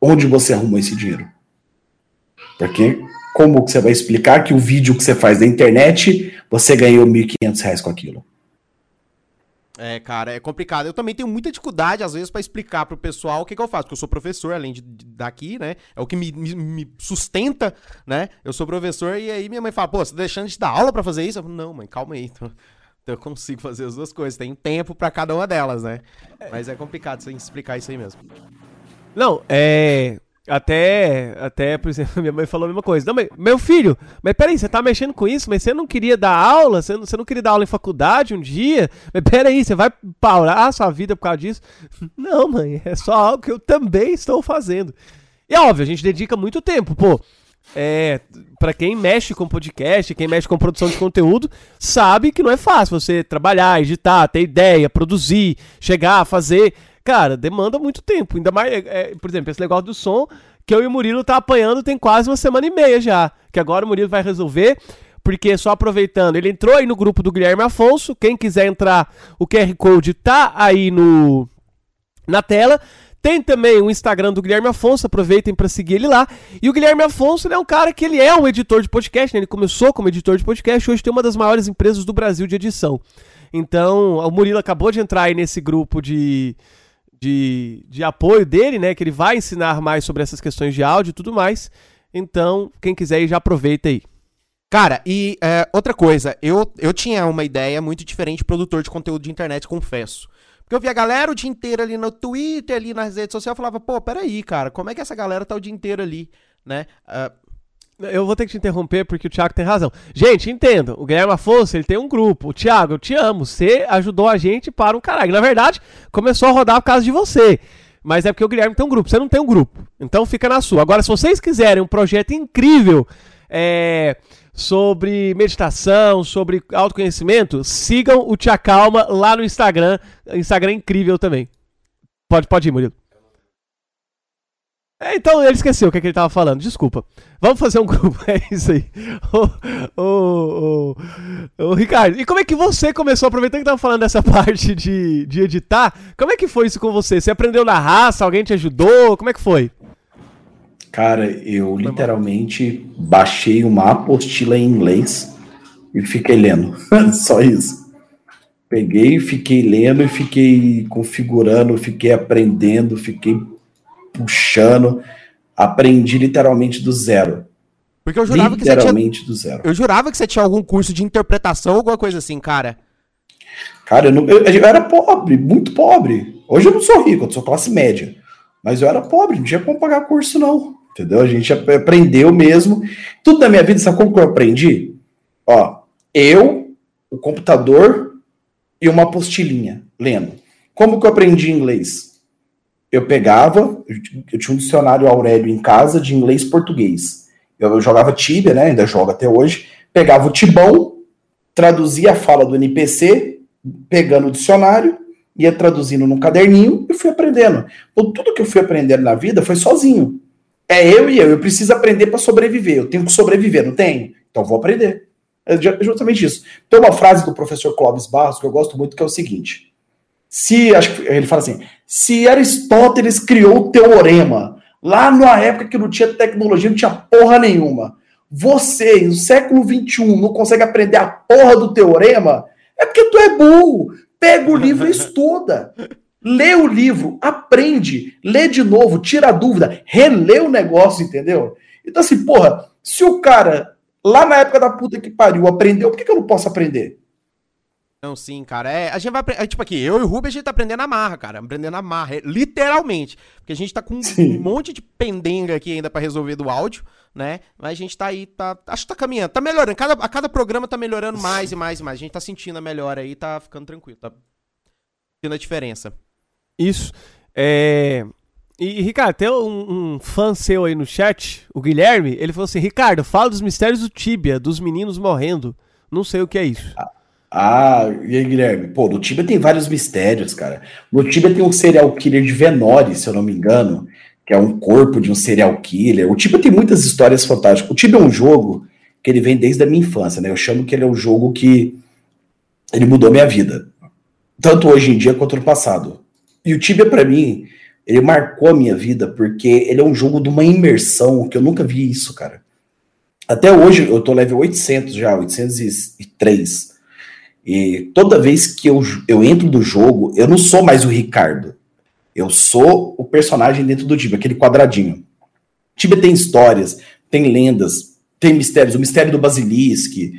Onde você arrumou esse dinheiro? Porque como que você vai explicar que o vídeo que você faz da internet, você ganhou R$ 1.500 com aquilo? É, cara, é complicado. Eu também tenho muita dificuldade, às vezes, para explicar pro pessoal o que, que, eu faço, porque eu sou professor, além de, de daqui, né? É o que me, me, me, sustenta, né? Eu sou professor e aí minha mãe fala, pô, você tá deixando de dar aula para fazer isso? Eu falo, não, mãe, calma aí. Então, então eu consigo fazer as duas coisas. Tem tempo para cada uma delas, né? Mas é complicado sem explicar isso aí mesmo. Não, é. Até, até, por exemplo, minha mãe falou a mesma coisa. Não, mas, meu filho, mas peraí, você tá mexendo com isso, mas você não queria dar aula? Você não, você não queria dar aula em faculdade um dia? Mas peraí, você vai paurar a sua vida por causa disso? Não, mãe, é só algo que eu também estou fazendo. E é óbvio, a gente dedica muito tempo, pô. É, para quem mexe com podcast, quem mexe com produção de conteúdo, sabe que não é fácil você trabalhar, editar, ter ideia, produzir, chegar, fazer. Cara, demanda muito tempo. Ainda mais, é, é, por exemplo, esse negócio do som, que eu e o Murilo tá apanhando tem quase uma semana e meia já. Que agora o Murilo vai resolver. Porque só aproveitando, ele entrou aí no grupo do Guilherme Afonso. Quem quiser entrar, o QR Code tá aí no na tela. Tem também o Instagram do Guilherme Afonso, aproveitem para seguir ele lá. E o Guilherme Afonso é um cara que ele é um editor de podcast, né? ele começou como editor de podcast, hoje tem uma das maiores empresas do Brasil de edição. Então, o Murilo acabou de entrar aí nesse grupo de, de, de apoio dele, né? Que ele vai ensinar mais sobre essas questões de áudio e tudo mais. Então, quem quiser já aproveita aí. Cara, e é, outra coisa, eu, eu tinha uma ideia muito diferente de produtor de conteúdo de internet, confesso. Porque eu via a galera o dia inteiro ali no Twitter, ali nas redes sociais, eu falava, pô, peraí, cara, como é que essa galera tá o dia inteiro ali, né? Uh, eu vou ter que te interromper porque o Thiago tem razão. Gente, entendo. O Guilherme Afonso, ele tem um grupo. O Thiago, eu te amo. Você ajudou a gente para um caralho. Na verdade, começou a rodar por causa de você. Mas é porque o Guilherme tem um grupo. Você não tem um grupo. Então fica na sua. Agora, se vocês quiserem um projeto incrível é, sobre meditação, sobre autoconhecimento, sigam o Tia Calma lá no Instagram. Instagram incrível também. Pode, pode ir, Murilo. É, então ele esqueceu o que, é que ele tava falando, desculpa. Vamos fazer um grupo, é isso aí. Ô, ô, ô, ô, Ricardo, e como é que você começou, aproveitando que tava falando dessa parte de, de editar, como é que foi isso com você? Você aprendeu na raça, alguém te ajudou, como é que foi? Cara, eu literalmente baixei uma apostila em inglês e fiquei lendo, só isso. Peguei, fiquei lendo e fiquei configurando, fiquei aprendendo, fiquei puxando. Aprendi literalmente do zero. Porque eu jurava que você tinha. do zero. Eu jurava que você tinha algum curso de interpretação, alguma coisa assim, cara. Cara, eu, não, eu, eu, era pobre, muito pobre. Hoje eu não sou rico, eu sou classe média. Mas eu era pobre, não tinha como pagar curso, não. Entendeu? A gente aprendeu mesmo. Tudo na minha vida, sabe como que eu aprendi? Ó, eu, o computador e uma apostilinha lendo. Como que eu aprendi inglês? Eu pegava, eu tinha um dicionário Aurélio em casa de inglês e português. Eu, eu jogava Tibia, né? Ainda jogo até hoje. Pegava o Tibão, traduzia a fala do NPC, pegando o dicionário, ia traduzindo num caderninho e fui aprendendo. Então, tudo que eu fui aprendendo na vida foi sozinho. É eu e eu. Eu preciso aprender para sobreviver. Eu tenho que sobreviver, não tenho? Então vou aprender. É justamente isso. Tem uma frase do professor Clóvis Barros que eu gosto muito, que é o seguinte: se, acho que ele fala assim, se Aristóteles criou o teorema, lá na época que não tinha tecnologia, não tinha porra nenhuma, você, no século XXI, não consegue aprender a porra do teorema, é porque tu é burro. Pega o livro e estuda. Lê o livro, aprende, lê de novo, tira a dúvida, relê o negócio, entendeu? Então, assim, porra, se o cara lá na época da puta que pariu aprendeu, por que, que eu não posso aprender? Não, sim, cara. É, a gente vai é, tipo aqui, eu e o Rubens a gente tá aprendendo a marra, cara. Aprendendo a marra, é, literalmente. Porque a gente tá com sim. um monte de pendenga aqui ainda para resolver do áudio, né? Mas a gente tá aí, tá, acho que tá caminhando, tá melhorando. Cada, a cada programa tá melhorando mais e mais e mais. A gente tá sentindo a melhora aí, tá ficando tranquilo, tá sentindo a diferença. Isso. É... E, Ricardo, tem um, um, fã seu aí no chat, o Guilherme, ele falou assim: Ricardo, fala dos mistérios do Tibia, dos meninos morrendo. Não sei o que é isso. Ah. Ah, e aí, Guilherme? Pô, no Tibia tem vários mistérios, cara. No Tibia tem um serial killer de Venore, se eu não me engano, que é um corpo de um serial killer. O Tibia tem muitas histórias fantásticas. O Tibia é um jogo que ele vem desde a minha infância, né? Eu chamo que ele é um jogo que ele mudou minha vida, tanto hoje em dia quanto no passado. E o Tibia, para mim, ele marcou a minha vida porque ele é um jogo de uma imersão que eu nunca vi isso, cara. Até hoje eu tô level 800 já, 803. E toda vez que eu, eu entro do jogo, eu não sou mais o Ricardo. Eu sou o personagem dentro do Tibia, aquele quadradinho. Tibia tem histórias, tem lendas, tem mistérios. O mistério do Basilisk.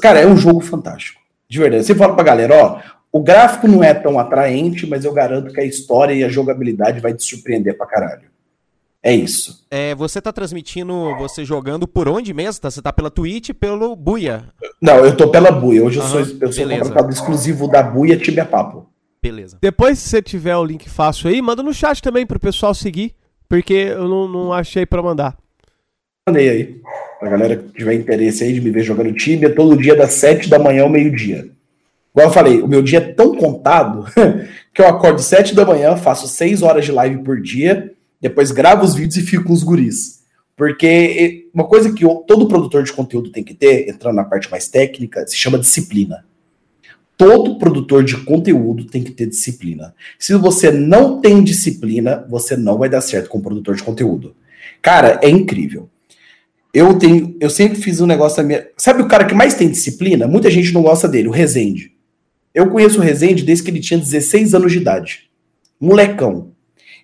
Cara, é um jogo fantástico. De verdade. Você fala pra galera, ó, o gráfico não é tão atraente, mas eu garanto que a história e a jogabilidade vai te surpreender pra caralho. É isso. É, você tá transmitindo você jogando por onde mesmo? Tá? Você tá pela Twitch pelo Buia? Não, eu tô pela Buia. Hoje uhum, eu sou, eu sou contratado exclusivo da Buia Tibia Papo. Beleza. Depois, se você tiver o link fácil aí, manda no chat também pro pessoal seguir, porque eu não, não achei para mandar. mandei aí. Pra galera que tiver interesse aí de me ver jogando time, é todo dia das 7 da manhã ao meio-dia. Igual eu falei, o meu dia é tão contado que eu acordo 7 da manhã, faço 6 horas de live por dia, depois gravo os vídeos e fico com os guris. Porque uma coisa que todo produtor de conteúdo tem que ter, entrando na parte mais técnica, se chama disciplina. Todo produtor de conteúdo tem que ter disciplina. Se você não tem disciplina, você não vai dar certo como produtor de conteúdo. Cara, é incrível. Eu tenho, eu sempre fiz um negócio minha. Sabe o cara que mais tem disciplina? Muita gente não gosta dele, o Rezende. Eu conheço o Rezende desde que ele tinha 16 anos de idade. Molecão.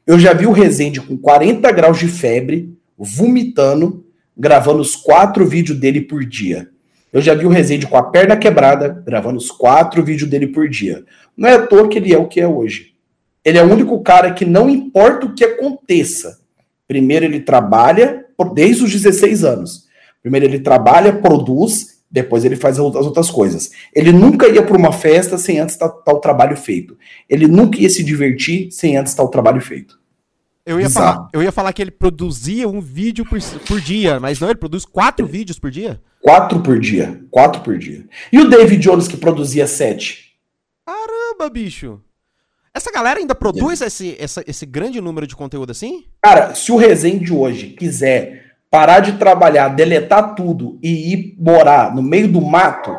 Eu já vi o Rezende com 40 graus de febre, vomitando, gravando os quatro vídeos dele por dia. Eu já vi o Rezende com a perna quebrada, gravando os quatro vídeos dele por dia. Não é à toa que ele é o que é hoje. Ele é o único cara que não importa o que aconteça. Primeiro ele trabalha desde os 16 anos. Primeiro ele trabalha, produz, depois ele faz as outras coisas. Ele nunca ia para uma festa sem antes estar tá, tá o trabalho feito. Ele nunca ia se divertir sem antes estar tá o trabalho feito. Eu ia, falar, eu ia falar que ele produzia um vídeo por, por dia, mas não, ele produz quatro vídeos por dia? Quatro por dia. Quatro por dia. E o David Jones que produzia sete? Caramba, bicho. Essa galera ainda produz é. esse, essa, esse grande número de conteúdo assim? Cara, se o Resende hoje quiser parar de trabalhar, deletar tudo e ir morar no meio do mato,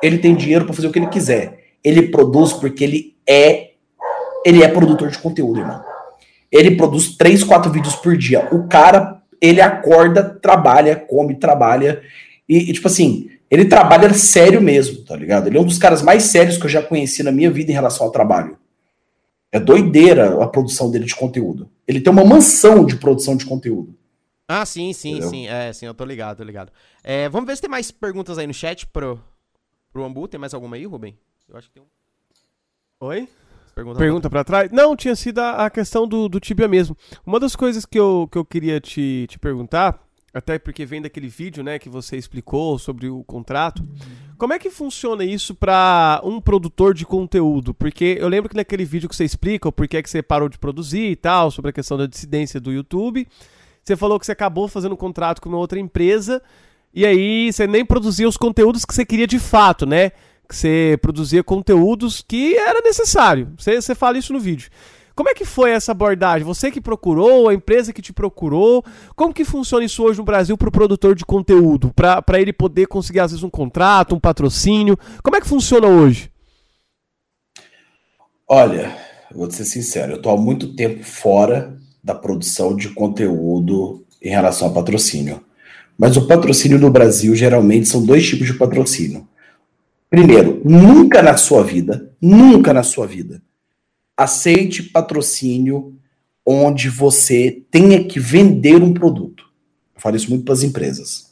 ele tem dinheiro para fazer o que ele quiser. Ele produz porque ele é ele é produtor de conteúdo, irmão. Ele produz três, quatro vídeos por dia. O cara, ele acorda, trabalha, come, trabalha. E, e, tipo assim, ele trabalha sério mesmo, tá ligado? Ele é um dos caras mais sérios que eu já conheci na minha vida em relação ao trabalho. É doideira a produção dele de conteúdo. Ele tem uma mansão de produção de conteúdo. Ah, sim, sim, Entendeu? sim. É, sim, eu tô ligado, tô ligado. É, vamos ver se tem mais perguntas aí no chat pro, pro Ambu. Tem mais alguma aí, Rubem? Eu acho que tem um. Oi? Pergunta, Pergunta para trás? Não, tinha sido a, a questão do, do Tibia mesmo. Uma das coisas que eu, que eu queria te, te perguntar, até porque vem daquele vídeo né, que você explicou sobre o contrato, como é que funciona isso para um produtor de conteúdo? Porque eu lembro que naquele vídeo que você explica o porquê que você parou de produzir e tal, sobre a questão da dissidência do YouTube, você falou que você acabou fazendo um contrato com uma outra empresa e aí você nem produzia os conteúdos que você queria de fato, né? que você produzia conteúdos que era necessário. Você, você fala isso no vídeo. Como é que foi essa abordagem? Você que procurou, a empresa que te procurou? Como que funciona isso hoje no Brasil para o produtor de conteúdo? Para ele poder conseguir, às vezes, um contrato, um patrocínio? Como é que funciona hoje? Olha, vou ser sincero, eu estou há muito tempo fora da produção de conteúdo em relação a patrocínio. Mas o patrocínio no Brasil geralmente são dois tipos de patrocínio. Primeiro, nunca na sua vida, nunca na sua vida, aceite patrocínio onde você tenha que vender um produto. Eu falo isso muito para as empresas.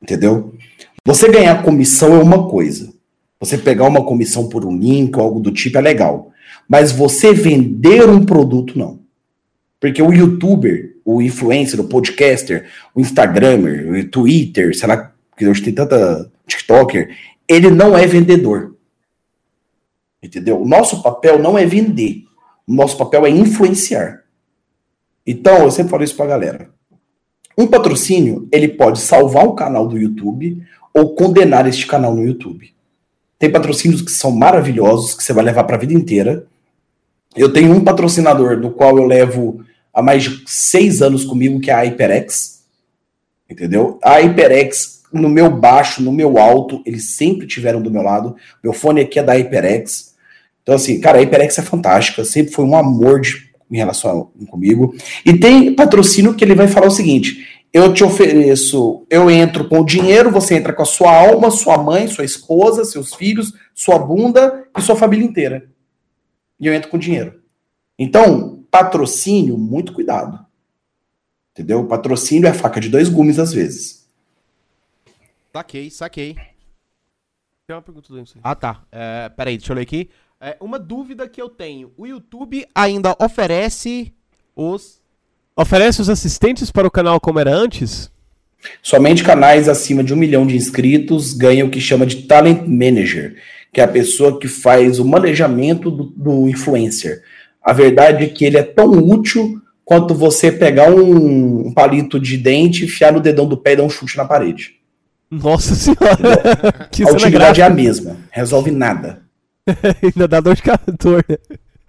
Entendeu? Você ganhar comissão é uma coisa. Você pegar uma comissão por um link ou algo do tipo é legal. Mas você vender um produto, não. Porque o youtuber, o influencer, o podcaster, o instagramer, o twitter, sei lá, que hoje tem tanta tiktoker, ele não é vendedor. Entendeu? O nosso papel não é vender. O nosso papel é influenciar. Então, eu sempre falo isso pra galera. Um patrocínio, ele pode salvar o canal do YouTube ou condenar este canal no YouTube. Tem patrocínios que são maravilhosos, que você vai levar para a vida inteira. Eu tenho um patrocinador do qual eu levo há mais de seis anos comigo, que é a HyperX. Entendeu? A HyperX no meu baixo, no meu alto, eles sempre tiveram do meu lado. Meu fone aqui é da HyperX. Então, assim, cara, a HyperX é fantástica, sempre foi um amor de, em relação a, comigo. E tem patrocínio que ele vai falar o seguinte: eu te ofereço, eu entro com o dinheiro, você entra com a sua alma, sua mãe, sua esposa, seus filhos, sua bunda e sua família inteira. E eu entro com dinheiro. Então, patrocínio, muito cuidado. Entendeu? Patrocínio é faca de dois gumes às vezes. Saquei, saquei. Tem uma pergunta do MC. Ah, tá. É, peraí, deixa eu ler aqui. É, uma dúvida que eu tenho. O YouTube ainda oferece os... Oferece os assistentes para o canal como era antes? Somente canais acima de um milhão de inscritos ganham o que chama de Talent Manager, que é a pessoa que faz o manejamento do, do influencer. A verdade é que ele é tão útil quanto você pegar um, palito de dente, enfiar no dedão do pé e dar um chute na parede. Nossa senhora! a utilidade é a mesma. Resolve nada. Ainda dá dor de dor, né?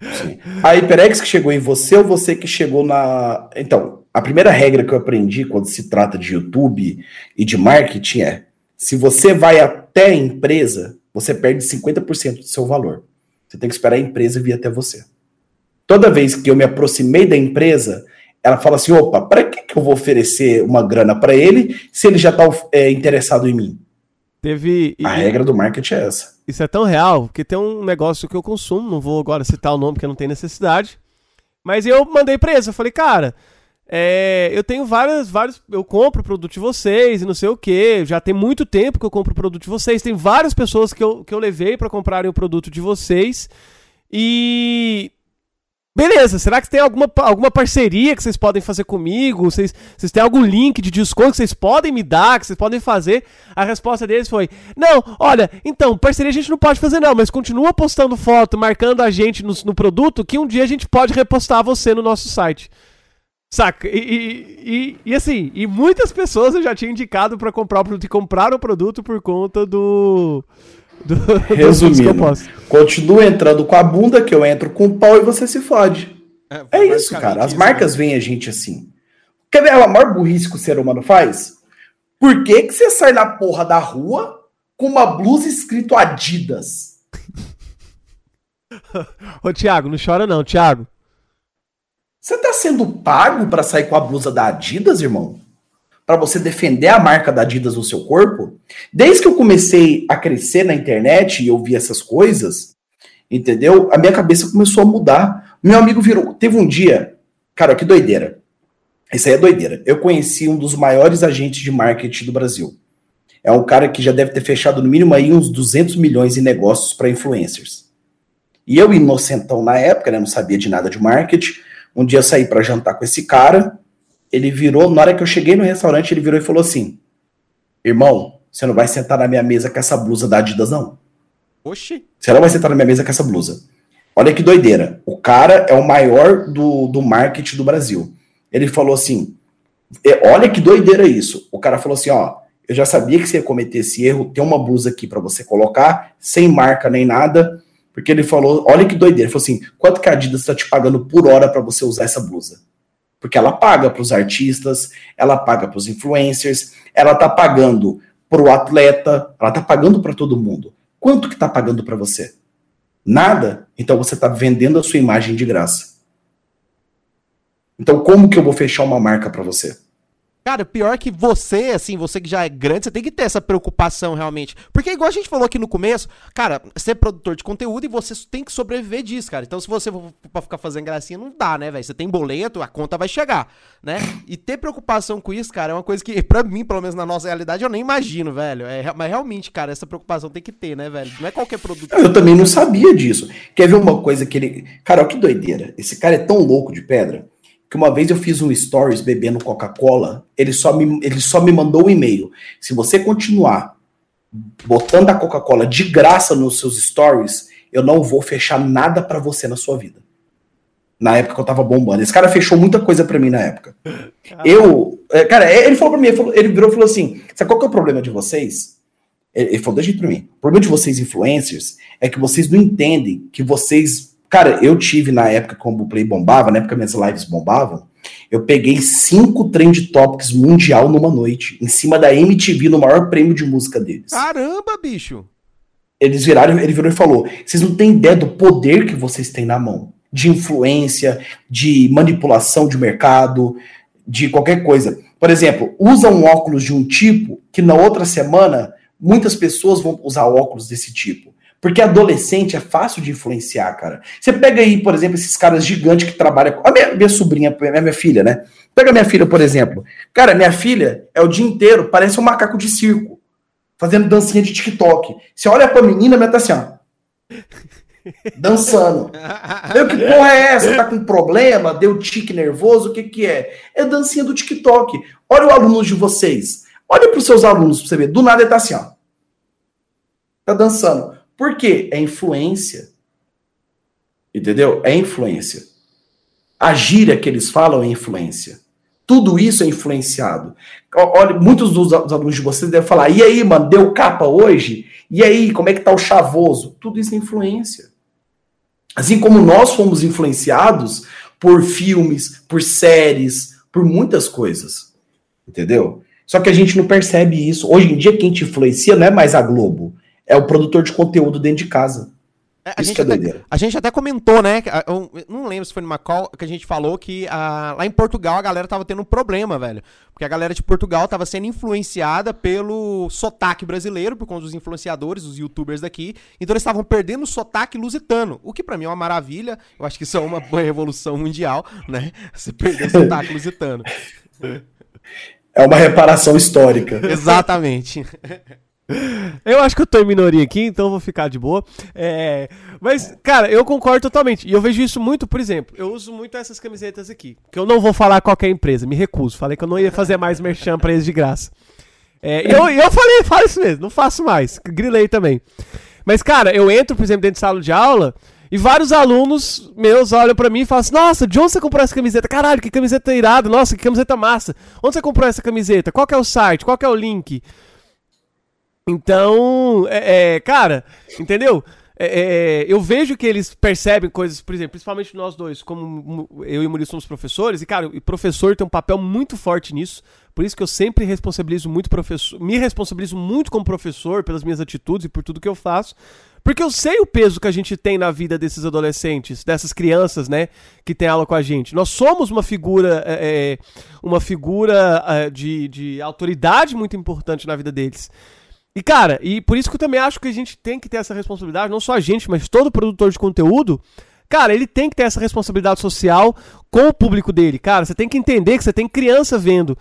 Sim. A HyperX que chegou em você ou você que chegou na. Então, a primeira regra que eu aprendi quando se trata de YouTube e de marketing é: se você vai até a empresa, você perde 50% do seu valor. Você tem que esperar a empresa vir até você. Toda vez que eu me aproximei da empresa, ela fala assim: opa, para que, que eu vou oferecer uma grana para ele se ele já está é, interessado em mim? Teve. A regra do marketing é essa. Isso é tão real que tem um negócio que eu consumo, não vou agora citar o nome porque não tem necessidade. Mas eu mandei pra eles, eu falei, cara, é, eu tenho várias, vários. Eu compro o produto de vocês e não sei o que. Já tem muito tempo que eu compro o produto de vocês. Tem várias pessoas que eu, que eu levei para comprarem o produto de vocês. E Beleza, será que tem alguma, alguma parceria que vocês podem fazer comigo? Vocês, vocês têm algum link de desconto que vocês podem me dar, que vocês podem fazer? A resposta deles foi: Não, olha, então, parceria a gente não pode fazer, não, mas continua postando foto, marcando a gente no, no produto, que um dia a gente pode repostar você no nosso site. Saca? E, e, e, e, assim, e muitas pessoas eu já tinha indicado para comprar o produto e compraram o produto por conta do do, Resumindo, continua entrando com a bunda, que eu entro com o pau e você se fode. É, é isso, cara. As marcas né? veem a gente assim. Quer ver a maior burrice que o ser humano faz? Por que, que você sai na porra da rua com uma blusa escrito Adidas? Ô, Thiago, não chora não, Thiago. Você tá sendo pago para sair com a blusa da Adidas, irmão? Para você defender a marca da Adidas no seu corpo. Desde que eu comecei a crescer na internet e eu vi essas coisas, entendeu? A minha cabeça começou a mudar. Meu amigo virou. Teve um dia, cara, que doideira. Isso aí é doideira. Eu conheci um dos maiores agentes de marketing do Brasil. É um cara que já deve ter fechado no mínimo aí uns 200 milhões em negócios para influencers. E eu, inocentão na época, né, não sabia de nada de marketing. Um dia eu saí para jantar com esse cara ele virou, na hora que eu cheguei no restaurante, ele virou e falou assim: Irmão, você não vai sentar na minha mesa com essa blusa da Adidas, não. Oxi. Você não vai sentar na minha mesa com essa blusa. Olha que doideira. O cara é o maior do, do marketing do Brasil. Ele falou assim: é, Olha que doideira isso. O cara falou assim: Ó, eu já sabia que você ia cometer esse erro. Tem uma blusa aqui para você colocar, sem marca nem nada. Porque ele falou: Olha que doideira. Ele falou assim: Quanto que a Adidas está te pagando por hora para você usar essa blusa? Porque ela paga para os artistas, ela paga para os influencers, ela está pagando para o atleta, ela está pagando para todo mundo. Quanto que está pagando para você? Nada? Então você está vendendo a sua imagem de graça. Então como que eu vou fechar uma marca para você? Cara, pior que você, assim, você que já é grande, você tem que ter essa preocupação realmente. Porque, igual a gente falou aqui no começo, cara, você é produtor de conteúdo e você tem que sobreviver disso, cara. Então, se você for ficar fazendo gracinha, não dá, né, velho? Você tem boleto, a conta vai chegar, né? E ter preocupação com isso, cara, é uma coisa que, pra mim, pelo menos na nossa realidade, eu nem imagino, velho. É, mas realmente, cara, essa preocupação tem que ter, né, velho? Não é qualquer produto. Eu também não sabia disso. Quer ver uma coisa que ele. Cara, olha que doideira. Esse cara é tão louco de pedra que uma vez eu fiz um stories bebendo Coca-Cola, ele só me, ele só me mandou um e-mail. Se você continuar botando a Coca-Cola de graça nos seus stories, eu não vou fechar nada para você na sua vida. Na época que eu tava bombando. Esse cara fechou muita coisa para mim na época. Eu, é, cara, ele falou para mim, ele, falou, ele virou e falou assim: sabe qual que é o problema de vocês? Ele falou, deixa pra mim. O problema de vocês, influencers, é que vocês não entendem que vocês Cara, eu tive na época como o Play bombava, na época minhas lives bombavam, eu peguei cinco trend topics mundial numa noite, em cima da MTV, no maior prêmio de música deles. Caramba, bicho! Eles viraram, ele virou e falou: vocês não têm ideia do poder que vocês têm na mão. De influência, de manipulação de mercado, de qualquer coisa. Por exemplo, usa um óculos de um tipo que na outra semana muitas pessoas vão usar óculos desse tipo. Porque adolescente é fácil de influenciar, cara. Você pega aí, por exemplo, esses caras gigantes que trabalham. A minha, minha sobrinha, a minha filha, né? Pega minha filha, por exemplo. Cara, minha filha é o dia inteiro, parece um macaco de circo, fazendo dancinha de TikTok. Você olha pra menina, ela tá assim, ó. Dançando. Eu, que porra é essa? Tá com problema? Deu tique nervoso? O que que é? É dancinha do TikTok. Olha o aluno de vocês. Olha pros seus alunos pra você ver. Do nada ele tá assim, ó. Tá dançando. Por quê? É influência. Entendeu? É influência. A gíria que eles falam é influência. Tudo isso é influenciado. Olha, muitos dos alunos de vocês devem falar: e aí, mano, deu capa hoje? E aí, como é que tá o chavoso? Tudo isso é influência. Assim como nós fomos influenciados por filmes, por séries, por muitas coisas. Entendeu? Só que a gente não percebe isso. Hoje em dia, quem te influencia não é mais a Globo, é o produtor de conteúdo dentro de casa. É, a, gente é até, a, gente até, comentou, né? Eu não lembro se foi numa call que a gente falou que a, lá em Portugal a galera tava tendo um problema, velho. Porque a galera de Portugal tava sendo influenciada pelo sotaque brasileiro, por conta dos influenciadores, os youtubers daqui. Então eles estavam perdendo o sotaque lusitano. O que para mim é uma maravilha. Eu acho que isso é uma revolução mundial, né? Você perder o sotaque lusitano. É uma reparação histórica. Exatamente. Eu acho que eu tô em minoria aqui, então vou ficar de boa. É, mas, cara, eu concordo totalmente. E eu vejo isso muito, por exemplo, eu uso muito essas camisetas aqui. Que eu não vou falar qualquer empresa, me recuso. Falei que eu não ia fazer mais merchan pra eles de graça. É, eu, eu falei, falo isso mesmo, não faço mais. Grilei também. Mas, cara, eu entro, por exemplo, dentro de sala de aula e vários alunos meus olham para mim e falam assim: Nossa, de onde você comprou essa camiseta? Caralho, que camiseta irada, nossa, que camiseta massa. Onde você comprou essa camiseta? Qual é o site? Qual é o link? Então, é, é, cara, entendeu? É, é, eu vejo que eles percebem coisas, por exemplo, principalmente nós dois, como eu e o Murilo somos professores, e cara, o professor tem um papel muito forte nisso, por isso que eu sempre responsabilizo muito professor, me responsabilizo muito como professor pelas minhas atitudes e por tudo que eu faço, porque eu sei o peso que a gente tem na vida desses adolescentes, dessas crianças, né, que tem aula com a gente. Nós somos uma figura, é, é uma figura é, de, de autoridade muito importante na vida deles. E, cara, e por isso que eu também acho que a gente tem que ter essa responsabilidade, não só a gente, mas todo produtor de conteúdo. Cara, ele tem que ter essa responsabilidade social com o público dele. Cara, você tem que entender que você tem criança vendo.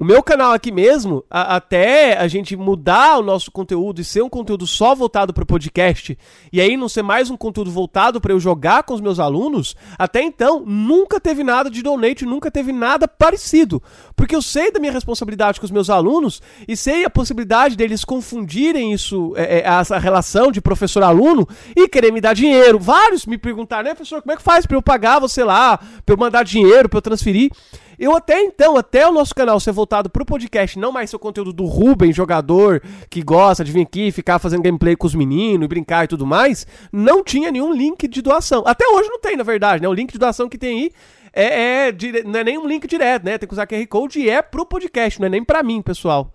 O meu canal aqui mesmo, a, até a gente mudar o nosso conteúdo e ser um conteúdo só voltado para o podcast, e aí não ser mais um conteúdo voltado para eu jogar com os meus alunos, até então nunca teve nada de donate, nunca teve nada parecido. Porque eu sei da minha responsabilidade com os meus alunos e sei a possibilidade deles confundirem isso, é, é, essa relação de professor-aluno e querer me dar dinheiro. Vários me perguntaram, né, professor, como é que faz para eu pagar você lá, para eu mandar dinheiro, para eu transferir? Eu até então, até o nosso canal ser voltado pro podcast, não mais ser o conteúdo do Ruben, jogador que gosta de vir aqui ficar fazendo gameplay com os meninos e brincar e tudo mais, não tinha nenhum link de doação. Até hoje não tem, na verdade, né? O link de doação que tem aí é, é não é nem um link direto, né? Tem que usar QR Code e é pro podcast, não é nem para mim, pessoal.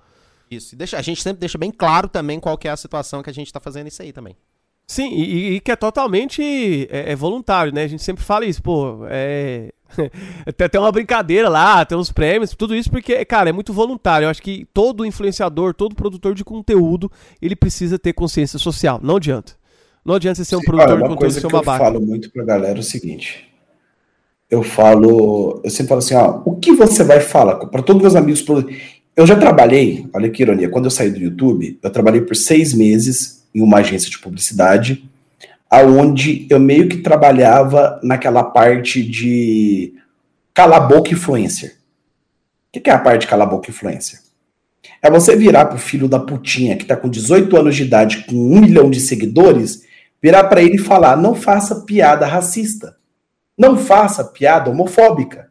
Isso. E deixa, a gente sempre deixa bem claro também qual que é a situação que a gente tá fazendo isso aí também. Sim, e, e que é totalmente é, é voluntário, né? A gente sempre fala isso, pô, é tem até uma brincadeira lá, tem uns prêmios, tudo isso porque, cara, é muito voluntário. Eu acho que todo influenciador, todo produtor de conteúdo, ele precisa ter consciência social. Não adianta. Não adianta você ser um Sim, produtor de conteúdo e ser um babaca. Eu falo muito pra galera é o seguinte. Eu falo, eu sempre falo assim, ó, o que você vai falar para todos meus amigos? Eu já trabalhei, olha que ironia, quando eu saí do YouTube, eu trabalhei por seis meses em uma agência de publicidade aonde eu meio que trabalhava naquela parte de cala-boca influencer. O que é a parte de cala-boca influencer? É você virar pro filho da putinha que tá com 18 anos de idade, com um milhão de seguidores, virar para ele e falar: não faça piada racista. Não faça piada homofóbica.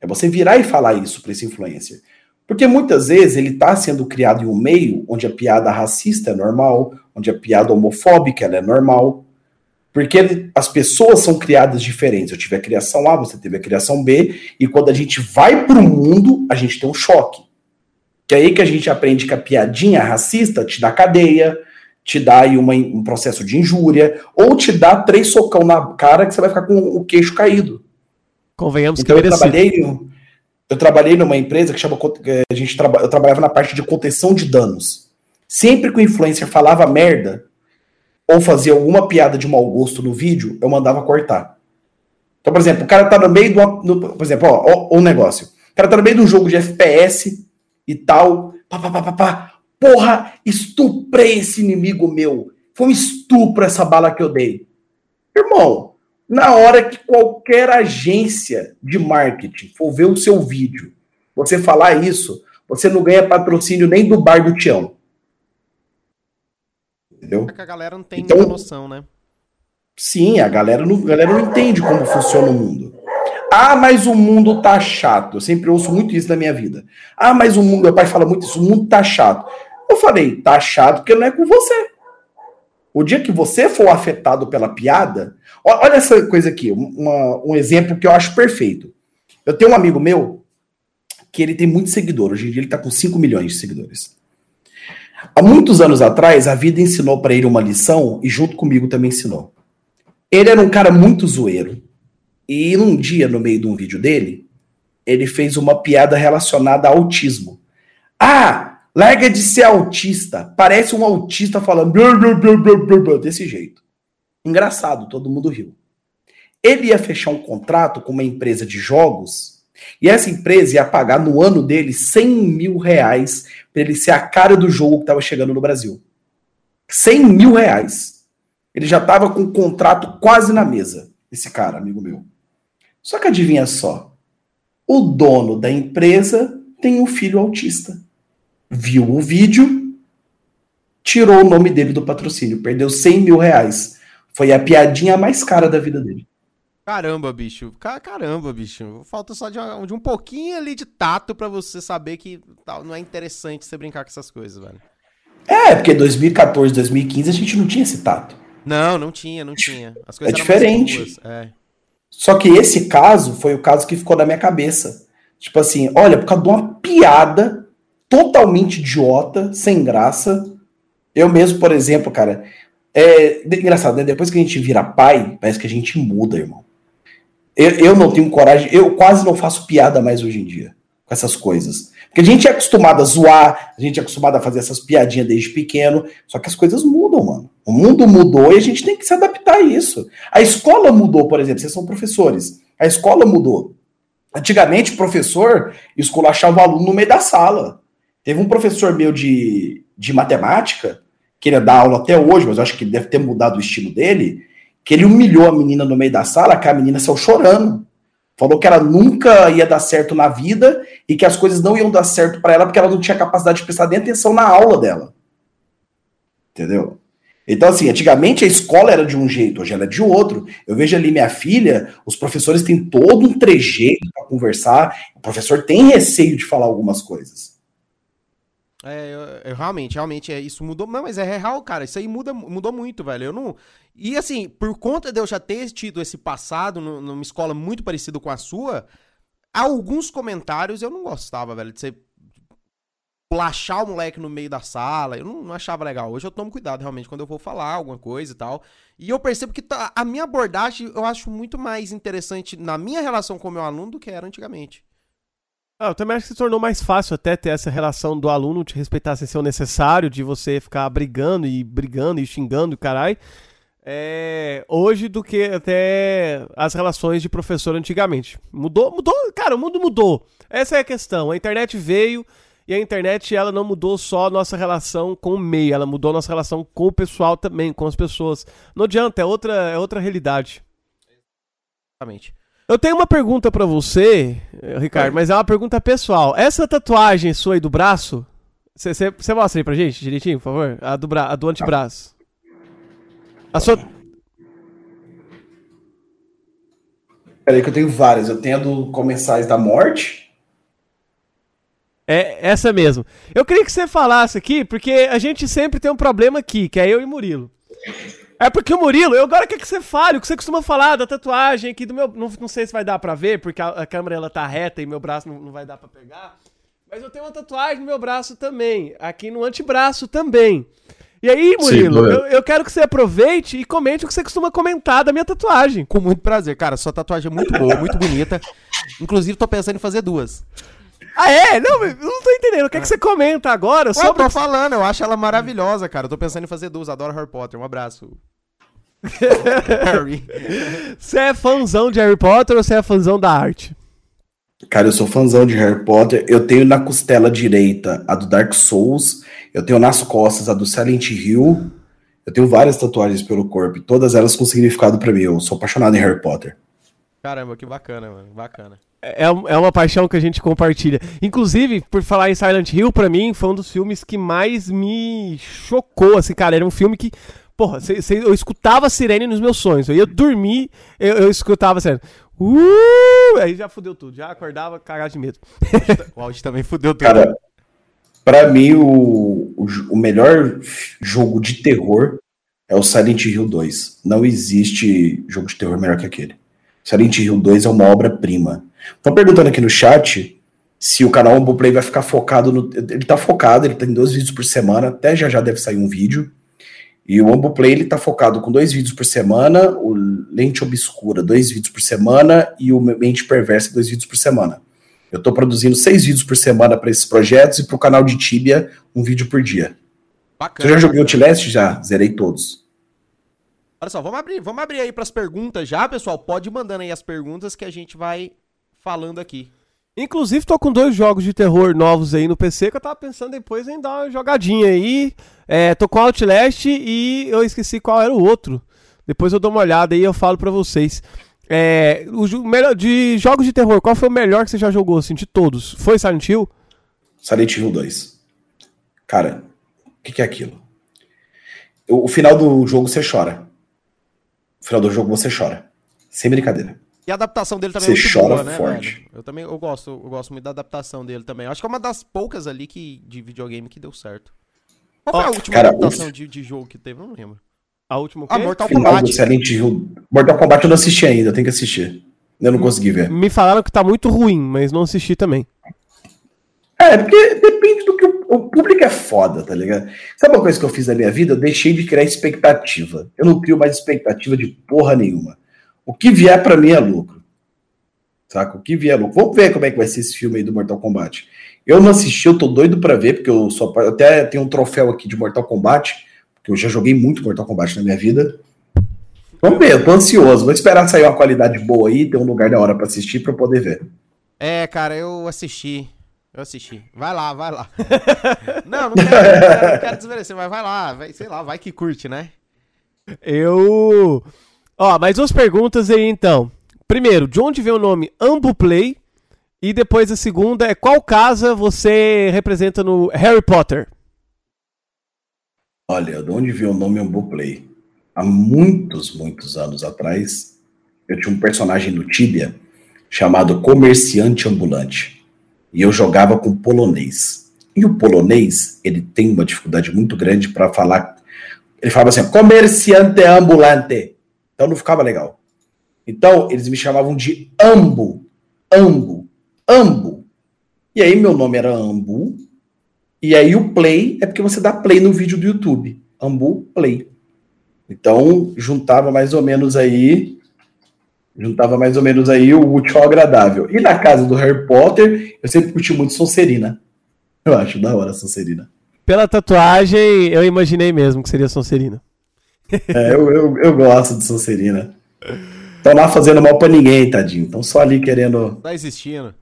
É você virar e falar isso para esse influencer. Porque muitas vezes ele está sendo criado em um meio onde a piada racista é normal, onde a piada homofóbica é normal. Porque as pessoas são criadas diferentes. Eu tive a criação A, você teve a criação B, e quando a gente vai para o mundo, a gente tem um choque. Que é aí que a gente aprende que a piadinha racista te dá cadeia, te dá aí uma, um processo de injúria, ou te dá três socão na cara que você vai ficar com o queixo caído. Convenhamos então, que eu trabalhei, eu trabalhei numa empresa que chama. A gente traba, eu trabalhava na parte de contenção de danos. Sempre que o influencer falava merda, ou fazia alguma piada de mau gosto no vídeo, eu mandava cortar. Então, por exemplo, o cara tá no meio do. No, por exemplo, ó, ó, um negócio. O cara tá no meio de um jogo de FPS e tal. Pá, pá, pá, pá, pá. Porra, estuprei esse inimigo meu. Foi um estupro essa bala que eu dei. Irmão, na hora que qualquer agência de marketing for ver o seu vídeo, você falar isso, você não ganha patrocínio nem do bar do Tião. Entendeu? É que a galera não tem então, noção, né? Sim, a galera não, a galera não entende como funciona o mundo. Ah, mas o mundo tá chato. Eu sempre ouço muito isso na minha vida. Ah, mas o mundo, meu pai fala muito isso, o mundo tá chato. Eu falei, tá chato porque não é com você. O dia que você for afetado pela piada, olha essa coisa aqui, uma, um exemplo que eu acho perfeito. Eu tenho um amigo meu que ele tem muito seguidor. Hoje em dia ele tá com 5 milhões de seguidores. Há muitos anos atrás, a vida ensinou para ele uma lição e junto comigo também ensinou. Ele era um cara muito zoeiro, e num dia, no meio de um vídeo dele, ele fez uma piada relacionada a autismo. Ah, larga de ser autista. Parece um autista falando blá, blá, blá, desse jeito. Engraçado, todo mundo riu. Ele ia fechar um contrato com uma empresa de jogos e essa empresa ia pagar no ano dele 100 mil reais para ele ser a cara do jogo que estava chegando no Brasil. 100 mil reais. Ele já estava com o contrato quase na mesa, esse cara, amigo meu. Só que adivinha só, o dono da empresa tem um filho autista. Viu o vídeo, tirou o nome dele do patrocínio, perdeu 100 mil reais. Foi a piadinha mais cara da vida dele. Caramba, bicho. Caramba, bicho. Falta só de, um, de um pouquinho ali de tato para você saber que não é interessante você brincar com essas coisas, velho. É, porque 2014, 2015 a gente não tinha esse tato. Não, não tinha, não tinha. As coisas é diferente. É. Só que esse caso foi o caso que ficou na minha cabeça. Tipo assim, olha, por causa de uma piada totalmente idiota, sem graça. Eu mesmo, por exemplo, cara, é engraçado, né? Depois que a gente vira pai, parece que a gente muda, irmão. Eu, eu não tenho coragem, eu quase não faço piada mais hoje em dia com essas coisas. Porque a gente é acostumado a zoar, a gente é acostumado a fazer essas piadinhas desde pequeno, só que as coisas mudam, mano. O mundo mudou e a gente tem que se adaptar a isso. A escola mudou, por exemplo, vocês são professores. A escola mudou. Antigamente, o professor esculachava o aluno no meio da sala. Teve um professor meu de, de matemática, que ele dá aula até hoje, mas acho que deve ter mudado o estilo dele, que ele humilhou a menina no meio da sala, que a menina saiu chorando. Falou que ela nunca ia dar certo na vida e que as coisas não iam dar certo para ela porque ela não tinha capacidade de prestar nem atenção na aula dela. Entendeu? Então, assim, antigamente a escola era de um jeito, hoje ela é de outro. Eu vejo ali minha filha, os professores têm todo um trejeito para conversar, o professor tem receio de falar algumas coisas. É, eu, eu, realmente, realmente, é, isso mudou. Não, mas é real, cara. Isso aí muda, mudou muito, velho. Eu não. E assim, por conta de eu já ter tido esse passado numa escola muito parecida com a sua, alguns comentários eu não gostava, velho, de você plachar o moleque no meio da sala. Eu não, não, achava legal. Hoje eu tomo cuidado, realmente, quando eu vou falar alguma coisa e tal. E eu percebo que tá, a minha abordagem eu acho muito mais interessante na minha relação com o meu aluno do que era antigamente. Ah, eu também acho que se tornou mais fácil até ter essa relação do aluno te respeitar sem ser o necessário, de você ficar brigando e brigando e xingando, caralho. É, hoje do que até as relações de professor antigamente. Mudou, mudou, cara, o mundo mudou. Essa é a questão. A internet veio e a internet ela não mudou só a nossa relação com o meio, ela mudou a nossa relação com o pessoal também, com as pessoas. Não adianta, é outra, é outra realidade. Exatamente. Eu tenho uma pergunta para você, Ricardo, é. mas é uma pergunta pessoal. Essa tatuagem sua aí do braço, você mostra aí pra gente direitinho, por favor? A do, bra a do antebraço. A sua. Peraí que eu tenho várias. Eu tenho a do Comensais da Morte. É essa mesmo. Eu queria que você falasse aqui, porque a gente sempre tem um problema aqui, que é eu e Murilo. É porque o Murilo, eu agora quero que você fale o que você costuma falar da tatuagem aqui do meu. Não, não sei se vai dar pra ver, porque a, a câmera ela tá reta e meu braço não, não vai dar pra pegar. Mas eu tenho uma tatuagem no meu braço também. Aqui no antebraço também. E aí, Murilo, Sim, eu, eu, quero que você aproveite e comente o que você costuma comentar da minha tatuagem. Com muito prazer, cara. Sua tatuagem é muito boa, muito bonita. Inclusive, tô pensando em fazer duas. Ah, é? Não, não tô entendendo. O que, é que você comenta agora Ué, sobre... Eu tô falando, eu acho ela maravilhosa, cara. Eu tô pensando em fazer duas. Adoro Harry Potter. Um abraço. Harry. Você é fãzão de Harry Potter ou você é fãzão da arte? Cara, eu sou fãzão de Harry Potter. Eu tenho na costela direita a do Dark Souls. Eu tenho nas costas a do Silent Hill. Eu tenho várias tatuagens pelo corpo. Todas elas com significado para mim. Eu sou apaixonado em Harry Potter. Caramba, que bacana, mano. Bacana. É, é uma paixão que a gente compartilha. Inclusive, por falar em Silent Hill, para mim foi um dos filmes que mais me chocou. Assim, cara, era um filme que Porra, cê, cê, eu escutava a sirene nos meus sonhos. Eu ia dormir, eu, eu escutava a sirene. Uh, aí já fudeu tudo. Já acordava cagado de medo. o áudio também fudeu tudo. Cara, pra mim, o, o, o melhor jogo de terror é o Silent Hill 2. Não existe jogo de terror melhor que aquele. Silent Hill 2 é uma obra-prima. Estão perguntando aqui no chat se o canal Ombo Play vai ficar focado no. Ele tá focado, ele tem dois vídeos por semana, até já já deve sair um vídeo. E o Ombo Play ele tá focado com dois vídeos por semana, o Lente Obscura, dois vídeos por semana, e o Mente Perversa, dois vídeos por semana. Eu estou produzindo seis vídeos por semana para esses projetos e para o canal de Tibia, um vídeo por dia. Bacana. Eu já joguei o Outlast? Já, zerei todos. Olha só, vamos abrir, vamos abrir aí para as perguntas já, pessoal. Pode ir mandando aí as perguntas que a gente vai falando aqui. Inclusive, tô com dois jogos de terror novos aí no PC que eu tava pensando depois em dar uma jogadinha aí. É, tô com Outlast e eu esqueci qual era o outro. Depois eu dou uma olhada e eu falo pra vocês. É, o melhor de jogos de terror, qual foi o melhor que você já jogou, assim, de todos? Foi Silent Hill? Silent Hill 2. Cara, o que, que, é aquilo? O, o final do jogo você chora. O final do jogo você chora. Sem brincadeira. E a adaptação dele também Você é muito chora boa, né, forte. Velho? Eu também eu gosto, eu gosto muito da adaptação dele também. Acho que é uma das poucas ali que, de videogame que deu certo. Qual foi oh, a última cara, adaptação de, de, jogo que teve? Eu não lembro. A última Ah, Mortal Final Kombat. Silent Hill. Mortal Kombat eu não assisti ainda, eu tenho que assistir. Eu não consegui ver. Me falaram que tá muito ruim, mas não assisti também. É, porque depende do que o, o, público é foda, tá ligado? Sabe uma coisa que eu fiz na minha vida? Eu deixei de criar expectativa. Eu não crio mais expectativa de porra nenhuma. O que vier para mim é lucro. Saca? O que vier é lucro. Vamos ver como é que vai ser esse filme aí do Mortal Kombat. Eu não assisti, eu tô doido para ver, porque eu só eu até tenho um troféu aqui de Mortal Kombat, porque eu já joguei muito Mortal Kombat na minha vida. Vamos ver, eu tô ansioso. Vou esperar sair uma qualidade boa aí, ter um lugar da hora para assistir para poder ver. É, cara, eu assisti. Eu assisti. Vai lá, vai lá. não, não quero, não quero, não quero desmerecer, mas vai lá, vai, sei lá, vai que curte, né? Eu Ó, mais duas perguntas aí então. Primeiro, de onde vem o nome Ambuplay? E depois a segunda é qual casa você representa no Harry Potter? Olha, de onde veio o nome Ambuplay? Há muitos, muitos anos atrás, eu tinha um personagem no Tibia chamado Comerciante Ambulante. E eu jogava com polonês. E o polonês, ele tem uma dificuldade muito grande para falar. Ele falava assim: comerciante ambulante. Então não ficava legal. Então eles me chamavam de Ambu, Ambu, Ambu. E aí meu nome era Ambu. E aí o play é porque você dá play no vídeo do YouTube. Ambu Play. Então juntava mais ou menos aí juntava mais ou menos aí o útil ao agradável. E na casa do Harry Potter, eu sempre curti muito Sonserina. Eu acho da hora Sonserina. Pela tatuagem, eu imaginei mesmo que seria Sonserina. É, eu, eu, eu gosto de Sonserina. Estão lá fazendo mal pra ninguém, tadinho. Estão só ali querendo. Tá existindo.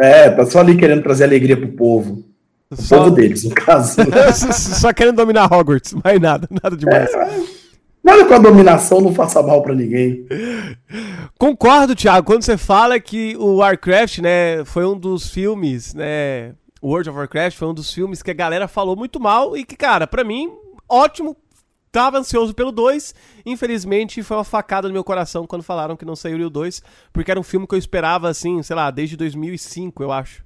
É, tá só ali querendo trazer alegria pro povo. O só... povo deles, no caso. só querendo dominar Hogwarts, mais nada, nada demais. É, nada com a dominação não faça mal para ninguém. Concordo, Thiago, quando você fala que o Warcraft, né, foi um dos filmes, né, World of Warcraft foi um dos filmes que a galera falou muito mal e que, cara, para mim, ótimo Tava ansioso pelo 2, infelizmente foi uma facada no meu coração quando falaram que não saiu o 2, porque era um filme que eu esperava, assim, sei lá, desde 2005, eu acho.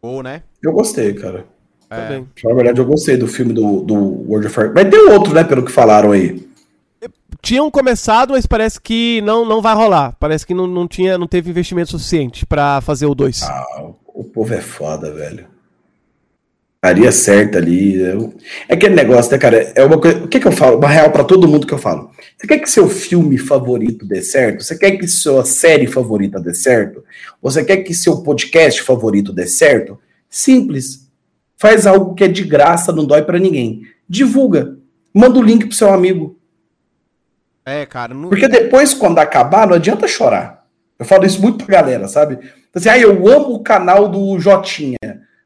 Ou, né? Eu gostei, cara. É. Na verdade, eu gostei do filme do, do World of Warcraft. Mas tem outro, né, pelo que falaram aí. Tinham começado, mas parece que não, não vai rolar. Parece que não, não, tinha, não teve investimento suficiente para fazer o 2. Ah, o povo é foda, velho faria certo ali. É aquele negócio, né, cara? É uma coisa. O que, que eu falo? Uma real para todo mundo que eu falo. Você quer que seu filme favorito dê certo? Você quer que sua série favorita dê certo? Você quer que seu podcast favorito dê certo? Simples. Faz algo que é de graça, não dói para ninguém. Divulga. Manda o link pro seu amigo. É, cara. Não... Porque depois, quando acabar, não adianta chorar. Eu falo isso muito pra galera, sabe? Então, assim, ah, eu amo o canal do Jotinha.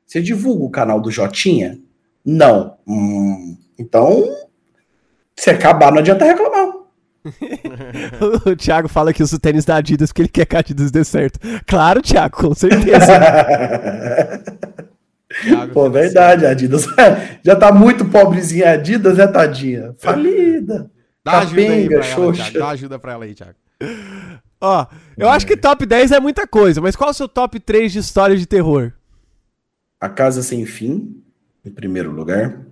Você divulga o canal do Jotinha? Não. Hum, então, se acabar, não adianta reclamar. o Thiago fala que usa o tênis da Adidas porque ele quer que a Adidas dê certo. Claro, Thiago, com certeza. Pô, verdade, a Adidas já tá muito pobrezinha a Adidas, né, tadinha? Falida. Dá Capenga, ajuda aí pra ela, Thiago. Dá ajuda pra ela aí, Thiago. Ó, eu acho que top 10 é muita coisa, mas qual é o seu top 3 de história de terror? A Casa Sem Fim, em primeiro lugar.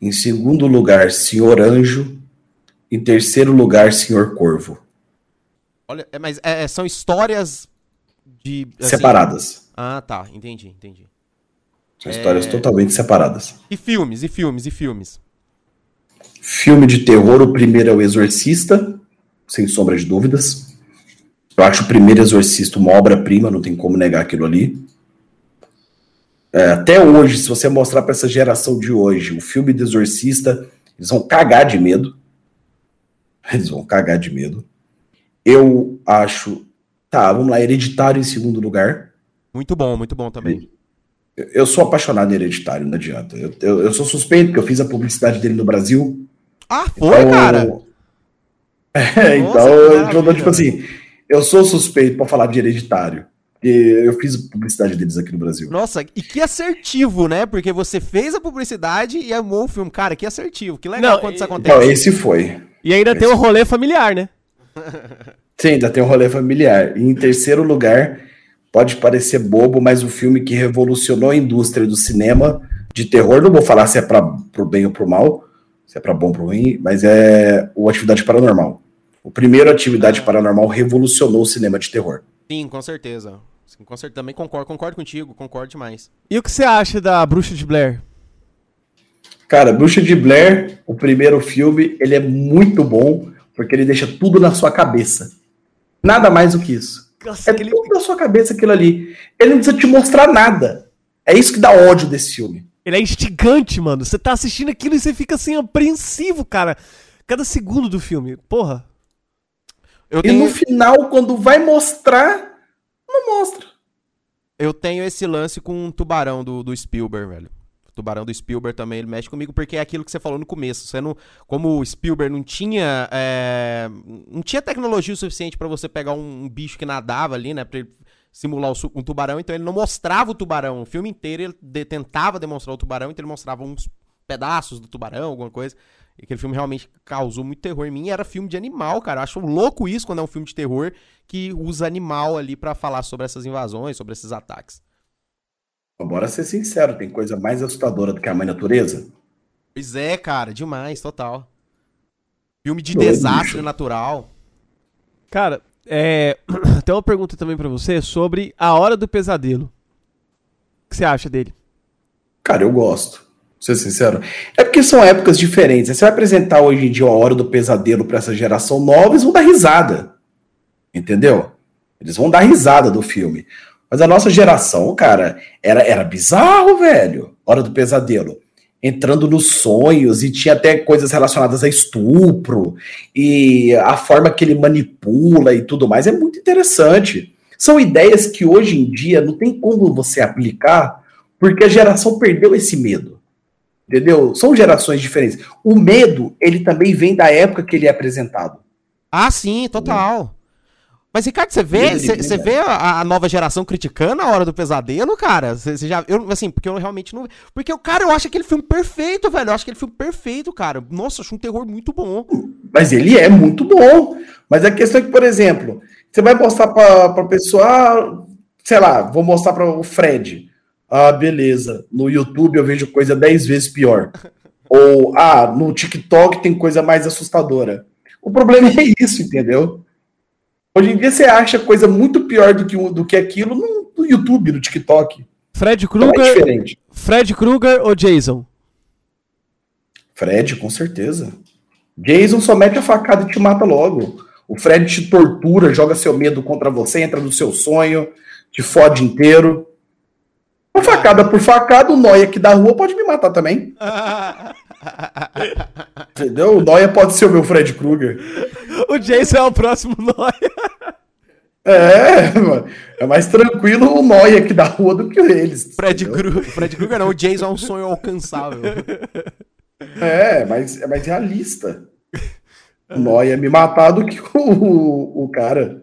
Em segundo lugar, Senhor Anjo. Em terceiro lugar, Senhor Corvo. Olha, é, mas é, são histórias de. assim... Separadas. Ah, tá. Entendi, entendi. São histórias é... totalmente separadas. E filmes, e filmes, e filmes. Filme de terror, o primeiro é O Exorcista, sem sombra de dúvidas. Eu acho o primeiro Exorcista uma obra-prima, não tem como negar aquilo ali. É, até hoje, se você mostrar para essa geração de hoje o filme do Exorcista, eles vão cagar de medo. Eles vão cagar de medo. Eu acho. Tá, vamos lá, Hereditário em segundo lugar. Muito bom, muito bom também. Eu sou apaixonado em Hereditário, não adianta. Eu, eu, eu sou suspeito, porque eu fiz a publicidade dele no Brasil. Ah, foi, então... cara? É, Nossa, então, eu, tipo assim, eu sou suspeito para falar de Hereditário. Eu fiz a publicidade deles aqui no Brasil. Nossa, e que assertivo, né? Porque você fez a publicidade e amou o filme. Cara, que assertivo. Que legal não, quando isso acontece. Não, esse foi. E ainda esse tem o rolê familiar, né? Sim, ainda tem o rolê familiar. E em terceiro lugar, pode parecer bobo, mas o filme que revolucionou a indústria do cinema de terror, não vou falar se é para pro bem ou pro mal, se é para bom ou pro ruim, mas é o Atividade Paranormal. O primeiro Atividade. Paranormal revolucionou o cinema de terror. Sim, com certeza. Sim, com certeza. Também concordo, concordo contigo, concordo demais. E o que você acha da Bruxa de Blair? Cara, Bruxa de Blair, o primeiro filme, ele é muito bom, porque ele deixa tudo na sua cabeça. Nada mais do que isso. Nossa, é aquele... tudo na sua cabeça aquilo ali. Ele não precisa te mostrar nada. É isso que dá ódio desse filme. Ele é instigante, mano. Você tá assistindo aquilo e você fica assim, apreensivo, cara. Cada segundo do filme. Porra. Eu tenho... E no final, quando vai mostrar, mostra. Eu tenho esse lance com um tubarão do, do Spielberg, velho. Tubarão do Spielberg também, ele mexe comigo, porque é aquilo que você falou no começo. Você não, como o Spielberg não tinha. É, não tinha tecnologia o suficiente para você pegar um, um, bicho que nadava ali, né? Pra ele simular o, um tubarão, então ele não mostrava o tubarão. O filme inteiro ele de, tentava demonstrar o tubarão, então ele mostrava uns pedaços do tubarão, alguma coisa. Aquele filme realmente causou muito terror em mim. era filme de animal, cara. Eu acho louco isso quando é um filme de terror que usa animal ali para falar sobre essas invasões, sobre esses ataques. Bora ser sincero, tem coisa mais assustadora do que a mãe natureza? Pois é, cara, demais, total. Filme de desastre bicho. natural. Cara, é... tem uma pergunta também para você sobre A Hora do Pesadelo. O que você acha dele? Cara, eu gosto. Ser sincero. É porque são épocas diferentes. Você vai apresentar hoje em dia a Hora do Pesadelo para essa geração nova, eles vão dar risada. Entendeu? Eles vão dar risada do filme. Mas a nossa geração, cara, era, era bizarro, velho. Hora do pesadelo. Entrando nos sonhos e tinha até coisas relacionadas a estupro e a forma que ele manipula e tudo mais. É muito interessante. São ideias que hoje em dia não tem como você aplicar porque a geração perdeu esse medo. Entendeu? São gerações diferentes. O medo, ele também vem da época que ele é apresentado. Ah, sim, total. Mas, Ricardo, você vê, você vê a, a, nova geração criticando a Hora do Pesadelo, cara? Você já. Eu, assim, porque eu realmente não. Porque o cara, eu acho aquele filme perfeito, velho. Eu acho aquele filme perfeito, cara. Nossa, eu acho um terror muito bom. Mas ele é muito bom. Mas a questão é que, por exemplo, você vai mostrar pra, pra pessoa. Ah, sei lá, vou mostrar para o Fred. Ah, beleza. No YouTube eu vejo coisa dez vezes pior. Ou, ah, no TikTok tem coisa mais assustadora. O problema é isso, entendeu? Hoje em dia você acha coisa muito pior do que, do que aquilo no, no YouTube, no TikTok. Fred então Krueger. é Fred Krueger ou Jason? Fred, com certeza. Jason só mete a facada e te mata logo. O Fred te tortura, joga seu medo contra você, entra no seu sonho, te fode inteiro. Uma facada por facada, o Noia aqui da rua pode me matar também. Entendeu? O Noia pode ser o meu Fred Krueger. O Jason é o próximo Noia. É, mano. É mais tranquilo o Noia aqui da rua do que eles. Fred Krueger, Fred Krueger não, o Jason é um sonho alcançável. É, mas é mais realista. O Noia me matar do que o, o cara.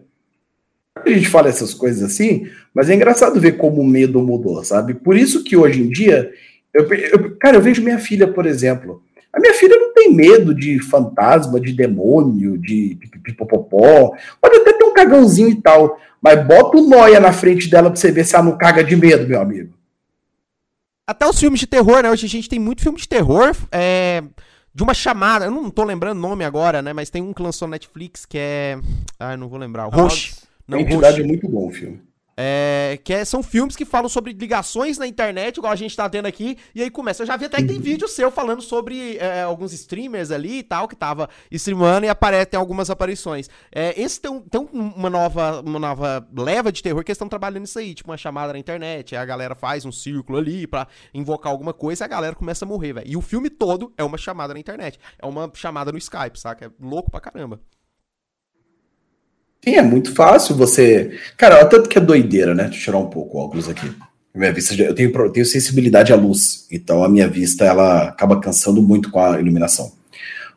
A gente fala essas coisas assim, mas é engraçado ver como o medo mudou, sabe? Por isso que hoje em dia, eu, eu, cara, eu vejo minha filha, por exemplo, A minha filha não tem medo de fantasma, de demônio, de pipipopopó. Pode até ter um cagãozinho e tal. Mas bota o noia na frente dela pra você ver se ela não caga de medo, meu amigo. Até os filmes de terror, né? Hoje a gente tem muito filme de terror. É de uma chamada, eu não tô lembrando o nome agora, né? Mas tem um que lançou na Netflix que é. Ah, não vou lembrar. Roche. Não, Roche. é muito bom o filme. É, que é, são filmes que falam sobre ligações na internet, igual a gente tá tendo aqui, e aí começa. Eu já vi até que tem uhum. vídeo seu falando sobre é, alguns streamers ali e tal, que tava streamando e aparece, tem algumas aparições. É, esse tem, tem uma, nova, uma nova leva de terror que eles estão trabalhando isso aí, tipo uma chamada na internet, aí a galera faz um círculo ali pra invocar alguma coisa e a galera começa a morrer, velho. E o filme todo é uma chamada na internet, é uma chamada no Skype, saca? É louco pra caramba. Sim, é muito fácil você. Cara, tanto que é doideira, né? Deixa eu tirar um pouco o óculos aqui. Minha vista, eu tenho, eu tenho sensibilidade à luz, então a minha vista ela acaba cansando muito com a iluminação.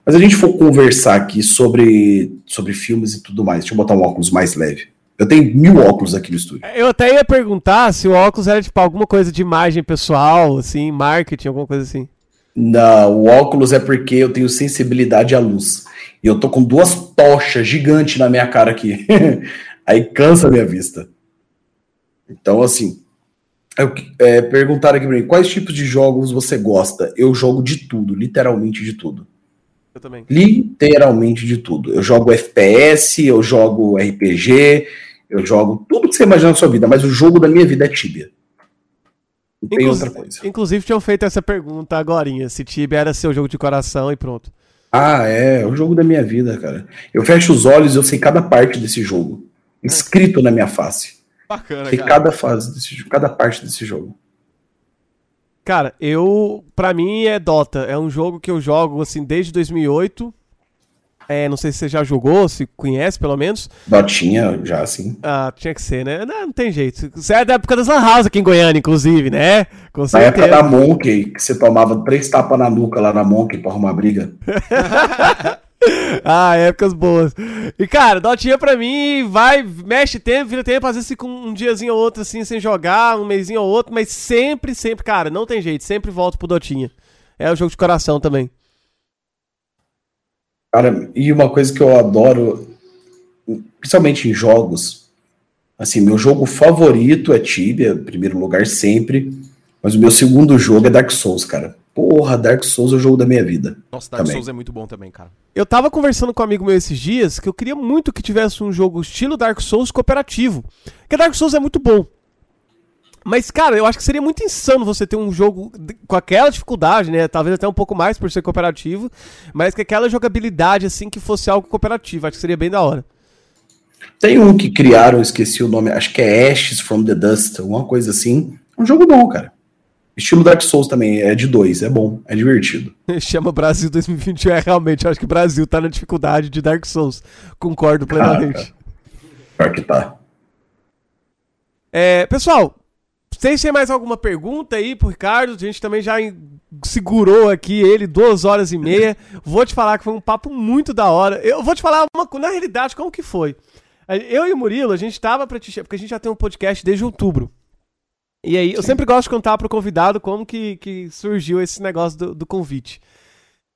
Mas a gente for conversar aqui sobre, sobre filmes e tudo mais, deixa eu botar um óculos mais leve. Eu tenho mil óculos aqui no estúdio. Eu até ia perguntar se o óculos era tipo alguma coisa de imagem pessoal, assim, marketing, alguma coisa assim. Não, o óculos é porque eu tenho sensibilidade à luz. E eu tô com duas tochas gigantes na minha cara aqui. Aí cansa a minha vista. Então, assim, eu, é, perguntaram aqui pra mim, quais tipos de jogos você gosta? Eu jogo de tudo, literalmente de tudo. Eu também. Literalmente de tudo. Eu jogo FPS, eu jogo RPG, eu jogo tudo que você imagina na sua vida, mas o jogo da minha vida é Tibia. Não tem outra coisa. Inclusive, tinham feito essa pergunta agora, se Tibia era seu jogo de coração e pronto. Ah, é, é o jogo da minha vida, cara. Eu fecho os olhos e eu sei cada parte desse jogo. Escrito na minha face. Bacana, sei cara. cada fase desse cada parte desse jogo. Cara, eu, para mim é Dota, é um jogo que eu jogo assim desde 2008 é, não sei se você já jogou, se conhece pelo menos. Dotinha, já sim. Ah, tinha que ser, né? Não, não tem jeito. Você é da época das Lan House aqui em Goiânia, inclusive, né? Com na época da Monkey, que você tomava três tapas na nuca lá na Monkey pra arrumar briga. ah, épocas boas. E, cara, Dotinha pra mim vai, mexe tempo, vira tempo, às vezes fica um, um diazinho ou outro assim sem jogar, um mêsinho ou outro, mas sempre, sempre, cara, não tem jeito, sempre volto pro Dotinha. É o jogo de coração também. Cara, e uma coisa que eu adoro, principalmente em jogos, assim, meu jogo favorito é Tibia, primeiro lugar sempre, mas o meu segundo jogo é Dark Souls, cara. Porra, Dark Souls é o jogo da minha vida. Nossa, Dark também. Souls é muito bom também, cara. Eu tava conversando com um amigo meu esses dias que eu queria muito que tivesse um jogo estilo Dark Souls cooperativo. Porque Dark Souls é muito bom. Mas, cara, eu acho que seria muito insano você ter um jogo com aquela dificuldade, né? Talvez até um pouco mais por ser cooperativo, mas com aquela jogabilidade, assim, que fosse algo cooperativo. Acho que seria bem da hora. Tem um que criaram, esqueci o nome, acho que é Ashes from the Dust, alguma coisa assim. É um jogo bom, cara. Estilo Dark Souls também, é de dois, é bom, é divertido. Chama Brasil 2021, é realmente, acho que o Brasil tá na dificuldade de Dark Souls. Concordo plenamente. Ah, Pior que tá. É, pessoal, vocês têm mais alguma pergunta aí pro Ricardo? A gente também já segurou aqui ele duas horas e meia. Vou te falar que foi um papo muito da hora. Eu vou te falar uma, na realidade como que foi. Eu e o Murilo, a gente tava pra te porque a gente já tem um podcast desde outubro. E aí, eu sempre gosto de contar pro convidado como que, que surgiu esse negócio do, do convite.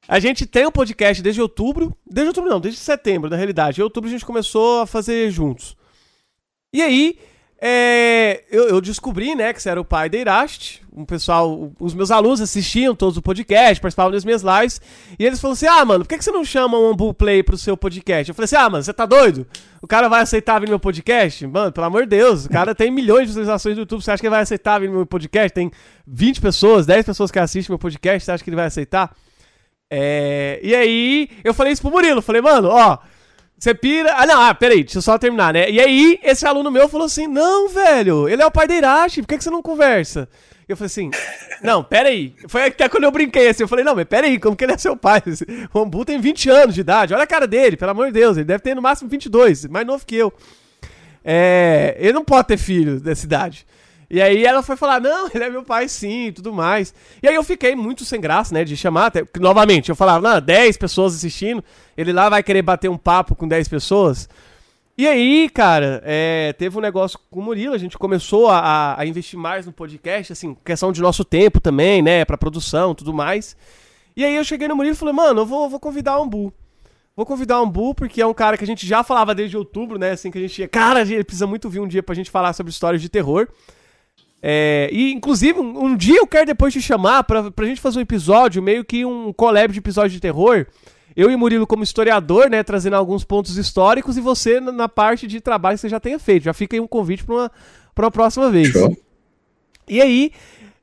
A gente tem um podcast desde outubro. Desde outubro não, desde setembro, na realidade. Em outubro a gente começou a fazer juntos. E aí, é, eu, eu, descobri, né, que você era o pai da Iraste. Um pessoal, os meus alunos assistiam todos o podcast, participavam das minhas lives. E eles falaram assim: Ah, mano, por que, que você não chama um Ambu Play pro seu podcast? Eu falei assim: Ah, mano, você tá doido? O cara vai aceitar vir meu podcast? Mano, pelo amor de Deus, o cara tem milhões de visualizações no YouTube. Você acha que ele vai aceitar vir meu podcast? Tem 20 pessoas, 10 pessoas que assistem meu podcast. Você acha que ele vai aceitar? É, e aí, eu falei isso pro Murilo. Falei, mano, ó. Você pira. Ah, não, ah, peraí, deixa eu só terminar, né? E aí, esse aluno meu falou assim: Não, velho, ele é o pai da Irachi, por que, que você não conversa? Eu falei assim: Não, peraí. Foi até quando eu brinquei assim. Eu falei: Não, mas peraí, como que ele é seu pai? O Ambu tem 20 anos de idade, olha a cara dele, pelo amor de Deus, ele deve ter no máximo 22, mais novo que eu. É, ele não pode ter filho dessa idade. E aí ela foi falar, não, ele é meu pai sim, e tudo mais. E aí eu fiquei muito sem graça, né, de chamar, até, novamente, eu falava, não, 10 pessoas assistindo, ele lá vai querer bater um papo com 10 pessoas. E aí, cara, é, teve um negócio com o Murilo, a gente começou a, a, investir mais no podcast, assim, questão de nosso tempo também, né, pra produção tudo mais. E aí eu cheguei no Murilo e falei, mano, eu vou, vou convidar o Ambu. Vou convidar o Ambu, porque é um cara que a gente já falava desde outubro, né? Assim que a gente ia. Cara, ele precisa muito vir um dia pra gente falar sobre histórias de terror. É, e, inclusive, um, um, dia eu quero depois te chamar pra, pra gente fazer um episódio, meio que um collab de episódio de terror. Eu e Murilo como historiador, né, trazendo alguns pontos históricos e você na, na parte de trabalho que você já tenha feito. Já fica aí um convite pra uma, pra uma próxima vez. Show. E aí,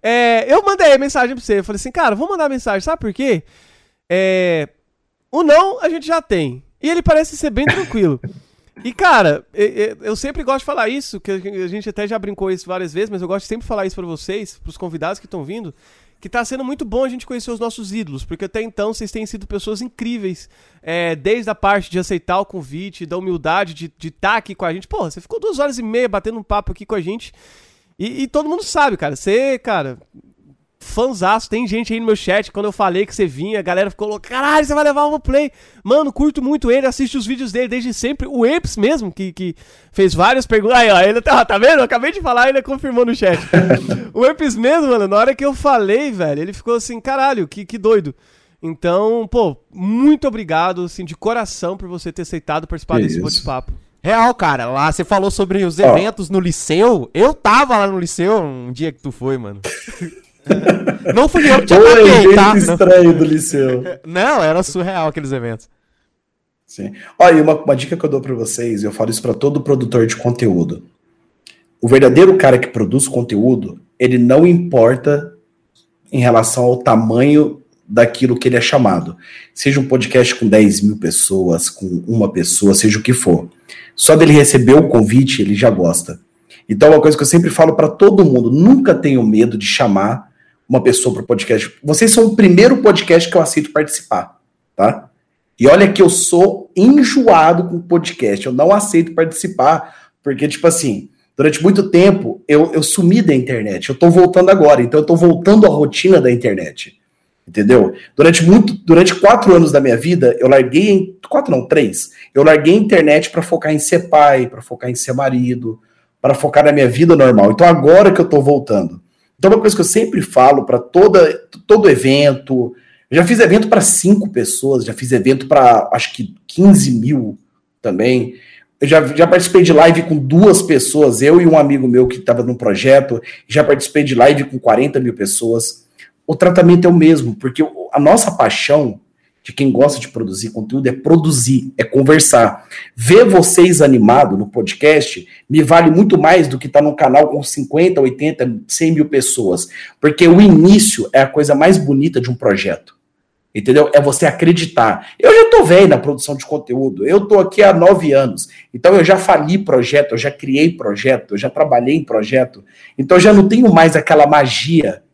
é, eu mandei a mensagem pra você. Eu falei assim, cara, vou mandar mensagem, sabe por quê? É, o não a gente já tem. E ele parece ser bem tranquilo. E, cara, eu sempre gosto de falar isso, que a gente até já brincou isso várias vezes, mas eu gosto de sempre falar isso para vocês, pros convidados que estão vindo, que tá sendo muito bom a gente conhecer os nossos ídolos, porque até então vocês têm sido pessoas incríveis, é, desde a parte de aceitar o convite, da humildade de estar tá aqui com a gente. Pô, você ficou duas horas e meia batendo um papo aqui com a gente, e, e todo mundo sabe, cara, você, cara, fanzaço. Tem gente aí no meu chat, quando eu falei que você vinha, a galera ficou louca. Caralho, você vai levar o play. Mano, curto muito ele, assiste os vídeos dele desde sempre. O Apes mesmo, que, que fez várias perguntas. Aí, ó, ele tá, tá vendo? Eu acabei de falar, ele confirmou no chat. o Apes mesmo, mano, na hora que eu falei, velho, ele ficou assim, caralho, que, que doido. Então, pô, muito obrigado, assim, de coração por você ter aceitado participar que desse bate-papo. Real, cara. Lá você falou sobre os eventos oh. no liceu. Eu tava lá no liceu um dia que tu foi, mano. Não fui eu que te ataquei, tá? estranho do liceu. Não, era surreal aqueles eventos. Sim. Olha, uma, uma dica que eu dou para vocês, eu falo isso para todo produtor de conteúdo. O verdadeiro cara que produz conteúdo, ele não importa em relação ao tamanho daquilo que ele é chamado. Seja um podcast com 10 mil pessoas, com uma pessoa, seja o que for. Só dele receber o convite, ele já gosta. Então, uma coisa que eu sempre falo para todo mundo: nunca tenham medo de chamar uma pessoa para o podcast. Vocês são o primeiro podcast que eu aceito participar, tá? E olha que eu sou enjoado com podcast, eu não aceito participar, porque, tipo assim, durante muito tempo eu, eu sumi da internet, eu tô voltando agora, então eu tô voltando à rotina da internet. Entendeu? Durante muito, durante quatro anos da minha vida, eu larguei em quatro não, três. Eu larguei a internet para focar em ser pai, para focar em ser marido, para focar na minha vida normal. Então agora que eu tô voltando, então, uma coisa que eu sempre falo para todo evento, já fiz evento para cinco pessoas, já fiz evento para acho que 15 mil também. Eu já, já participei de live com duas pessoas, eu e um amigo meu que estava no projeto, já participei de live com 40 mil pessoas. O tratamento é o mesmo, porque a nossa paixão de quem gosta de produzir conteúdo é produzir, é conversar. Ver vocês animados no podcast me vale muito mais do que estar tá num canal com 50, 80, 100 mil pessoas. Porque o início é a coisa mais bonita de um projeto. Entendeu? É você acreditar. Eu já tô velho na produção de conteúdo. Eu tô aqui há nove anos. Então eu já fali projeto, eu já criei projeto, eu já trabalhei em projeto. Então eu já não tenho mais aquela magia,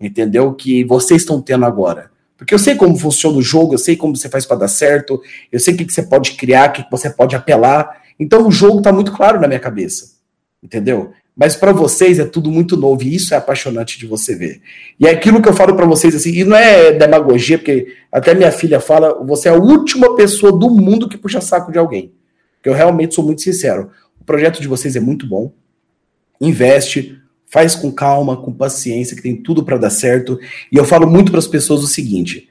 entendeu? Que vocês estão tendo agora. Porque eu sei como funciona o jogo, eu sei como você faz para dar certo, eu sei o que, que você pode criar, o que, que você pode apelar. Então o jogo está muito claro na minha cabeça. Entendeu? Mas para vocês é tudo muito novo e isso é apaixonante de você ver. E é aquilo que eu falo para vocês assim, e não é demagogia, porque até minha filha fala, você é a última pessoa do mundo que puxa saco de alguém. Porque eu realmente sou muito sincero. O projeto de vocês é muito bom. Investe, Faz com calma, com paciência, que tem tudo para dar certo. E eu falo muito para as pessoas o seguinte: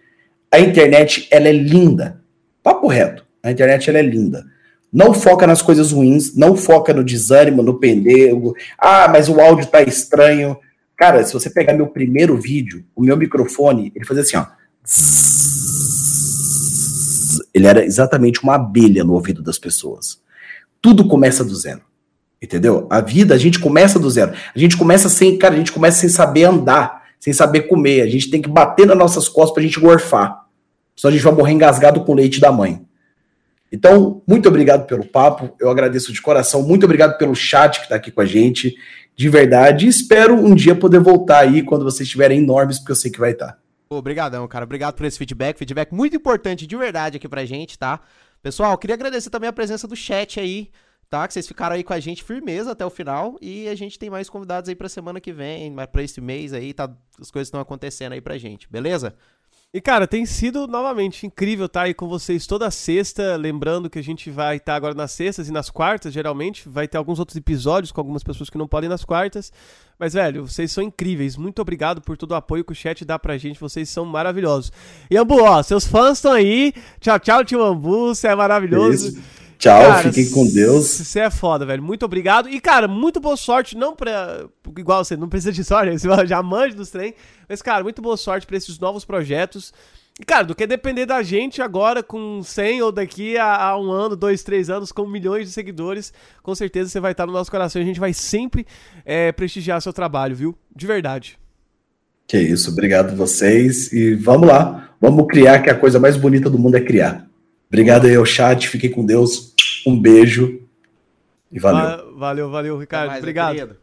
a internet ela é linda. Papo reto. A internet ela é linda. Não foca nas coisas ruins, não foca no desânimo, no pendego. Ah, mas o áudio tá estranho. Cara, se você pegar meu primeiro vídeo, o meu microfone, ele fazia assim, ó. Ele era exatamente uma abelha no ouvido das pessoas. Tudo começa do zero. Entendeu? A vida a gente começa do zero. A gente começa sem, cara, a gente começa sem saber andar, sem saber comer. A gente tem que bater nas nossas costas pra gente gorfar. Senão a gente vai morrer engasgado com o leite da mãe. Então, muito obrigado pelo papo. Eu agradeço de coração. Muito obrigado pelo chat que está aqui com a gente. De verdade. Espero um dia poder voltar aí quando vocês estiverem enormes, porque eu sei que vai estar. Obrigadão, cara. Obrigado por esse feedback. Feedback muito importante de verdade aqui pra gente, tá? Pessoal, queria agradecer também a presença do chat aí tá? Que vocês ficaram aí com a gente firmeza até o final e a gente tem mais convidados aí pra semana que vem, para esse mês aí, tá? As coisas estão acontecendo aí pra gente, beleza? E, cara, tem sido novamente incrível estar aí com vocês toda sexta. Lembrando que a gente vai estar agora nas sextas e nas quartas, geralmente. Vai ter alguns outros episódios com algumas pessoas que não podem nas quartas. Mas, velho, vocês são incríveis. Muito obrigado por todo o apoio que o chat dá pra gente. Vocês são maravilhosos. E, Ambu, ó, seus fãs estão aí. Tchau, tchau, tio Ambu. Você é maravilhoso. Isso. Tchau, cara, fiquem com Deus. Você é foda, velho. Muito obrigado. E, cara, muito boa sorte. Não pra. Igual você, não precisa de sorte, você já mande dos trem. Mas, cara, muito boa sorte pra esses novos projetos. E, cara, do que depender da gente agora com 100 ou daqui a, a, um ano, dois, três anos, com milhões de seguidores, com certeza você vai estar no nosso coração. A gente vai sempre é, prestigiar seu trabalho, viu? De verdade. Que isso, obrigado vocês. E vamos lá, vamos criar, que a coisa mais bonita do mundo é criar. Obrigado aí ao chat, fiquem com Deus. Um beijo e valeu. Valeu, valeu, Ricardo. Mais, Obrigado.